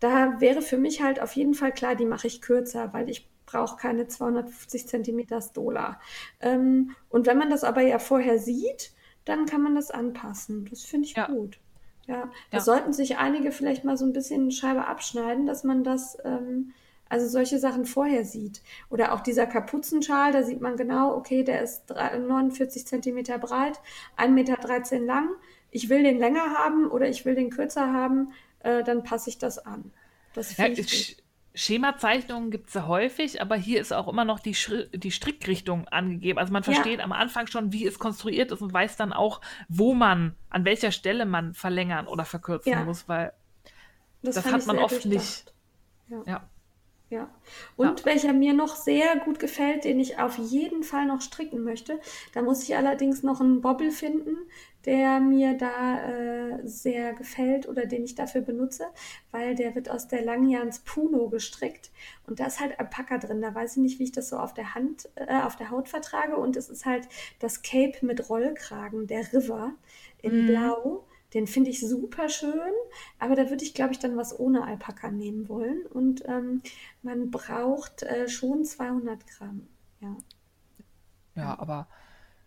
Da wäre für mich halt auf jeden Fall klar, die mache ich kürzer, weil ich brauche keine 250 Zentimeter Stola. Ähm, und wenn man das aber ja vorher sieht, dann kann man das anpassen. Das finde ich ja. gut. Ja, da ja. sollten sich einige vielleicht mal so ein bisschen Scheibe abschneiden, dass man das ähm, also solche Sachen vorher sieht. Oder auch dieser Kapuzenschal, da sieht man genau, okay, der ist 49 Zentimeter breit, 1,13 Meter lang. Ich will den länger haben oder ich will den kürzer haben, äh, dann passe ich das an. Das ja, ich Schemazeichnungen gibt es ja häufig, aber hier ist auch immer noch die, Schri die Strickrichtung angegeben. Also man versteht ja. am Anfang schon, wie es konstruiert ist und weiß dann auch, wo man, an welcher Stelle man verlängern oder verkürzen ja. muss, weil das, das hat man oft nicht. Ja. ja. Und ja. welcher mir noch sehr gut gefällt, den ich auf jeden Fall noch stricken möchte. Da muss ich allerdings noch einen Bobbel finden, der mir da äh, sehr gefällt oder den ich dafür benutze, weil der wird aus der Langjans Puno gestrickt und da ist halt Alpaka drin. Da weiß ich nicht, wie ich das so auf der Hand, äh, auf der Haut vertrage und es ist halt das Cape mit Rollkragen, der River in mm. Blau. Den finde ich super schön, aber da würde ich, glaube ich, dann was ohne Alpaka nehmen wollen. Und ähm, man braucht äh, schon 200 Gramm. Ja. Ja, aber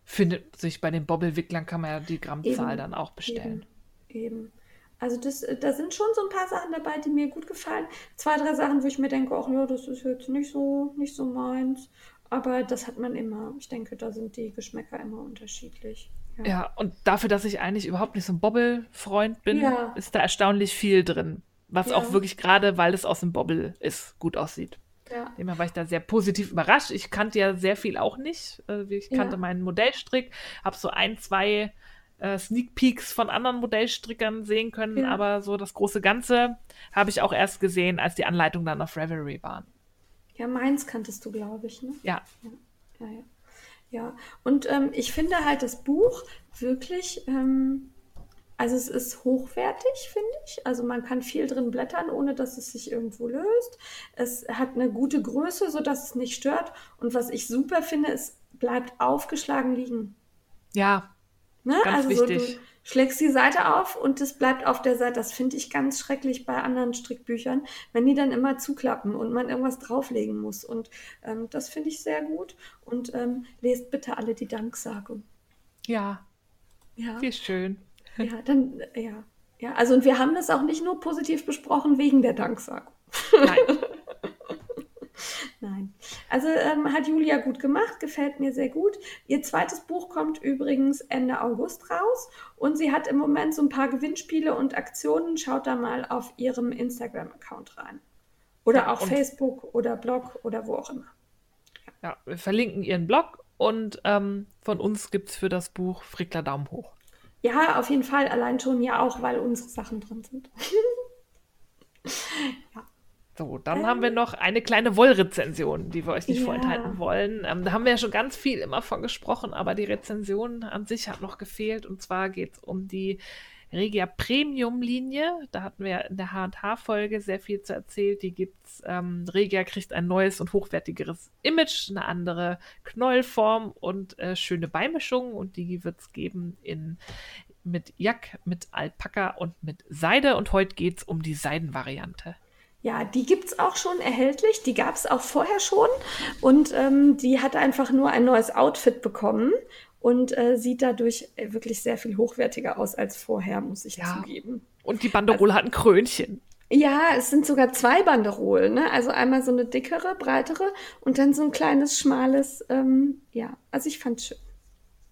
findet sich bei den Bobbelwicklern kann man ja die Grammzahl eben, dann auch bestellen. Eben. eben. Also das, da sind schon so ein paar Sachen dabei, die mir gut gefallen. Zwei, drei Sachen, wo ich mir denke, ach ja, das ist jetzt nicht so, nicht so meins. Aber das hat man immer. Ich denke, da sind die Geschmäcker immer unterschiedlich. Ja. und dafür, dass ich eigentlich überhaupt nicht so ein Bobbel-Freund bin, ja. ist da erstaunlich viel drin. Was ja. auch wirklich gerade, weil es aus dem Bobbel ist, gut aussieht. Ja. Demnach war ich da sehr positiv überrascht. Ich kannte ja sehr viel auch nicht. Äh, ich kannte ja. meinen Modellstrick, habe so ein, zwei äh, Sneak Peeks von anderen Modellstrickern sehen können, ja. aber so das große Ganze habe ich auch erst gesehen, als die Anleitungen dann auf Reverie waren. Ja, meins kanntest du, glaube ich, ne? Ja. Ja, ja. Ja, und ähm, ich finde halt das Buch wirklich, ähm, also es ist hochwertig, finde ich. Also man kann viel drin blättern, ohne dass es sich irgendwo löst. Es hat eine gute Größe, sodass es nicht stört. Und was ich super finde, es bleibt aufgeschlagen liegen. Ja, ne? ganz also wichtig. So, du, schlägst die Seite auf und es bleibt auf der Seite. Das finde ich ganz schrecklich bei anderen Strickbüchern, wenn die dann immer zuklappen und man irgendwas drauflegen muss. Und ähm, das finde ich sehr gut. Und ähm, lest bitte alle die Danksagung. Ja. Ja. Wie schön. Ja, dann, ja. Ja, also und wir haben das auch nicht nur positiv besprochen wegen der Danksagung. Nein. Nein. Also ähm, hat Julia gut gemacht, gefällt mir sehr gut. Ihr zweites Buch kommt übrigens Ende August raus und sie hat im Moment so ein paar Gewinnspiele und Aktionen. Schaut da mal auf ihrem Instagram-Account rein. Oder ja, auch Facebook oder Blog oder wo auch immer. Ja, wir verlinken ihren Blog und ähm, von uns gibt es für das Buch Frickler Daumen hoch. Ja, auf jeden Fall. Allein schon ja auch, weil unsere Sachen drin sind. ja. So, dann ähm, haben wir noch eine kleine Wollrezension, die wir euch nicht ja. vorenthalten wollen. Ähm, da haben wir ja schon ganz viel immer von gesprochen, aber die Rezension an sich hat noch gefehlt. Und zwar geht es um die Regia Premium Linie. Da hatten wir in der H&H-Folge sehr viel zu erzählt. Die gibt's. Ähm, Regia kriegt ein neues und hochwertigeres Image, eine andere Knollform und äh, schöne Beimischungen. Und die wird es geben in mit Jack, mit Alpaka und mit Seide. Und heute geht es um die Seidenvariante. Ja, die gibt es auch schon erhältlich. Die gab es auch vorher schon. Und ähm, die hat einfach nur ein neues Outfit bekommen und äh, sieht dadurch äh, wirklich sehr viel hochwertiger aus als vorher, muss ich ja. zugeben. Und die Banderole also, hat ein Krönchen. Ja, es sind sogar zwei Banderolen. Ne? Also einmal so eine dickere, breitere und dann so ein kleines, schmales. Ähm, ja, also ich fand es schön.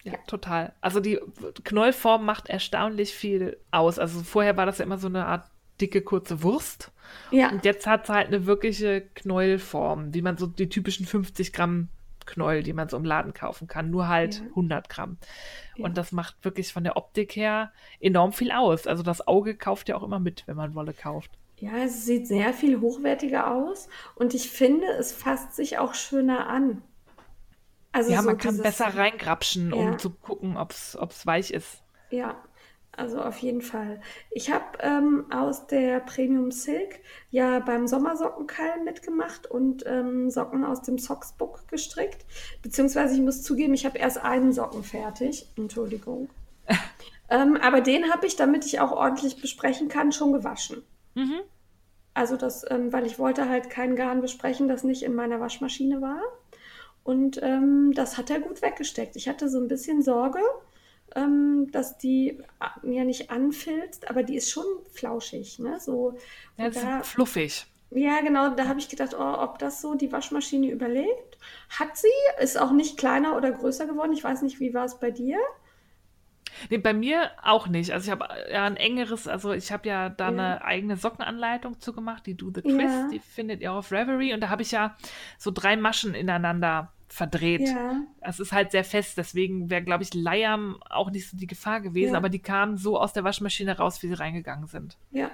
Ja, ja, total. Also die Knollform macht erstaunlich viel aus. Also vorher war das ja immer so eine Art dicke, kurze Wurst. Ja. Und jetzt hat es halt eine wirkliche Knäuelform, wie man so die typischen 50 Gramm Knäuel, die man so im Laden kaufen kann, nur halt ja. 100 Gramm. Ja. Und das macht wirklich von der Optik her enorm viel aus. Also das Auge kauft ja auch immer mit, wenn man Wolle kauft. Ja, es sieht sehr viel hochwertiger aus und ich finde, es fasst sich auch schöner an. Also ja, so man kann besser reingrapschen, ja. um zu gucken, ob es weich ist. Ja, also auf jeden Fall. Ich habe ähm, aus der Premium Silk ja beim Sommersockenkeil mitgemacht und ähm, Socken aus dem Socksbook gestrickt. Beziehungsweise ich muss zugeben, ich habe erst einen Socken fertig. Entschuldigung. ähm, aber den habe ich, damit ich auch ordentlich besprechen kann, schon gewaschen. Mhm. Also das, ähm, weil ich wollte halt kein Garn besprechen, das nicht in meiner Waschmaschine war. Und ähm, das hat er gut weggesteckt. Ich hatte so ein bisschen Sorge, ähm, dass die äh, ja nicht anfilzt, aber die ist schon flauschig, ne? So, ja, da, fluffig. Ja, genau, da habe ich gedacht, oh, ob das so die Waschmaschine überlebt. Hat sie, ist auch nicht kleiner oder größer geworden. Ich weiß nicht, wie war es bei dir? Nee, bei mir auch nicht. Also ich habe ja ein engeres, also ich habe ja da ja. eine eigene Sockenanleitung zugemacht, die Do the Twist, ja. die findet ihr auf Reverie und da habe ich ja so drei Maschen ineinander verdreht. Ja. Es ist halt sehr fest, deswegen wäre, glaube ich, Leiern auch nicht so die Gefahr gewesen, ja. aber die kamen so aus der Waschmaschine raus, wie sie reingegangen sind. Ja,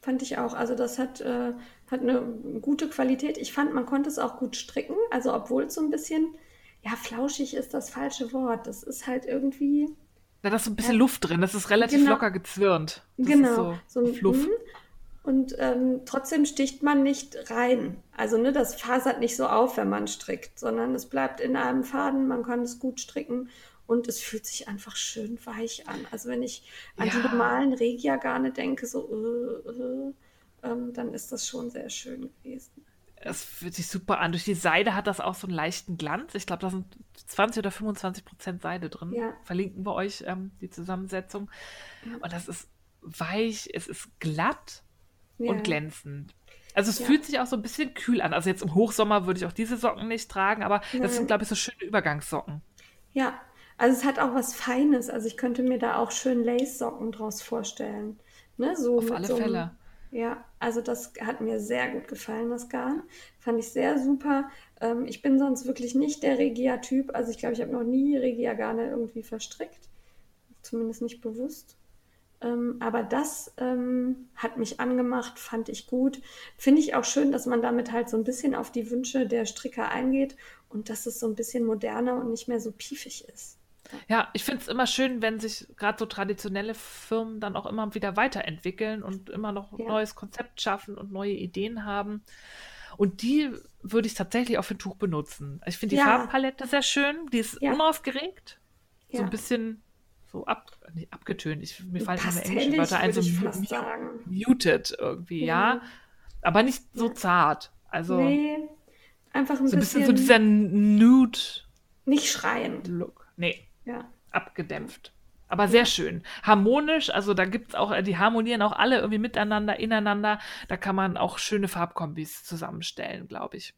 fand ich auch. Also das hat, äh, hat eine gute Qualität. Ich fand, man konnte es auch gut stricken, also obwohl es so ein bisschen, ja, flauschig ist das falsche Wort. Das ist halt irgendwie. Da ist so ein bisschen ja. Luft drin, das ist relativ genau. locker gezwirnt. Das genau, so, so ein Fluff. Und ähm, trotzdem sticht man nicht rein. Also ne, das fasert nicht so auf, wenn man strickt, sondern es bleibt in einem Faden, man kann es gut stricken und es fühlt sich einfach schön weich an. Also wenn ich an ja. die normalen Regia-Garne denke, so äh, äh, ähm, dann ist das schon sehr schön gewesen. Es fühlt sich super an. Durch die Seide hat das auch so einen leichten Glanz. Ich glaube, da sind 20 oder 25 Prozent Seide drin. Ja. Verlinken wir euch ähm, die Zusammensetzung. Ja. Und das ist weich, es ist glatt ja. und glänzend. Also es ja. fühlt sich auch so ein bisschen kühl an. Also jetzt im Hochsommer würde ich auch diese Socken nicht tragen, aber Nein. das sind, glaube ich, so schöne Übergangssocken. Ja, also es hat auch was Feines. Also ich könnte mir da auch schön Lace-Socken draus vorstellen. Ne? So Auf alle so einem, Fälle. Ja, also das hat mir sehr gut gefallen, das Garn. Fand ich sehr super. Ähm, ich bin sonst wirklich nicht der Regia-Typ. Also ich glaube, ich habe noch nie Regia-Garne irgendwie verstrickt. Zumindest nicht bewusst. Ähm, aber das ähm, hat mich angemacht, fand ich gut. Finde ich auch schön, dass man damit halt so ein bisschen auf die Wünsche der Stricker eingeht und dass es so ein bisschen moderner und nicht mehr so piefig ist. Ja, ich finde es immer schön, wenn sich gerade so traditionelle Firmen dann auch immer wieder weiterentwickeln und immer noch ein ja. neues Konzept schaffen und neue Ideen haben. Und die würde ich tatsächlich auch für ein Tuch benutzen. Ich finde die ja. Farbenpalette sehr schön. Die ist ja. unaufgeregt. So ein bisschen so ab, nicht abgetönt. Ich, mir fallen immer englische Wörter ein, so muted irgendwie, ja. ja. Aber nicht so zart. Also nee, einfach ein so ein bisschen so dieser Nude. Nicht schreiend. Look. Nee. Ja. Abgedämpft. Aber sehr schön. Harmonisch, also da gibt es auch, die harmonieren auch alle irgendwie miteinander, ineinander. Da kann man auch schöne Farbkombis zusammenstellen, glaube ich.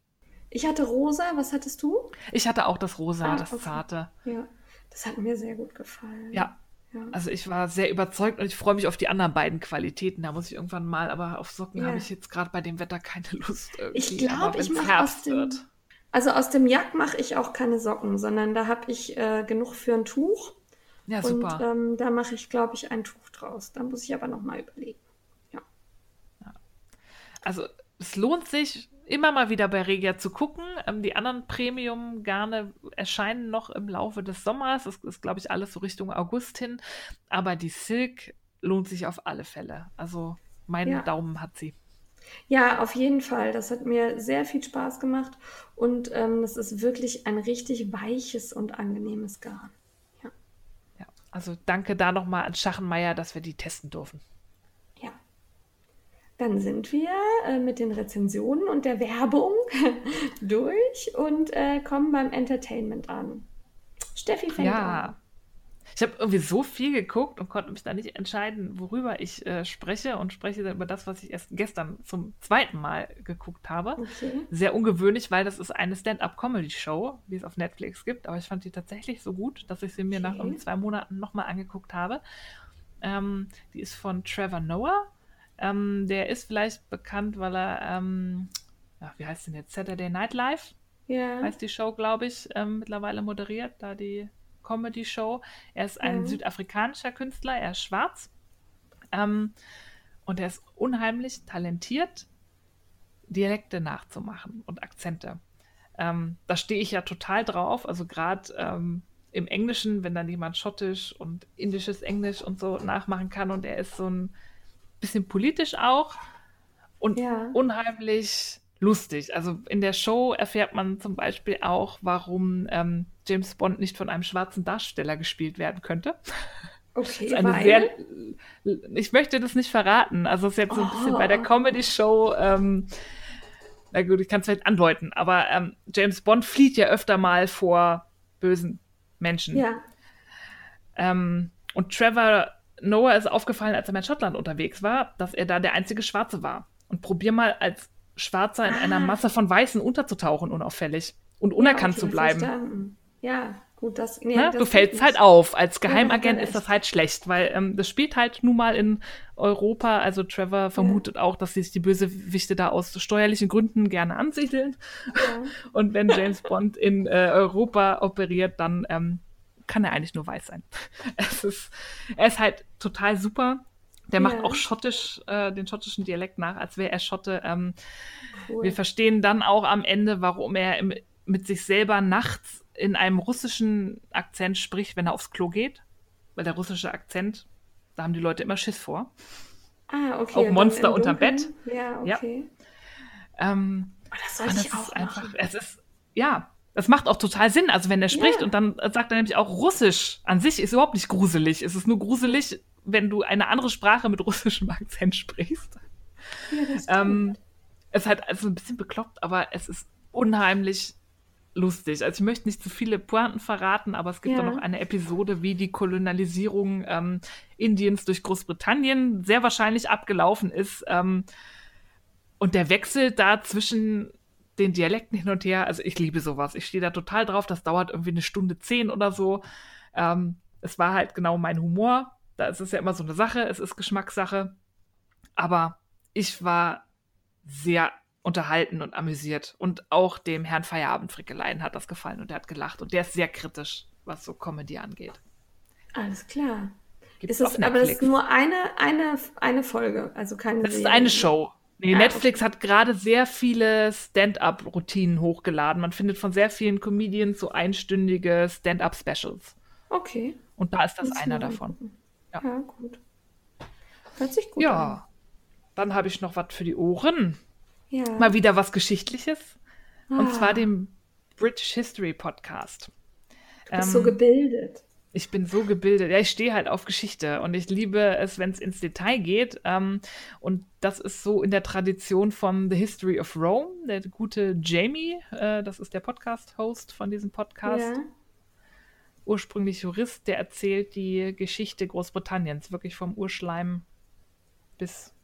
Ich hatte rosa, was hattest du? Ich hatte auch das rosa, ah, das okay. zarte. Ja. Das hat mir sehr gut gefallen. Ja. ja. Also ich war sehr überzeugt und ich freue mich auf die anderen beiden Qualitäten. Da muss ich irgendwann mal, aber auf Socken ja. habe ich jetzt gerade bei dem Wetter keine Lust. Irgendwie. Ich glaube, ich mache aus dem, wird. Also aus dem Jack mache ich auch keine Socken, sondern da habe ich äh, genug für ein Tuch. Ja, super. Und ähm, da mache ich, glaube ich, ein Tuch draus. Da muss ich aber noch mal überlegen. Ja. ja. Also es lohnt sich, immer mal wieder bei Regia zu gucken. Ähm, die anderen Premium-Garne erscheinen noch im Laufe des Sommers. Das ist, glaube ich, alles so Richtung August hin. Aber die Silk lohnt sich auf alle Fälle. Also meinen ja. Daumen hat sie. Ja, auf jeden Fall. Das hat mir sehr viel Spaß gemacht und ähm, das ist wirklich ein richtig weiches und angenehmes Garn. Ja. ja also danke da nochmal an Schachenmeier, dass wir die testen dürfen. Dann sind wir äh, mit den Rezensionen und der Werbung durch und äh, kommen beim Entertainment an. Steffi fängt ja. an. Ich habe irgendwie so viel geguckt und konnte mich da nicht entscheiden, worüber ich äh, spreche und spreche dann über das, was ich erst gestern zum zweiten Mal geguckt habe. Okay. Sehr ungewöhnlich, weil das ist eine Stand-up-Comedy-Show, die es auf Netflix gibt. Aber ich fand die tatsächlich so gut, dass ich sie mir okay. nach zwei Monaten nochmal angeguckt habe. Ähm, die ist von Trevor Noah ähm, der ist vielleicht bekannt, weil er, ähm, ach, wie heißt denn jetzt, Saturday Night Live? Ja. Heißt die Show, glaube ich, ähm, mittlerweile moderiert, da die Comedy-Show. Er ist ein mhm. südafrikanischer Künstler, er ist schwarz. Ähm, und er ist unheimlich talentiert, Dialekte nachzumachen und Akzente. Ähm, da stehe ich ja total drauf. Also gerade ähm, im Englischen, wenn dann jemand schottisch und indisches Englisch und so nachmachen kann und er ist so ein bisschen politisch auch und ja. unheimlich lustig. Also in der Show erfährt man zum Beispiel auch, warum ähm, James Bond nicht von einem schwarzen Darsteller gespielt werden könnte. Okay, sehr, ich möchte das nicht verraten. Also es ist jetzt so ein bisschen bei der oh. Comedy-Show, ähm, na gut, ich kann es vielleicht andeuten, aber ähm, James Bond flieht ja öfter mal vor bösen Menschen. Ja. Ähm, und Trevor Noah ist aufgefallen, als er in Schottland unterwegs war, dass er da der einzige Schwarze war. Und probier mal als Schwarzer in ah. einer Masse von Weißen unterzutauchen, unauffällig und unerkannt ja, okay, zu bleiben. Ja, gut, das. Nee, Na, das du fällst halt auf. Als Geheimagent ja, ist das halt schlecht, weil ähm, das spielt halt nun mal in Europa. Also Trevor vermutet ja. auch, dass sich die Bösewichte da aus steuerlichen Gründen gerne ansiedeln. Und wenn James Bond in äh, Europa operiert, dann ähm, kann er eigentlich nur weiß sein. Es ist, er ist halt total super. Der ja. macht auch schottisch, äh, den schottischen Dialekt nach, als wäre er Schotte. Ähm, cool. Wir verstehen dann auch am Ende, warum er im, mit sich selber nachts in einem russischen Akzent spricht, wenn er aufs Klo geht. Weil der russische Akzent, da haben die Leute immer Schiss vor. Ah, okay. Auch Monster unterm Bett. Ja, okay. Ja. Ähm, oh, das sollte ich auch einfach, Es ist, ja, das macht auch total Sinn. Also wenn er spricht ja. und dann sagt er nämlich auch Russisch an sich ist überhaupt nicht gruselig. Es ist nur gruselig, wenn du eine andere Sprache mit russischem Akzent sprichst. Ja, ähm, es ist halt also ein bisschen bekloppt, aber es ist unheimlich lustig. Also ich möchte nicht zu viele Pointen verraten, aber es gibt ja. noch eine Episode, wie die Kolonialisierung ähm, Indiens durch Großbritannien sehr wahrscheinlich abgelaufen ist. Ähm, und der Wechsel da zwischen den Dialekten hin und her. Also ich liebe sowas. Ich stehe da total drauf. Das dauert irgendwie eine Stunde zehn oder so. Ähm, es war halt genau mein Humor. Da ist es ja immer so eine Sache. Es ist Geschmackssache. Aber ich war sehr unterhalten und amüsiert. Und auch dem Herrn Feierabendfrickeleien hat das gefallen und er hat gelacht. Und der ist sehr kritisch, was so Comedy angeht. Alles klar. Gibt's ist es, aber das ist nur eine, eine, eine Folge, also keine Das Serie. ist eine Show. Nee, Netflix hat gerade sehr viele Stand-up-Routinen hochgeladen. Man findet von sehr vielen Comedians so einstündige Stand-up-Specials. Okay. Und da ist das Muss einer davon. Ja. ja. gut. Hört sich gut ja. an. Dann habe ich noch was für die Ohren. Ja. Mal wieder was Geschichtliches. Ah. Und zwar dem British History Podcast. Du bist ähm, so gebildet ich bin so gebildet. Ja, ich stehe halt auf Geschichte und ich liebe es, wenn es ins Detail geht. Ähm, und das ist so in der Tradition von The History of Rome. Der gute Jamie, äh, das ist der Podcast-Host von diesem Podcast. Ja. Ursprünglich Jurist, der erzählt die Geschichte Großbritanniens, wirklich vom Urschleim bis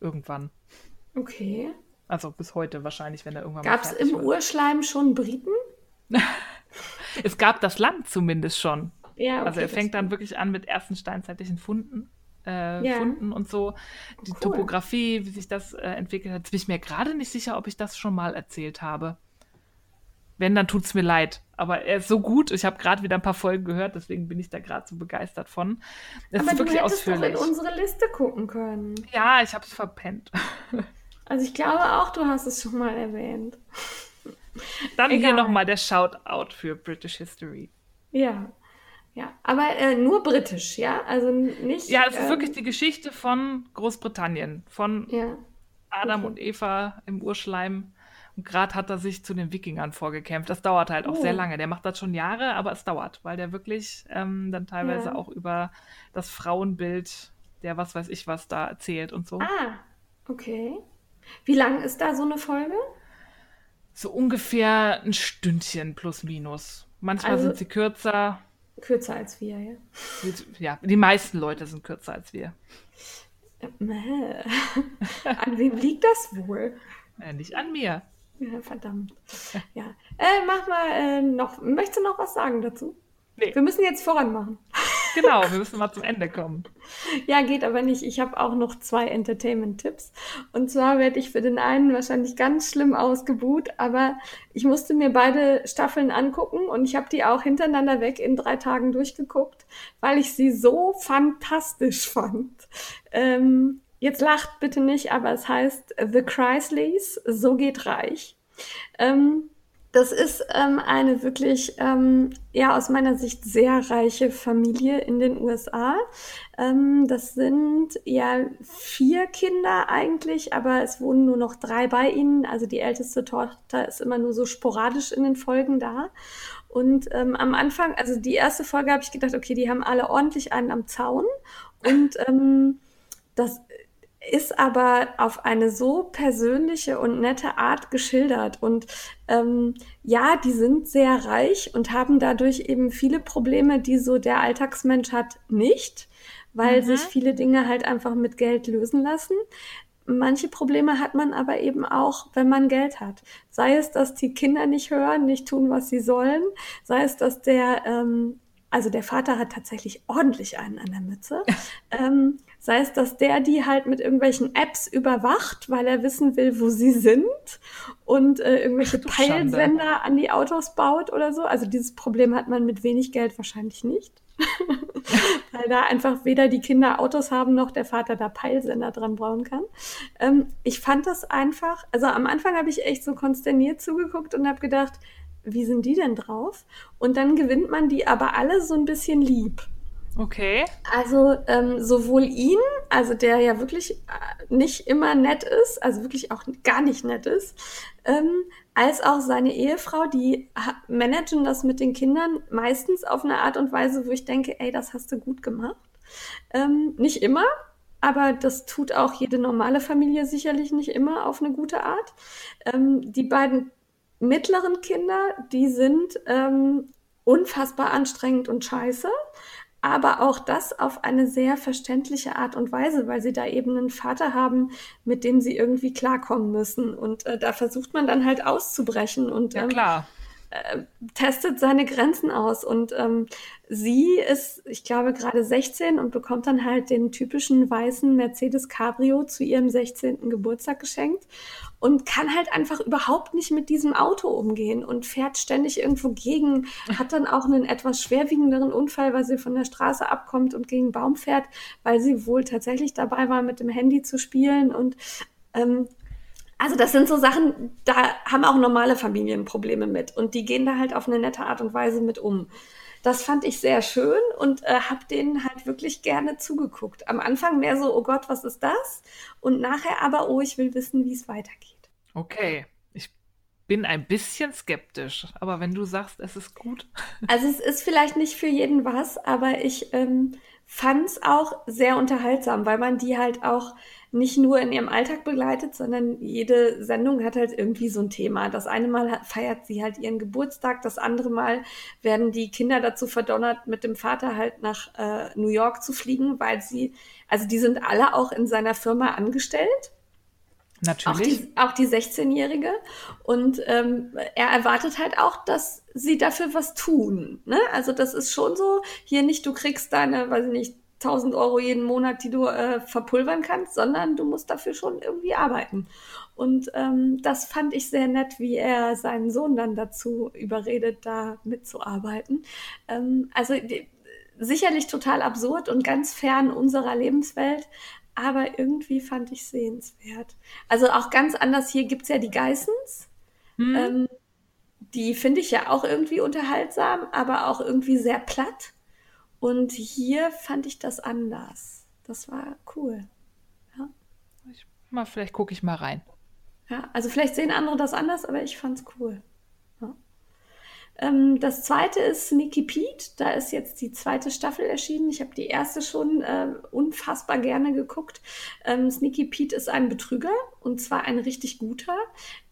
irgendwann. Okay. Also bis heute wahrscheinlich, wenn er irgendwann Gab es im wird. Urschleim schon Briten? es gab das Land zumindest schon. Ja, okay, also er fängt dann wirklich an mit ersten steinzeitlichen Funden. Äh, ja. Funden und so. Die cool. Topografie, wie sich das äh, entwickelt hat. Jetzt bin ich mir gerade nicht sicher, ob ich das schon mal erzählt habe. Wenn, dann tut es mir leid. Aber er ist so gut. Ich habe gerade wieder ein paar Folgen gehört, deswegen bin ich da gerade so begeistert von. Es Aber ist wirklich du hättest ausführlich. doch in unsere Liste gucken können. Ja, ich habe es verpennt. Also ich glaube auch, du hast es schon mal erwähnt. Dann Egal. hier nochmal der Shoutout für British History. Ja. Ja, aber äh, nur britisch, ja? Also nicht. Ja, es ist ähm, wirklich die Geschichte von Großbritannien, von ja. Adam okay. und Eva im Urschleim. Und gerade hat er sich zu den Wikingern vorgekämpft. Das dauert halt auch oh. sehr lange. Der macht das schon Jahre, aber es dauert, weil der wirklich ähm, dann teilweise ja. auch über das Frauenbild der was weiß ich was da erzählt und so. Ah, okay. Wie lang ist da so eine Folge? So ungefähr ein Stündchen plus minus. Manchmal also, sind sie kürzer. Kürzer als wir, ja. Ja, die meisten Leute sind kürzer als wir. an wem liegt das wohl? Äh, nicht an mir. Ja, verdammt. Ja. Äh, mach mal äh, noch. Möchtest du noch was sagen dazu? Nee. Wir müssen jetzt voran machen. Genau, wir müssen mal zum Ende kommen. Ja, geht aber nicht. Ich habe auch noch zwei Entertainment-Tipps. Und zwar werde ich für den einen wahrscheinlich ganz schlimm ausgebuht, aber ich musste mir beide Staffeln angucken und ich habe die auch hintereinander weg in drei Tagen durchgeguckt, weil ich sie so fantastisch fand. Ähm, jetzt lacht bitte nicht, aber es heißt The Chrysleys, so geht reich. Ähm, das ist ähm, eine wirklich, ähm, ja, aus meiner Sicht sehr reiche Familie in den USA. Ähm, das sind ja vier Kinder eigentlich, aber es wohnen nur noch drei bei ihnen. Also die älteste Tochter ist immer nur so sporadisch in den Folgen da. Und ähm, am Anfang, also die erste Folge habe ich gedacht, okay, die haben alle ordentlich einen am Zaun. Und ähm, das ist aber auf eine so persönliche und nette Art geschildert. Und ähm, ja, die sind sehr reich und haben dadurch eben viele Probleme, die so der Alltagsmensch hat, nicht, weil mhm. sich viele Dinge halt einfach mit Geld lösen lassen. Manche Probleme hat man aber eben auch, wenn man Geld hat. Sei es, dass die Kinder nicht hören, nicht tun, was sie sollen, sei es, dass der ähm, also der Vater hat tatsächlich ordentlich einen an der Mütze. ähm, sei es, dass der die halt mit irgendwelchen Apps überwacht, weil er wissen will, wo sie sind und äh, irgendwelche Ach, Peilsender an die Autos baut oder so. Also dieses Problem hat man mit wenig Geld wahrscheinlich nicht. weil da einfach weder die Kinder Autos haben, noch der Vater da Peilsender dran bauen kann. Ähm, ich fand das einfach, also am Anfang habe ich echt so konsterniert zugeguckt und habe gedacht, wie sind die denn drauf? Und dann gewinnt man die aber alle so ein bisschen lieb. Okay. Also ähm, sowohl ihn, also der ja wirklich äh, nicht immer nett ist, also wirklich auch gar nicht nett ist, ähm, als auch seine Ehefrau, die managen das mit den Kindern meistens auf eine Art und Weise, wo ich denke, ey, das hast du gut gemacht. Ähm, nicht immer, aber das tut auch jede normale Familie sicherlich nicht immer auf eine gute Art. Ähm, die beiden mittleren Kinder, die sind ähm, unfassbar anstrengend und scheiße, aber auch das auf eine sehr verständliche Art und Weise, weil sie da eben einen Vater haben, mit dem sie irgendwie klarkommen müssen. Und äh, da versucht man dann halt auszubrechen und ähm. Äh, testet seine Grenzen aus. Und ähm, sie ist, ich glaube, gerade 16 und bekommt dann halt den typischen weißen Mercedes Cabrio zu ihrem 16. Geburtstag geschenkt und kann halt einfach überhaupt nicht mit diesem Auto umgehen und fährt ständig irgendwo gegen, hat dann auch einen etwas schwerwiegenderen Unfall, weil sie von der Straße abkommt und gegen einen Baum fährt, weil sie wohl tatsächlich dabei war, mit dem Handy zu spielen und ähm, also das sind so Sachen, da haben auch normale Familien Probleme mit und die gehen da halt auf eine nette Art und Weise mit um. Das fand ich sehr schön und äh, habe denen halt wirklich gerne zugeguckt. Am Anfang mehr so, oh Gott, was ist das? Und nachher aber, oh, ich will wissen, wie es weitergeht. Okay, ich bin ein bisschen skeptisch, aber wenn du sagst, es ist gut. Also es ist vielleicht nicht für jeden was, aber ich ähm, fand es auch sehr unterhaltsam, weil man die halt auch nicht nur in ihrem Alltag begleitet, sondern jede Sendung hat halt irgendwie so ein Thema. Das eine Mal feiert sie halt ihren Geburtstag, das andere Mal werden die Kinder dazu verdonnert, mit dem Vater halt nach äh, New York zu fliegen, weil sie, also die sind alle auch in seiner Firma angestellt. Natürlich. Auch die, die 16-Jährige. Und ähm, er erwartet halt auch, dass sie dafür was tun. Ne? Also das ist schon so, hier nicht, du kriegst deine, weiß ich nicht, 1000 Euro jeden Monat, die du äh, verpulvern kannst, sondern du musst dafür schon irgendwie arbeiten. Und ähm, das fand ich sehr nett, wie er seinen Sohn dann dazu überredet, da mitzuarbeiten. Ähm, also die, sicherlich total absurd und ganz fern unserer Lebenswelt. Aber irgendwie fand ich sehenswert. Also auch ganz anders, hier gibt es ja die Geissens. Hm. Ähm, die finde ich ja auch irgendwie unterhaltsam, aber auch irgendwie sehr platt. Und hier fand ich das anders. Das war cool. Ja. Ich, mal, vielleicht gucke ich mal rein. Ja, also vielleicht sehen andere das anders, aber ich fand es cool. Ähm, das zweite ist Sneaky Pete. Da ist jetzt die zweite Staffel erschienen. Ich habe die erste schon äh, unfassbar gerne geguckt. Ähm, Sneaky Pete ist ein Betrüger und zwar ein richtig guter,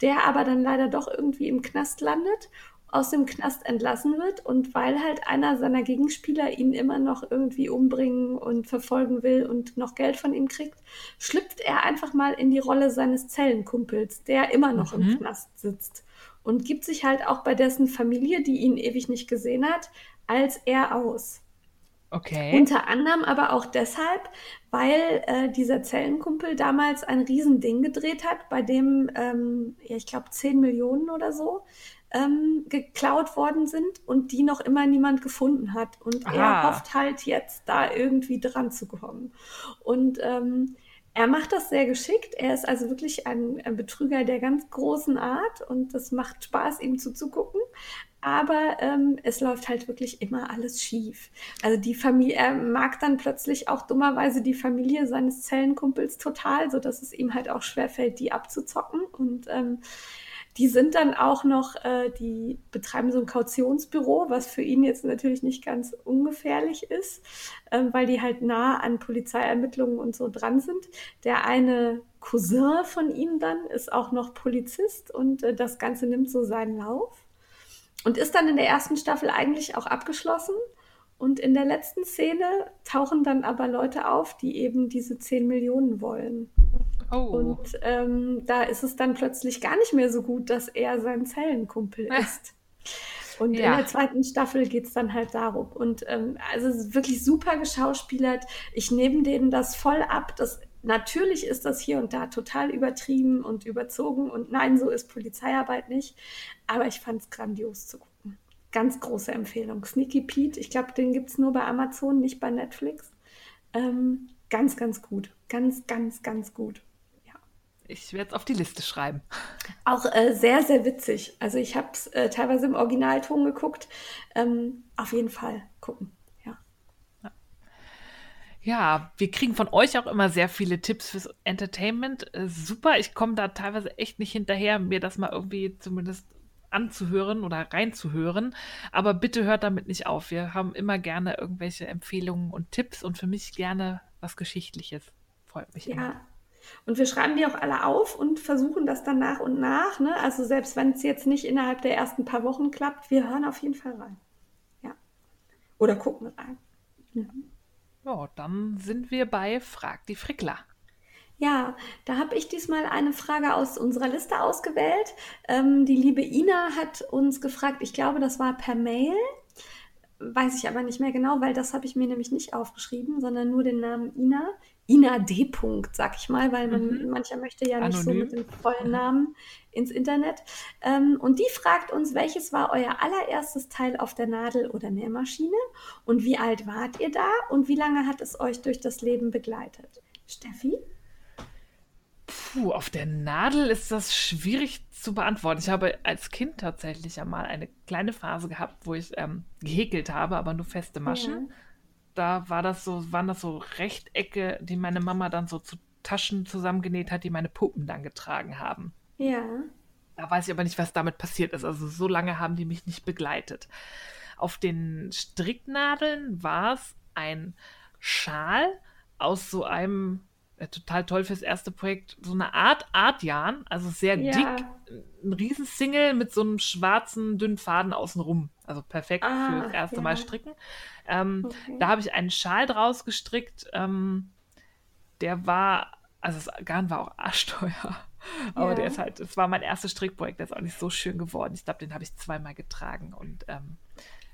der aber dann leider doch irgendwie im Knast landet aus dem Knast entlassen wird und weil halt einer seiner Gegenspieler ihn immer noch irgendwie umbringen und verfolgen will und noch Geld von ihm kriegt, schlüpft er einfach mal in die Rolle seines Zellenkumpels, der immer noch mhm. im Knast sitzt und gibt sich halt auch bei dessen Familie, die ihn ewig nicht gesehen hat, als er aus. Okay. Unter anderem aber auch deshalb, weil äh, dieser Zellenkumpel damals ein Riesending gedreht hat, bei dem, ähm, ja, ich glaube, 10 Millionen oder so ähm, geklaut worden sind und die noch immer niemand gefunden hat. Und Aha. er hofft halt jetzt da irgendwie dran zu kommen. Und ähm, er macht das sehr geschickt. Er ist also wirklich ein, ein, Betrüger der ganz großen Art und das macht Spaß, ihm zuzugucken. Aber ähm, es läuft halt wirklich immer alles schief. Also die Familie, er mag dann plötzlich auch dummerweise die Familie seines Zellenkumpels total, so dass es ihm halt auch schwerfällt, die abzuzocken. Und ähm, die sind dann auch noch, äh, die betreiben so ein Kautionsbüro, was für ihn jetzt natürlich nicht ganz ungefährlich ist, äh, weil die halt nah an Polizeiermittlungen und so dran sind. Der eine Cousin von ihm dann ist auch noch Polizist und äh, das Ganze nimmt so seinen Lauf und ist dann in der ersten Staffel eigentlich auch abgeschlossen. Und in der letzten Szene tauchen dann aber Leute auf, die eben diese 10 Millionen wollen. Oh. Und ähm, da ist es dann plötzlich gar nicht mehr so gut, dass er sein Zellenkumpel ist. Und ja. in der zweiten Staffel geht es dann halt darum. Und ähm, also es ist wirklich super geschauspielert. Ich nehme denen das voll ab. Das, natürlich ist das hier und da total übertrieben und überzogen. Und nein, so ist Polizeiarbeit nicht. Aber ich fand es grandios zu gucken. Ganz große Empfehlung. Sneaky Pete, ich glaube, den gibt es nur bei Amazon, nicht bei Netflix. Ähm, ganz, ganz gut. Ganz, ganz, ganz gut. Ich werde es auf die Liste schreiben. Auch äh, sehr, sehr witzig. Also ich habe es äh, teilweise im Originalton geguckt. Ähm, auf jeden Fall gucken. Ja. ja. wir kriegen von euch auch immer sehr viele Tipps fürs Entertainment. Äh, super, ich komme da teilweise echt nicht hinterher, mir das mal irgendwie zumindest anzuhören oder reinzuhören. Aber bitte hört damit nicht auf. Wir haben immer gerne irgendwelche Empfehlungen und Tipps und für mich gerne was Geschichtliches. Freut mich ja. immer. Und wir schreiben die auch alle auf und versuchen das dann nach und nach. Ne? Also selbst wenn es jetzt nicht innerhalb der ersten paar Wochen klappt, wir hören auf jeden Fall rein. Ja. Oder gucken rein. Mhm. Ja, dann sind wir bei Frag die Frickler. Ja, da habe ich diesmal eine Frage aus unserer Liste ausgewählt. Ähm, die liebe Ina hat uns gefragt, ich glaube, das war per Mail, weiß ich aber nicht mehr genau, weil das habe ich mir nämlich nicht aufgeschrieben, sondern nur den Namen Ina. Ina D. -Punkt, sag ich mal, weil man, mhm. mancher möchte ja nicht Anonym. so mit dem vollen Namen ins Internet. Ähm, und die fragt uns, welches war euer allererstes Teil auf der Nadel- oder Nähmaschine und wie alt wart ihr da und wie lange hat es euch durch das Leben begleitet? Steffi? Puh, auf der Nadel ist das schwierig zu beantworten. Ich habe als Kind tatsächlich einmal eine kleine Phase gehabt, wo ich ähm, gehäkelt habe, aber nur feste Maschen. Ja da war das so, waren das so Rechtecke, die meine Mama dann so zu Taschen zusammengenäht hat, die meine Puppen dann getragen haben. Ja. Da weiß ich aber nicht, was damit passiert ist. Also so lange haben die mich nicht begleitet. Auf den Stricknadeln war es ein Schal aus so einem total toll fürs erste Projekt, so eine Art Artjan, also sehr ja. dick, ein Riesensingle mit so einem schwarzen, dünnen Faden außenrum. Also perfekt ah, für das erste ja. Mal stricken. Ähm, okay. Da habe ich einen Schal draus gestrickt. Ähm, der war, also das Garn war auch arschteuer. Aber ja. der ist halt, es war mein erstes Strickprojekt, der ist auch nicht so schön geworden. Ich glaube, den habe ich zweimal getragen und ähm,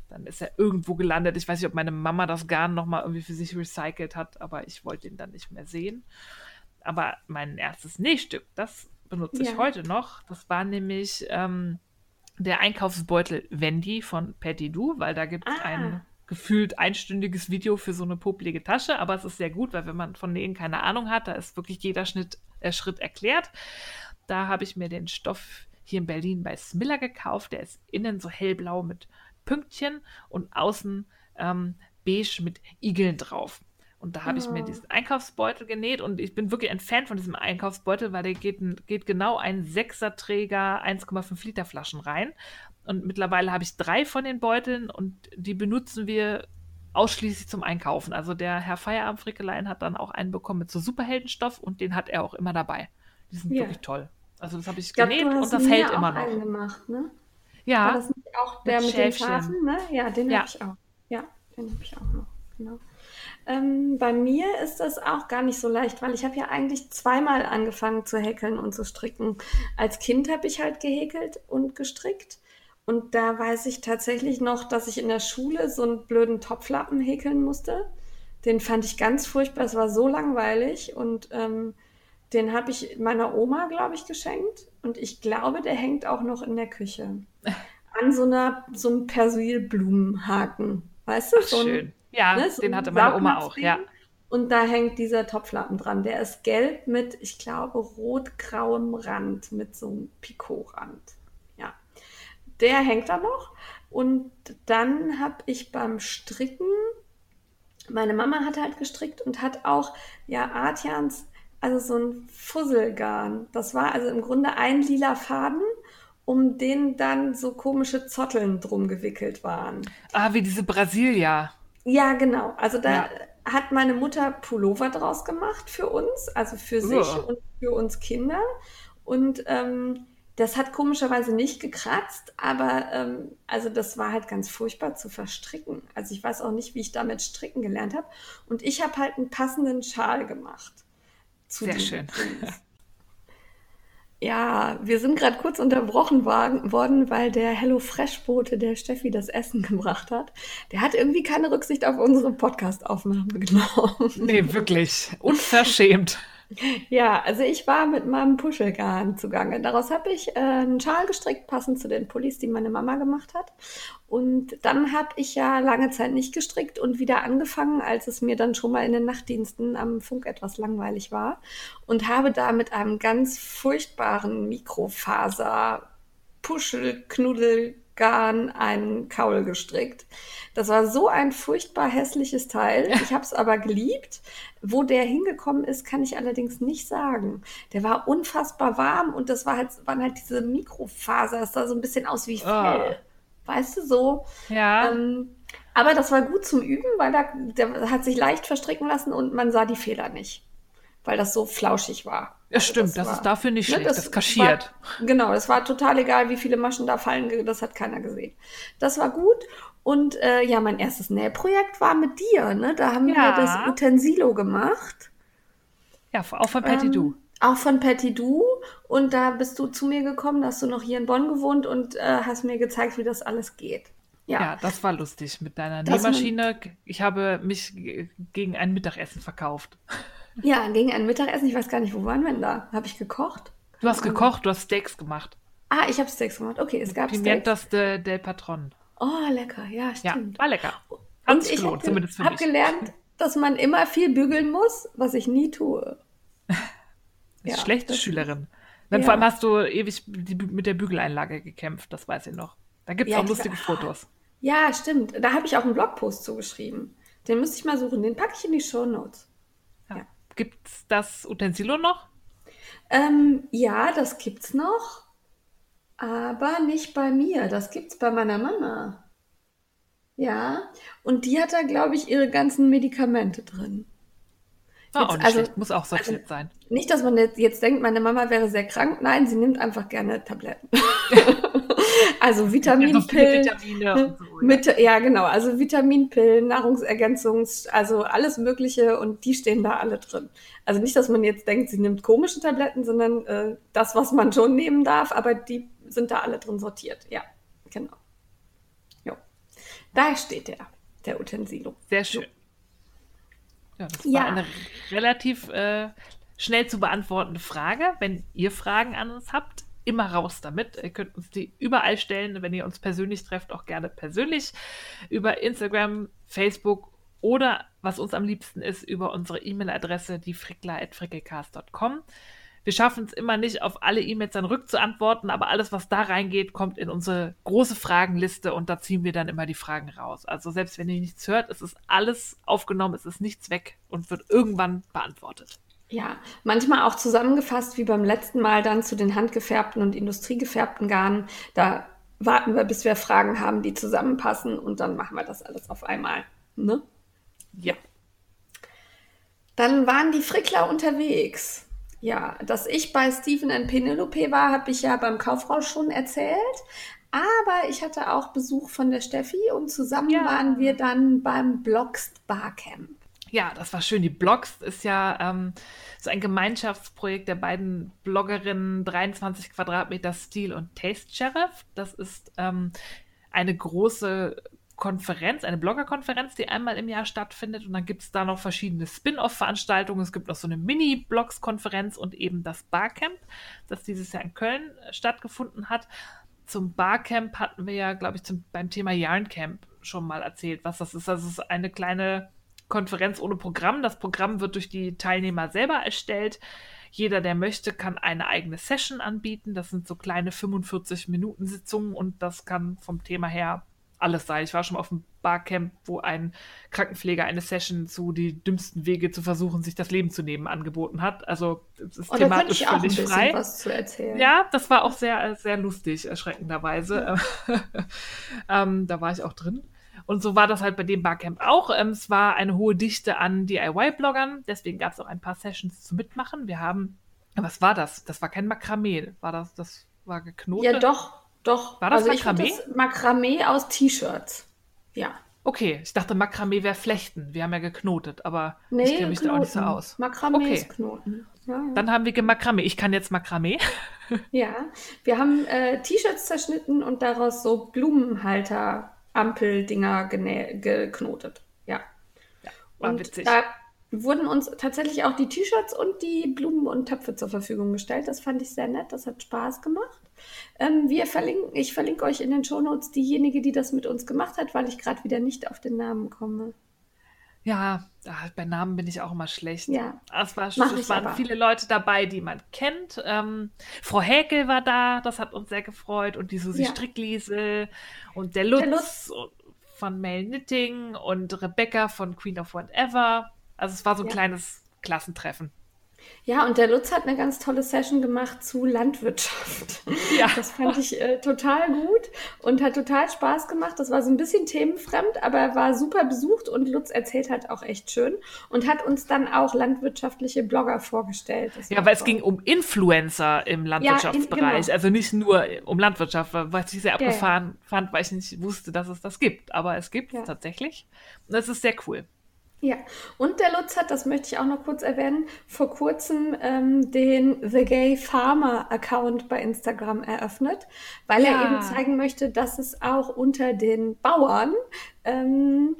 dann ist er irgendwo gelandet. Ich weiß nicht, ob meine Mama das Garn nochmal irgendwie für sich recycelt hat, aber ich wollte ihn dann nicht mehr sehen. Aber mein erstes Nähstück, das benutze ja. ich heute noch. Das war nämlich ähm, der Einkaufsbeutel Wendy von Patty Du, weil da gibt es ah. einen gefühlt einstündiges Video für so eine popelige Tasche, aber es ist sehr gut, weil wenn man von Nähen keine Ahnung hat, da ist wirklich jeder Schnitt, äh, Schritt erklärt. Da habe ich mir den Stoff hier in Berlin bei Smiller gekauft. Der ist innen so hellblau mit Pünktchen und außen ähm, beige mit Igeln drauf. Und da habe ich mir ah. diesen Einkaufsbeutel genäht und ich bin wirklich ein Fan von diesem Einkaufsbeutel, weil der geht, geht genau ein Sechserträger 1,5 Liter Flaschen rein. Und mittlerweile habe ich drei von den Beuteln und die benutzen wir ausschließlich zum Einkaufen. Also der Herr Feierabend-Frickelein hat dann auch einen bekommen mit so Superheldenstoff und den hat er auch immer dabei. Die sind ja. wirklich toll. Also das habe ich, ich glaub, genäht und das hält immer noch. Gemacht, ne? Ja. War das nicht auch der mit, mit den Schafen, ne? Ja, den ja. habe ich auch. Ja, den habe ich auch noch. Genau. Ähm, bei mir ist das auch gar nicht so leicht, weil ich habe ja eigentlich zweimal angefangen zu häkeln und zu stricken. Als Kind habe ich halt gehäkelt und gestrickt. Und da weiß ich tatsächlich noch, dass ich in der Schule so einen blöden Topflappen häkeln musste. Den fand ich ganz furchtbar. Es war so langweilig. Und ähm, den habe ich meiner Oma, glaube ich, geschenkt. Und ich glaube, der hängt auch noch in der Küche. An so einer, so einem Persilblumenhaken. Weißt du? So ein, schön. Ja, ne, so den hatte meine Oma auch, ja. Und da hängt dieser Topflappen dran. Der ist gelb mit, ich glaube, rot-grauem Rand, mit so einem Picot-Rand der hängt da noch. Und dann habe ich beim Stricken, meine Mama hat halt gestrickt und hat auch, ja, Artians, also so ein Fusselgarn. Das war also im Grunde ein lila Faden, um den dann so komische Zotteln drum gewickelt waren. Ah, wie diese Brasilia. Ja, genau. Also da ja. hat meine Mutter Pullover draus gemacht für uns, also für sich uh. und für uns Kinder. Und ähm, das hat komischerweise nicht gekratzt, aber ähm, also das war halt ganz furchtbar zu verstricken. Also ich weiß auch nicht, wie ich damit stricken gelernt habe. Und ich habe halt einen passenden Schal gemacht. Sehr schön. Ja, wir sind gerade kurz unterbrochen worden, weil der Hello Fresh Bote, der Steffi das Essen gebracht hat, der hat irgendwie keine Rücksicht auf unsere Podcast-Aufnahme genommen. Nee, wirklich. Unverschämt. Ja, also ich war mit meinem Puschelgarn zugange. Daraus habe ich äh, einen Schal gestrickt, passend zu den Pullis, die meine Mama gemacht hat. Und dann habe ich ja lange Zeit nicht gestrickt und wieder angefangen, als es mir dann schon mal in den Nachtdiensten am Funk etwas langweilig war. Und habe da mit einem ganz furchtbaren Mikrofaser Puschelknuddel Garn einen Kaul gestrickt. Das war so ein furchtbar hässliches Teil. Ich habe es aber geliebt. Wo der hingekommen ist, kann ich allerdings nicht sagen. Der war unfassbar warm und das war halt, waren halt diese Mikrofaser. Es sah so ein bisschen aus wie ah. Fell. Oh. Weißt du, so. Ja. Ähm, aber das war gut zum Üben, weil da, der hat sich leicht verstricken lassen und man sah die Fehler nicht. Weil das so flauschig war. Ja, also stimmt, das, das war, ist dafür nicht ne, schlecht, das, das kaschiert. War, genau, es war total egal, wie viele Maschen da fallen, das hat keiner gesehen. Das war gut. Und äh, ja, mein erstes Nähprojekt war mit dir, ne? Da haben ja. wir das Utensilo gemacht. Ja, auch von Petit ähm, Auch von Petit Du. Und da bist du zu mir gekommen, da hast du noch hier in Bonn gewohnt und äh, hast mir gezeigt, wie das alles geht. Ja. ja, das war lustig mit deiner das Nähmaschine. Ich habe mich gegen ein Mittagessen verkauft. Ja, gegen ein Mittagessen. Ich weiß gar nicht, wo waren wir denn da? Habe ich gekocht? Du hast gekocht, du hast Steaks gemacht. Ah, ich habe Steaks gemacht. Okay, es gab Pimientas Steaks. De, del Patron. Oh, lecker. Ja, stimmt. Ja, war lecker. Hat Und ich habe gelernt, dass man immer viel bügeln muss, was ich nie tue. ja, schlechte Schülerin. Dann ja. vor allem hast du ewig mit der Bügeleinlage gekämpft, das weiß ich noch. Da gibt es ja, auch lustige war, Fotos. Ja, stimmt. Da habe ich auch einen Blogpost zugeschrieben. Den müsste ich mal suchen. Den packe ich in die Show Notes. Gibt es das Utensilo noch? Ähm, ja, das gibt's noch. Aber nicht bei mir. Das gibt's bei meiner Mama. Ja. Und die hat da, glaube ich, ihre ganzen Medikamente drin. Oh, jetzt, also, Muss auch sortiert also, sein. Nicht, dass man jetzt, jetzt denkt, meine Mama wäre sehr krank. Nein, sie nimmt einfach gerne Tabletten. also Vitaminpillen. Ja, Vitamine so, ja. Mit, ja, genau. Also Vitaminpillen, Nahrungsergänzungs-, also alles Mögliche und die stehen da alle drin. Also nicht, dass man jetzt denkt, sie nimmt komische Tabletten, sondern äh, das, was man schon nehmen darf, aber die sind da alle drin sortiert. Ja, genau. Jo. Da steht der, der Utensilo. Sehr schön. Ja, das ja. war eine relativ äh, schnell zu beantwortende Frage. Wenn ihr Fragen an uns habt, immer raus damit. Ihr könnt uns die überall stellen, wenn ihr uns persönlich trefft, auch gerne persönlich über Instagram, Facebook oder was uns am liebsten ist, über unsere E-Mail-Adresse, die frickler.frickelcast.com. Wir schaffen es immer nicht, auf alle E-Mails dann rückzuantworten, aber alles, was da reingeht, kommt in unsere große Fragenliste und da ziehen wir dann immer die Fragen raus. Also selbst wenn ihr nichts hört, es ist alles aufgenommen, es ist nichts weg und wird irgendwann beantwortet. Ja, manchmal auch zusammengefasst wie beim letzten Mal dann zu den handgefärbten und industriegefärbten Garnen. Da warten wir, bis wir Fragen haben, die zusammenpassen und dann machen wir das alles auf einmal. Ne? Ja. Dann waren die Frickler unterwegs. Ja, dass ich bei Stephen und Penelope war, habe ich ja beim Kaufrausch schon erzählt. Aber ich hatte auch Besuch von der Steffi und zusammen ja. waren wir dann beim Blockst Barcamp. Ja, das war schön. Die Blogs ist ja ähm, so ein Gemeinschaftsprojekt der beiden Bloggerinnen 23 Quadratmeter Stil und Taste Sheriff. Das ist ähm, eine große Konferenz, eine Bloggerkonferenz, die einmal im Jahr stattfindet. Und dann gibt es da noch verschiedene Spin-off-Veranstaltungen. Es gibt noch so eine Mini-Blogs-Konferenz und eben das Barcamp, das dieses Jahr in Köln stattgefunden hat. Zum Barcamp hatten wir ja, glaube ich, zum, beim Thema Yarncamp schon mal erzählt, was das ist. Es ist eine kleine Konferenz ohne Programm. Das Programm wird durch die Teilnehmer selber erstellt. Jeder, der möchte, kann eine eigene Session anbieten. Das sind so kleine 45-Minuten-Sitzungen und das kann vom Thema her alles sein. Ich war schon mal auf einem Barcamp, wo ein Krankenpfleger eine Session zu die dümmsten Wege zu versuchen, sich das Leben zu nehmen, angeboten hat. Also es ist oh, thematisch da völlig frei. Was zu erzählen. Ja, das war auch sehr, sehr lustig, erschreckenderweise. Ja. ähm, da war ich auch drin. Und so war das halt bei dem Barcamp auch. Ähm, es war eine hohe Dichte an DIY-Bloggern, deswegen gab es auch ein paar Sessions zu mitmachen. Wir haben, was war das? Das war kein Makramee, war das, das war geknotet? Ja, doch, doch. War das also Makramee? Das Makramee aus T-Shirts. Ja. Okay, ich dachte, Makramee wäre Flechten. Wir haben ja geknotet, aber nee, ich kenne mich Knoten. da auch nicht so aus. Makramee okay. ist Knoten. Ja, ja. Dann haben wir Makramee. Ich kann jetzt Makramee. ja, wir haben äh, T-Shirts zerschnitten und daraus so Blumenhalter Ampeldinger geknotet. Ja. ja war und witzig. Da wurden uns tatsächlich auch die T-Shirts und die Blumen und Töpfe zur Verfügung gestellt. Das fand ich sehr nett. Das hat Spaß gemacht. Ähm, wir verlinken, ich verlinke euch in den Shownotes diejenige, die das mit uns gemacht hat, weil ich gerade wieder nicht auf den Namen komme. Ja, bei Namen bin ich auch immer schlecht. Ja. Es, war, es waren aber. viele Leute dabei, die man kennt. Ähm, Frau Häkel war da, das hat uns sehr gefreut. Und die Susi ja. Strickliesel und der Lutz, der Lutz. von Mel Knitting und Rebecca von Queen of Whatever. Also es war so ein ja. kleines Klassentreffen. Ja, und der Lutz hat eine ganz tolle Session gemacht zu Landwirtschaft. Ja. Das fand ich äh, total gut und hat total Spaß gemacht. Das war so ein bisschen themenfremd, aber er war super besucht und Lutz erzählt halt auch echt schön und hat uns dann auch landwirtschaftliche Blogger vorgestellt. ja, weil es ging um Influencer im Landwirtschaftsbereich, ja, genau. also nicht nur um Landwirtschaft, was ich sehr abgefahren ja, fand, weil ich nicht wusste, dass es das gibt. Aber es gibt es tatsächlich. Und das ist sehr cool. Ja, und der Lutz hat, das möchte ich auch noch kurz erwähnen, vor kurzem ähm, den The Gay Farmer Account bei Instagram eröffnet, weil ja. er eben zeigen möchte, dass es auch unter den Bauern ähm,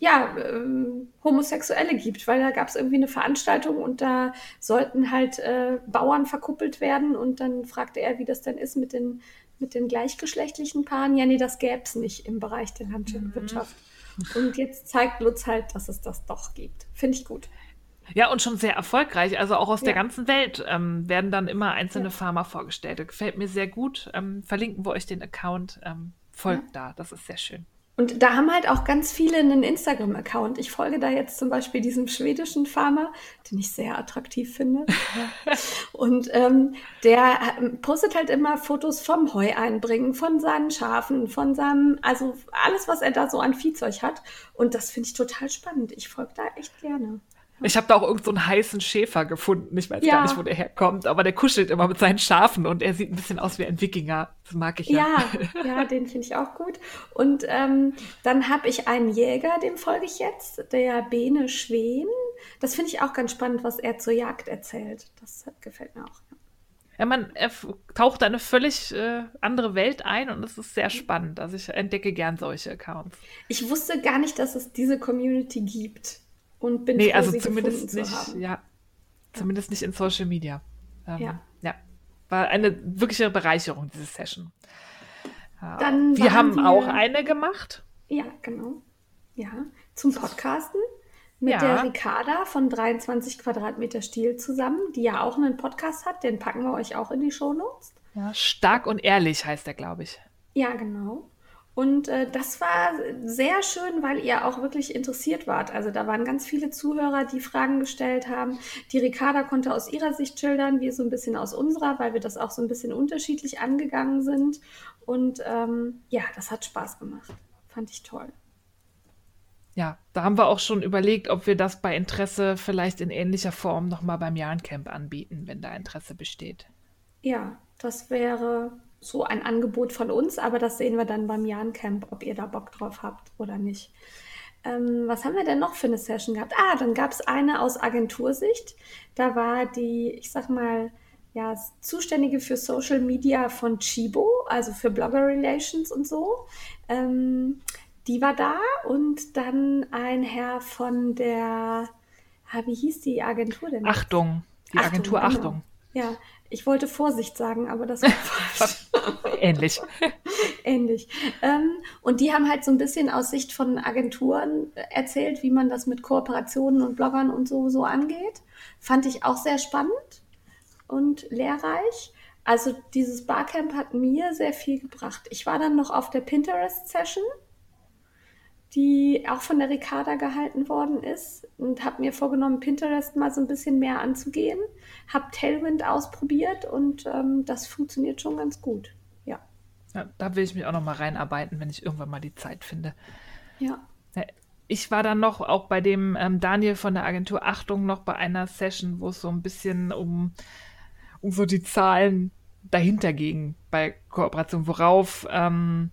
ja, ähm, Homosexuelle gibt, weil da gab es irgendwie eine Veranstaltung und da sollten halt äh, Bauern verkuppelt werden und dann fragte er, wie das denn ist mit den, mit den gleichgeschlechtlichen Paaren. Ja, nee, das gäbe es nicht im Bereich der Landwirtschaft. Mhm. Und jetzt zeigt Lutz halt, dass es das doch gibt. Finde ich gut. Ja, und schon sehr erfolgreich. Also auch aus ja. der ganzen Welt ähm, werden dann immer einzelne ja. Farmer vorgestellt. Das gefällt mir sehr gut. Ähm, verlinken wir euch den Account. Ähm, folgt ja. da. Das ist sehr schön. Und da haben halt auch ganz viele einen Instagram-Account. Ich folge da jetzt zum Beispiel diesem schwedischen Farmer, den ich sehr attraktiv finde. und ähm, der ähm, postet halt immer Fotos vom Heu einbringen, von seinen Schafen, von seinem, also alles, was er da so an Viehzeug hat. Und das finde ich total spannend. Ich folge da echt gerne. Ich habe da auch irgendeinen so heißen Schäfer gefunden. Ich weiß ja. gar nicht, wo der herkommt, aber der kuschelt immer mit seinen Schafen und er sieht ein bisschen aus wie ein Wikinger. Das mag ich ja. Ja, ja den finde ich auch gut. Und ähm, dann habe ich einen Jäger, dem folge ich jetzt, der Bene Schwen. Das finde ich auch ganz spannend, was er zur Jagd erzählt. Das gefällt mir auch. Ja, man er taucht eine völlig äh, andere Welt ein und es ist sehr spannend. Also ich entdecke gern solche Accounts. Ich wusste gar nicht, dass es diese Community gibt und bin nee, froh, also zumindest nicht, ja, zumindest nicht in Social Media. Ähm, ja. ja. war eine wirkliche Bereicherung, diese Session. Dann wir haben wir, auch eine gemacht. Ja, genau. Ja, zum Podcasten mit ja. der Ricarda von 23 Quadratmeter Stil zusammen, die ja auch einen Podcast hat. Den packen wir euch auch in die Shownotes. Ja, stark und ehrlich heißt der, glaube ich. Ja, genau. Und äh, das war sehr schön, weil ihr auch wirklich interessiert wart. Also da waren ganz viele Zuhörer, die Fragen gestellt haben. Die Ricarda konnte aus ihrer Sicht schildern, wir so ein bisschen aus unserer, weil wir das auch so ein bisschen unterschiedlich angegangen sind. Und ähm, ja, das hat Spaß gemacht. Fand ich toll. Ja, da haben wir auch schon überlegt, ob wir das bei Interesse vielleicht in ähnlicher Form nochmal beim Jahrencamp anbieten, wenn da Interesse besteht. Ja, das wäre so ein Angebot von uns, aber das sehen wir dann beim Jahrencamp, ob ihr da Bock drauf habt oder nicht. Ähm, was haben wir denn noch für eine Session gehabt? Ah, dann gab es eine aus Agentursicht. Da war die, ich sag mal, ja, Zuständige für Social Media von Chibo, also für Blogger Relations und so. Ähm, die war da und dann ein Herr von der, ah, wie hieß die Agentur denn? Achtung, die Achtung, Agentur genau. Achtung. Ja, ich wollte Vorsicht sagen, aber das war falsch. Ähnlich. Ähnlich. Ähm, und die haben halt so ein bisschen aus Sicht von Agenturen erzählt, wie man das mit Kooperationen und Bloggern und so, so angeht. Fand ich auch sehr spannend und lehrreich. Also dieses Barcamp hat mir sehr viel gebracht. Ich war dann noch auf der Pinterest-Session, die auch von der Ricarda gehalten worden ist und habe mir vorgenommen, Pinterest mal so ein bisschen mehr anzugehen. Habe Tailwind ausprobiert und ähm, das funktioniert schon ganz gut. Ja. ja. Da will ich mich auch noch mal reinarbeiten, wenn ich irgendwann mal die Zeit finde. Ja. Ich war dann noch auch bei dem ähm, Daniel von der Agentur Achtung noch bei einer Session, wo es so ein bisschen um um so die Zahlen dahinter ging bei Kooperation, worauf ähm,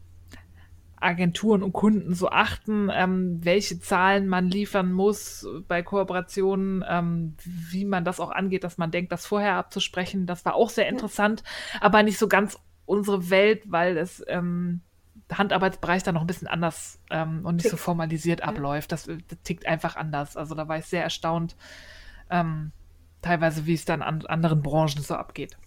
Agenturen und Kunden so achten, ähm, welche Zahlen man liefern muss bei Kooperationen, ähm, wie man das auch angeht, dass man denkt, das vorher abzusprechen. Das war auch sehr interessant, aber nicht so ganz unsere Welt, weil es ähm, Handarbeitsbereich da noch ein bisschen anders ähm, und nicht tickt. so formalisiert abläuft. Das, das, tickt einfach anders. Also da war ich sehr erstaunt, ähm, teilweise, wie es dann an anderen Branchen so abgeht.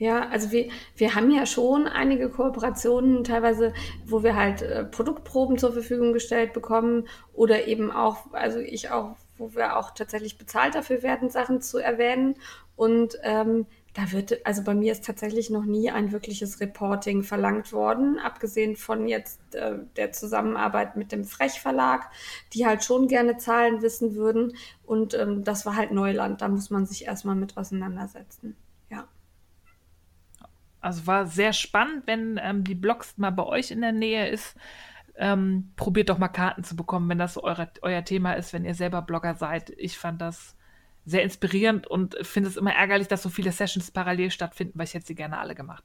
Ja, also wir, wir haben ja schon einige Kooperationen, teilweise, wo wir halt äh, Produktproben zur Verfügung gestellt bekommen oder eben auch, also ich auch, wo wir auch tatsächlich bezahlt dafür werden, Sachen zu erwähnen. Und ähm, da wird, also bei mir ist tatsächlich noch nie ein wirkliches Reporting verlangt worden, abgesehen von jetzt äh, der Zusammenarbeit mit dem Frech Verlag, die halt schon gerne Zahlen wissen würden. Und ähm, das war halt Neuland, da muss man sich erstmal mit auseinandersetzen. Also war sehr spannend, wenn ähm, die Blogs mal bei euch in der Nähe ist. Ähm, probiert doch mal Karten zu bekommen, wenn das eure, euer Thema ist, wenn ihr selber Blogger seid. Ich fand das sehr inspirierend und finde es immer ärgerlich, dass so viele Sessions parallel stattfinden, weil ich hätte sie gerne alle gemacht.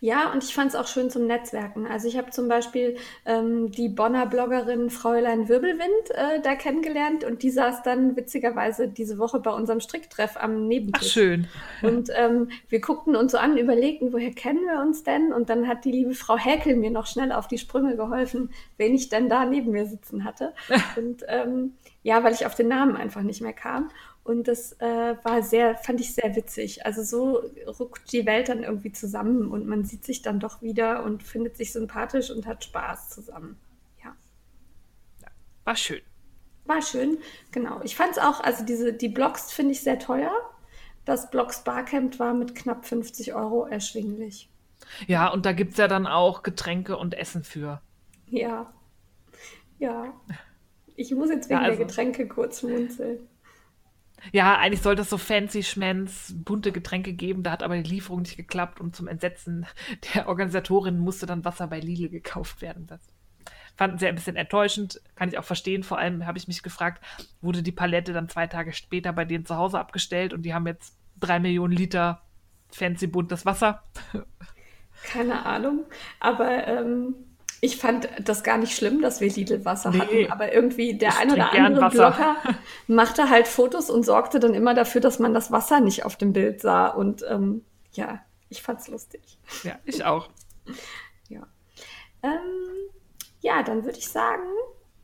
Ja, und ich fand es auch schön zum Netzwerken. Also ich habe zum Beispiel ähm, die Bonner Bloggerin Fräulein Wirbelwind äh, da kennengelernt und die saß dann witzigerweise diese Woche bei unserem Stricktreff am Nebentisch. Ach, schön. Und ähm, wir guckten uns so an, überlegten, woher kennen wir uns denn? Und dann hat die liebe Frau Häkel mir noch schnell auf die Sprünge geholfen, wen ich denn da neben mir sitzen hatte. und ähm, ja, weil ich auf den Namen einfach nicht mehr kam. Und das äh, war sehr, fand ich sehr witzig. Also so ruckt die Welt dann irgendwie zusammen und man sieht sich dann doch wieder und findet sich sympathisch und hat Spaß zusammen. Ja. War schön. War schön, genau. Ich fand es auch, also diese, die Blogs finde ich sehr teuer. Das Blogs Barcamp war mit knapp 50 Euro erschwinglich. Ja, und da gibt es ja dann auch Getränke und Essen für. Ja. Ja. Ich muss jetzt wegen ja, also, der Getränke kurz schmunzeln. Ja, eigentlich sollte es so fancy Schmens, bunte Getränke geben, da hat aber die Lieferung nicht geklappt und zum Entsetzen der Organisatorin musste dann Wasser bei Lidl gekauft werden. Das fanden sie ein bisschen enttäuschend, kann ich auch verstehen. Vor allem habe ich mich gefragt, wurde die Palette dann zwei Tage später bei denen zu Hause abgestellt und die haben jetzt drei Millionen Liter fancy buntes Wasser. Keine Ahnung, aber ähm, ich fand das gar nicht schlimm, dass wir Lidl-Wasser nee, hatten, aber irgendwie der ein oder andere Blogger machte halt Fotos und sorgte dann immer dafür, dass man das Wasser nicht auf dem Bild sah. Und ähm, ja, ich fand's lustig. Ja, ich auch. ja. Ähm, ja, dann würde ich sagen,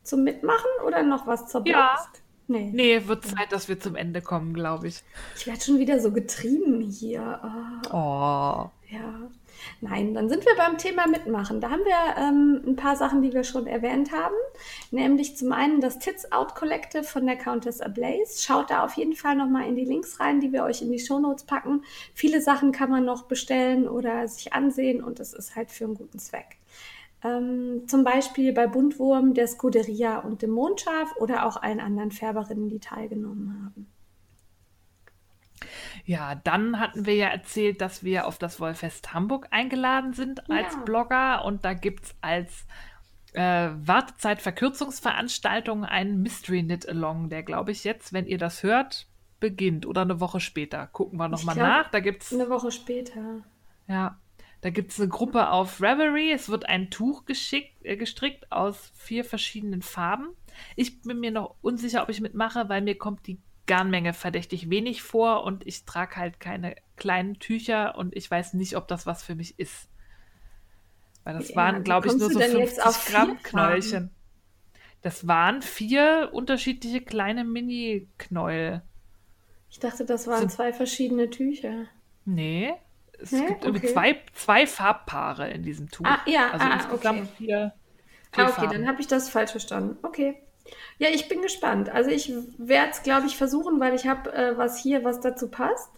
zum Mitmachen oder noch was zur Blogst? Ja, Nee. Nee, wird Zeit, dass wir zum Ende kommen, glaube ich. Ich werde schon wieder so getrieben hier. Oh. oh. Ja. Nein, dann sind wir beim Thema Mitmachen. Da haben wir ähm, ein paar Sachen, die wir schon erwähnt haben. Nämlich zum einen das Tits Out Collective von der Countess Ablaze. Schaut da auf jeden Fall nochmal in die Links rein, die wir euch in die Shownotes packen. Viele Sachen kann man noch bestellen oder sich ansehen und es ist halt für einen guten Zweck. Ähm, zum Beispiel bei Buntwurm, der Scuderia und dem Mondschaf oder auch allen anderen Färberinnen, die teilgenommen haben. Ja, dann hatten wir ja erzählt, dass wir auf das Wollfest Hamburg eingeladen sind als ja. Blogger und da gibt es als äh, Wartezeitverkürzungsveranstaltung einen Mystery Knit Along, der glaube ich jetzt, wenn ihr das hört, beginnt oder eine Woche später. Gucken wir nochmal nach. Da gibt's eine Woche später. Ja, da gibt es eine Gruppe auf Reverie. Es wird ein Tuch geschickt, äh, gestrickt aus vier verschiedenen Farben. Ich bin mir noch unsicher, ob ich mitmache, weil mir kommt die Garnmenge verdächtig wenig vor und ich trage halt keine kleinen Tücher und ich weiß nicht, ob das was für mich ist. Weil das ja, waren, glaube ich, nur so 50 Gramm Knäuelchen. Das waren vier unterschiedliche kleine Mini-Knäuel. Ich dachte, das waren so, zwei verschiedene Tücher. Nee, es Hä? gibt irgendwie okay. zwei, zwei Farbpaare in diesem Tuch. Ah, ja, also ah, insgesamt okay. vier, vier ah, okay, Farben. dann habe ich das falsch verstanden. Okay. Ja, ich bin gespannt. Also ich werde es, glaube ich, versuchen, weil ich habe äh, was hier, was dazu passt.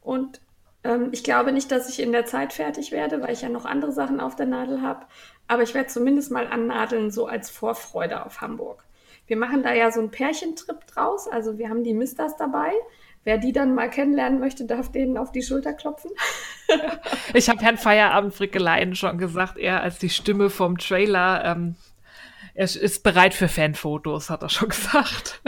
Und ähm, ich glaube nicht, dass ich in der Zeit fertig werde, weil ich ja noch andere Sachen auf der Nadel habe. Aber ich werde zumindest mal annadeln, so als Vorfreude auf Hamburg. Wir machen da ja so einen Pärchentrip draus. Also wir haben die Misters dabei. Wer die dann mal kennenlernen möchte, darf denen auf die Schulter klopfen. ich habe Herrn Feierabend Frickeleien schon gesagt, er als die Stimme vom Trailer ähm, er ist bereit für Fanfotos, hat er schon gesagt.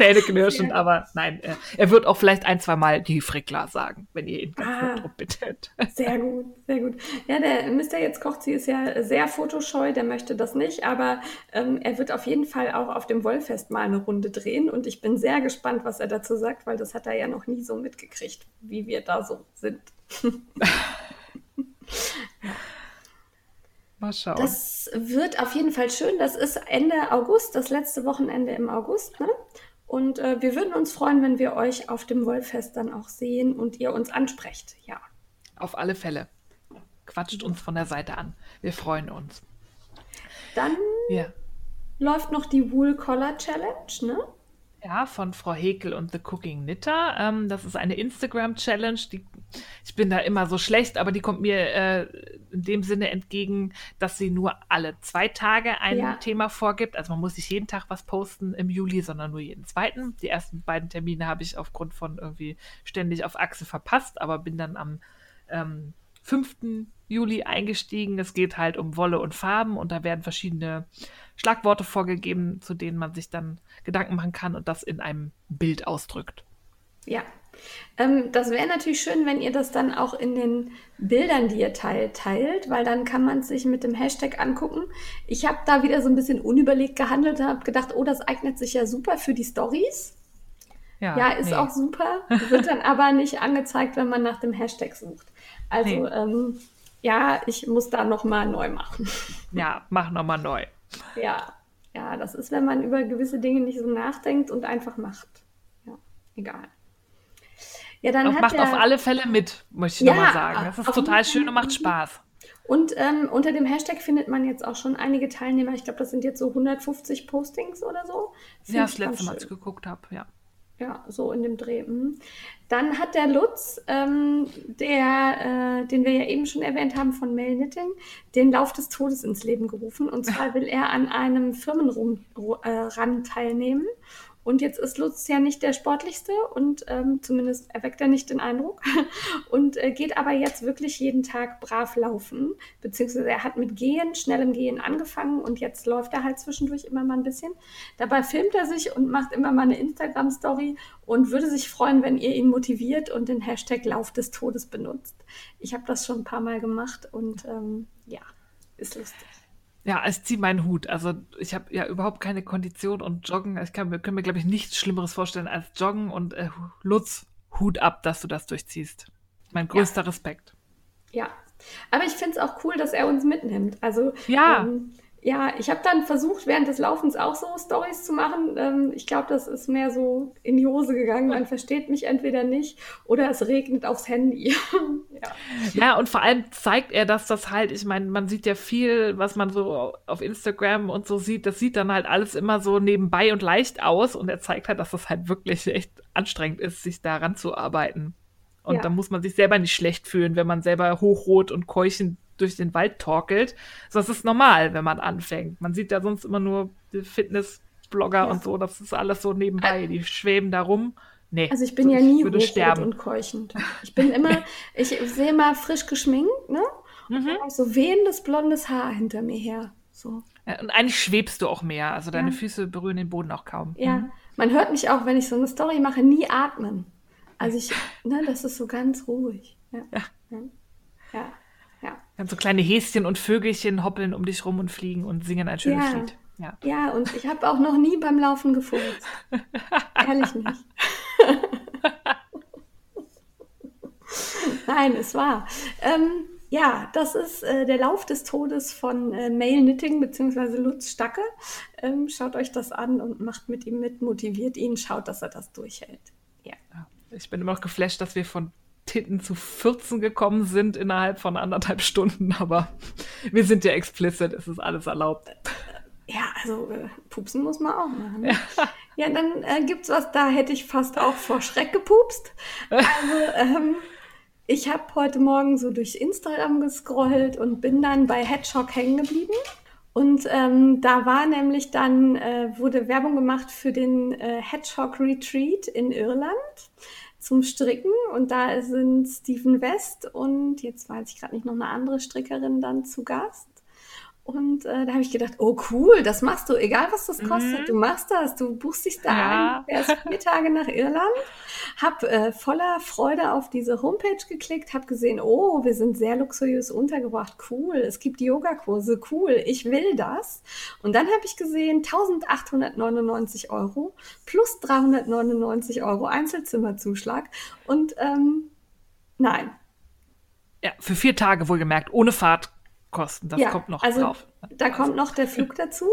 Zähneknirschend, aber nein, er, er, wird auch vielleicht ein, zwei Mal die Frickler sagen, wenn ihr ihn ah, darum bittet. Sehr gut, sehr gut. Ja, der Mr. Jetzt kocht sie ist ja sehr fotoscheu, der möchte das nicht, aber ähm, er wird auf jeden Fall auch auf dem Wollfest mal eine Runde drehen und ich bin sehr gespannt, was er dazu sagt, weil das hat er ja noch nie so mitgekriegt, wie wir da so sind. Mal schauen. Das wird auf jeden Fall schön. Das ist Ende August, das letzte Wochenende im August. Ne? Und äh, wir würden uns freuen, wenn wir euch auf dem Wollfest dann auch sehen und ihr uns ansprecht. Ja. Auf alle Fälle. Quatscht uns von der Seite an. Wir freuen uns. Dann ja. läuft noch die Wool Collar Challenge, ne? Ja, von Frau Hekel und The Cooking Knitter. Ähm, das ist eine Instagram-Challenge. Ich bin da immer so schlecht, aber die kommt mir äh, in dem Sinne entgegen, dass sie nur alle zwei Tage ein ja. Thema vorgibt. Also man muss nicht jeden Tag was posten im Juli, sondern nur jeden zweiten. Die ersten beiden Termine habe ich aufgrund von irgendwie ständig auf Achse verpasst, aber bin dann am ähm, 5. Juli eingestiegen. Es geht halt um Wolle und Farben und da werden verschiedene Schlagworte vorgegeben, zu denen man sich dann Gedanken machen kann und das in einem Bild ausdrückt. Ja. Ähm, das wäre natürlich schön, wenn ihr das dann auch in den Bildern, die ihr teilt, teilt, weil dann kann man sich mit dem Hashtag angucken. Ich habe da wieder so ein bisschen unüberlegt gehandelt und habe gedacht, oh, das eignet sich ja super für die Stories. Ja, ja, ist nee. auch super, wird dann aber nicht angezeigt, wenn man nach dem Hashtag sucht. Also nee. ähm, ja, ich muss da nochmal neu machen. Ja, mach nochmal neu. Ja, ja, das ist, wenn man über gewisse Dinge nicht so nachdenkt und einfach macht. Ja, egal. Ja, dann macht er, auf alle Fälle mit, möchte ich ja, nochmal sagen. Das ist total schön und macht Spaß. Und ähm, unter dem Hashtag findet man jetzt auch schon einige Teilnehmer. Ich glaube, das sind jetzt so 150 Postings oder so. Find ja, das letzte Mal, als ich geguckt habe, ja. Ja, so in dem Dreh. Mhm. Dann hat der Lutz, ähm, der, äh, den wir ja eben schon erwähnt haben von Mail Knitting, den Lauf des Todes ins Leben gerufen. Und zwar will er an einem Firmenrun äh, teilnehmen. Und jetzt ist Lutz ja nicht der sportlichste und ähm, zumindest erweckt er nicht den Eindruck und äh, geht aber jetzt wirklich jeden Tag brav laufen. Beziehungsweise er hat mit Gehen, schnellem Gehen angefangen und jetzt läuft er halt zwischendurch immer mal ein bisschen. Dabei filmt er sich und macht immer mal eine Instagram-Story und würde sich freuen, wenn ihr ihn motiviert und den Hashtag Lauf des Todes benutzt. Ich habe das schon ein paar Mal gemacht und ähm, ja, ist lustig. Ja, es zieht meinen Hut. Also ich habe ja überhaupt keine Kondition und Joggen. Ich kann, kann mir, glaube ich, nichts Schlimmeres vorstellen als Joggen und äh, Lutz, Hut ab, dass du das durchziehst. Mein größter ja. Respekt. Ja, aber ich finde es auch cool, dass er uns mitnimmt. Also ja. Ähm, ja, ich habe dann versucht, während des Laufens auch so Stories zu machen. Ähm, ich glaube, das ist mehr so in die Hose gegangen. Man versteht mich entweder nicht oder es regnet aufs Handy. ja. ja, und vor allem zeigt er, dass das halt, ich meine, man sieht ja viel, was man so auf Instagram und so sieht, das sieht dann halt alles immer so nebenbei und leicht aus. Und er zeigt halt, dass das halt wirklich echt anstrengend ist, sich daran zu arbeiten. Und ja. da muss man sich selber nicht schlecht fühlen, wenn man selber hochrot und keuchend durch den Wald torkelt. das ist normal, wenn man anfängt. Man sieht ja sonst immer nur Fitnessblogger ja. und so, das ist alles so nebenbei, die schweben da rum. Nee, also ich bin so, ja nie rot sterben. und keuchend. Ich bin immer, ich sehe immer frisch geschminkt, ne? Mhm. So wehendes blondes Haar hinter mir her. So. Ja, und eigentlich schwebst du auch mehr. Also deine ja. Füße berühren den Boden auch kaum. Ja, mhm. man hört mich auch, wenn ich so eine Story mache, nie atmen. Also ich, ne, das ist so ganz ruhig. Ja. ja. Dann so kleine Häschen und Vögelchen hoppeln um dich rum und fliegen und singen ein schönes ja. Lied. Ja. ja, und ich habe auch noch nie beim Laufen gefurzt. Ehrlich nicht. Nein, es war. Ähm, ja, das ist äh, der Lauf des Todes von äh, Mail Knitting bzw. Lutz Stacke. Ähm, schaut euch das an und macht mit ihm mit, motiviert ihn, schaut, dass er das durchhält. Ja. Ich bin immer noch geflasht, dass wir von Titten zu 14 gekommen sind innerhalb von anderthalb Stunden, aber wir sind ja explicit, es ist alles erlaubt. Ja, also äh, pupsen muss man auch machen. Ja. ja, dann äh, gibt's was, da hätte ich fast auch vor Schreck gepupst. Also, ähm, ich habe heute Morgen so durch Instagram gescrollt und bin dann bei Hedgehog hängen geblieben. Und ähm, da war nämlich dann, äh, wurde Werbung gemacht für den äh, Hedgehog Retreat in Irland zum Stricken und da sind Stephen West und jetzt weiß ich gerade nicht noch eine andere Strickerin dann zu Gast. Und äh, da habe ich gedacht, oh cool, das machst du, egal was das kostet, mhm. du machst das, du buchst dich da ja. ein, fährst vier Tage nach Irland, hab äh, voller Freude auf diese Homepage geklickt, hab gesehen, oh, wir sind sehr luxuriös untergebracht, cool, es gibt Yogakurse, cool, ich will das. Und dann habe ich gesehen, 1899 Euro plus 399 Euro Einzelzimmerzuschlag und ähm, nein. Ja, für vier Tage wohlgemerkt, ohne Fahrt Kosten. Das ja, kommt noch also drauf. Da also. kommt noch der Flug dazu.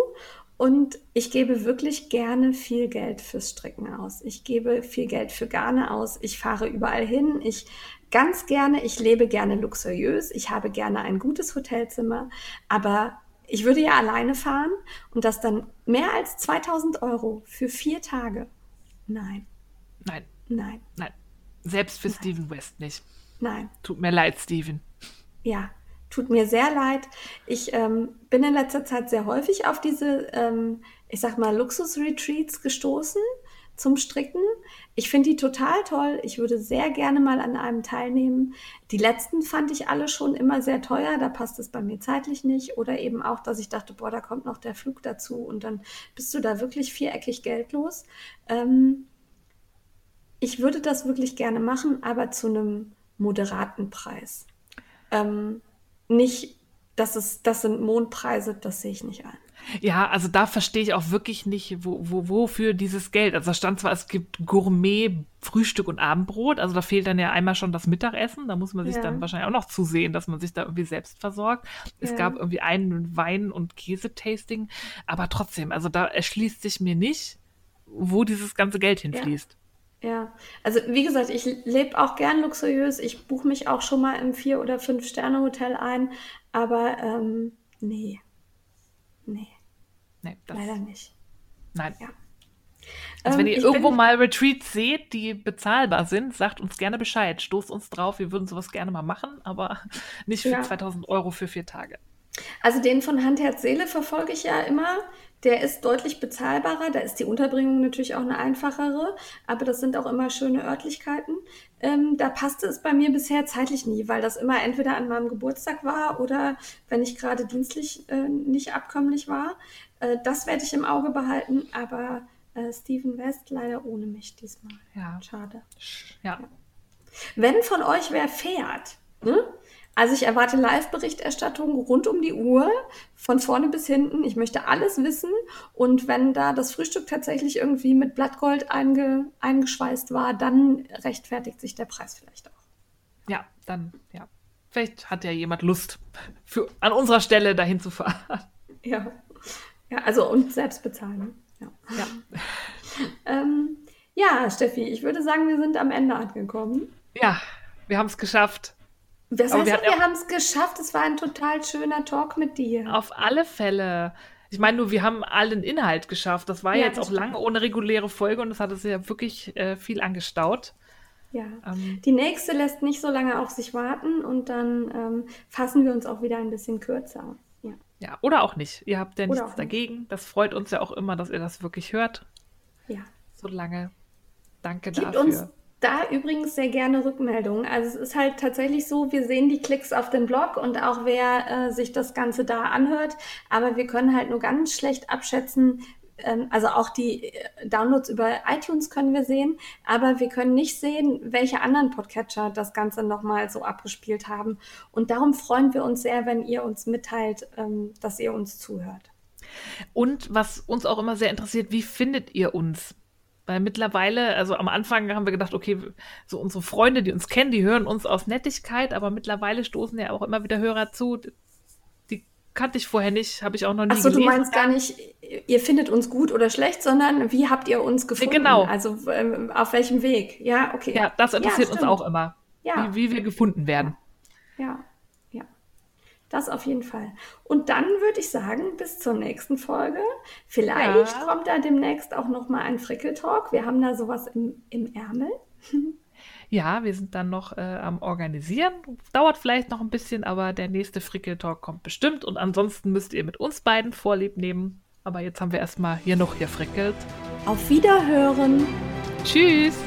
Und ich gebe wirklich gerne viel Geld fürs Stricken aus. Ich gebe viel Geld für Garne aus. Ich fahre überall hin. Ich ganz gerne, ich lebe gerne luxuriös. Ich habe gerne ein gutes Hotelzimmer. Aber ich würde ja alleine fahren und das dann mehr als 2000 Euro für vier Tage. Nein. Nein. Nein. Nein. Selbst für Nein. Steven West nicht. Nein. Tut mir leid, Steven. Ja, Tut mir sehr leid. Ich ähm, bin in letzter Zeit sehr häufig auf diese, ähm, ich sag mal, Luxus-Retreats gestoßen zum Stricken. Ich finde die total toll. Ich würde sehr gerne mal an einem teilnehmen. Die letzten fand ich alle schon immer sehr teuer. Da passt es bei mir zeitlich nicht. Oder eben auch, dass ich dachte, boah, da kommt noch der Flug dazu und dann bist du da wirklich viereckig geldlos. Ähm, ich würde das wirklich gerne machen, aber zu einem moderaten Preis. Ähm, nicht, das, ist, das sind Mondpreise, das sehe ich nicht ein. Ja, also da verstehe ich auch wirklich nicht, wo, wo, wofür dieses Geld. Also da stand zwar, es gibt Gourmet, Frühstück und Abendbrot, also da fehlt dann ja einmal schon das Mittagessen. Da muss man sich ja. dann wahrscheinlich auch noch zusehen, dass man sich da irgendwie selbst versorgt. Es ja. gab irgendwie einen Wein- und Käsetasting, aber trotzdem, also da erschließt sich mir nicht, wo dieses ganze Geld hinfließt. Ja, also wie gesagt, ich lebe auch gern luxuriös. Ich buche mich auch schon mal im Vier- oder Fünf-Sterne-Hotel ein, aber ähm, nee. Nee. Nee, das Leider nicht. Nein. Ja. Also wenn ähm, ihr irgendwo mal Retreats seht, die bezahlbar sind, sagt uns gerne Bescheid. Stoßt uns drauf, wir würden sowas gerne mal machen, aber nicht für ja. 2000 Euro für vier Tage. Also den von Hand, Herz, Seele verfolge ich ja immer. Der ist deutlich bezahlbarer. Da ist die Unterbringung natürlich auch eine einfachere, aber das sind auch immer schöne Örtlichkeiten. Ähm, da passte es bei mir bisher zeitlich nie, weil das immer entweder an meinem Geburtstag war oder wenn ich gerade dienstlich äh, nicht abkömmlich war. Äh, das werde ich im Auge behalten, aber äh, Steven West leider ohne mich diesmal. Ja. Schade. Ja. Wenn von euch wer fährt, ne? Also ich erwarte Live-Berichterstattung rund um die Uhr, von vorne bis hinten. Ich möchte alles wissen. Und wenn da das Frühstück tatsächlich irgendwie mit Blattgold einge eingeschweißt war, dann rechtfertigt sich der Preis vielleicht auch. Ja, dann, ja. Vielleicht hat ja jemand Lust, für, an unserer Stelle dahin zu fahren. Ja. Ja, also und selbst bezahlen. Ja. Ja. ähm, ja, Steffi, ich würde sagen, wir sind am Ende angekommen. Ja, wir haben es geschafft. Das heißt, wir wir, haben es geschafft. Es war ein total schöner Talk mit dir. Auf alle Fälle. Ich meine nur, wir haben allen Inhalt geschafft. Das war Ja, jetzt das auch lange ohne reguläre Folge und es hat sich ja wirklich äh, viel angestaut. Ja. Ähm, Die nächste lässt nicht so lange auf sich warten und dann ähm, fassen wir uns auch wieder ein bisschen kürzer. Ja. ja, oder auch nicht. Ihr habt ja nichts auch nicht. dagegen. Das freut uns ja auch immer, dass ihr das wirklich hört. ja. So lange. Danke Gebt dafür. uns da übrigens sehr gerne Rückmeldungen. Also es ist halt tatsächlich so, wir sehen die Klicks auf den Blog und auch wer äh, sich das Ganze da anhört, aber wir können halt nur ganz schlecht abschätzen, ähm, also auch die äh, Downloads über iTunes können wir sehen, aber wir können nicht sehen, welche anderen Podcatcher das Ganze nochmal so abgespielt haben. Und darum freuen wir uns sehr, wenn ihr uns mitteilt, ähm, dass ihr uns zuhört. Und was uns auch immer sehr interessiert, wie findet ihr uns? Weil mittlerweile, also am Anfang haben wir gedacht, okay, so unsere Freunde, die uns kennen, die hören uns aus Nettigkeit, aber mittlerweile stoßen ja auch immer wieder Hörer zu. Die kannte ich vorher nicht, habe ich auch noch nie Achso, du gelesen. meinst gar nicht, ihr findet uns gut oder schlecht, sondern wie habt ihr uns gefunden? genau. Also ähm, auf welchem Weg? Ja, okay. Ja, das interessiert uns stimmt. auch immer, Ja. wie, wie wir gefunden werden. Ja, ja. Das auf jeden Fall. Und dann würde ich sagen, bis zur nächsten Folge. Vielleicht Ja. kommt da demnächst auch noch mal ein Frickeltalk. Wir haben da sowas im, im Ärmel. Ja, wir sind dann noch äh, am Organisieren. Dauert vielleicht noch ein bisschen, aber der nächste Frickel-Talk kommt bestimmt. Und ansonsten müsst ihr mit uns beiden Vorlieb nehmen. Aber jetzt haben wir erstmal hier noch hier frickelt. Auf Wiederhören. Tschüss!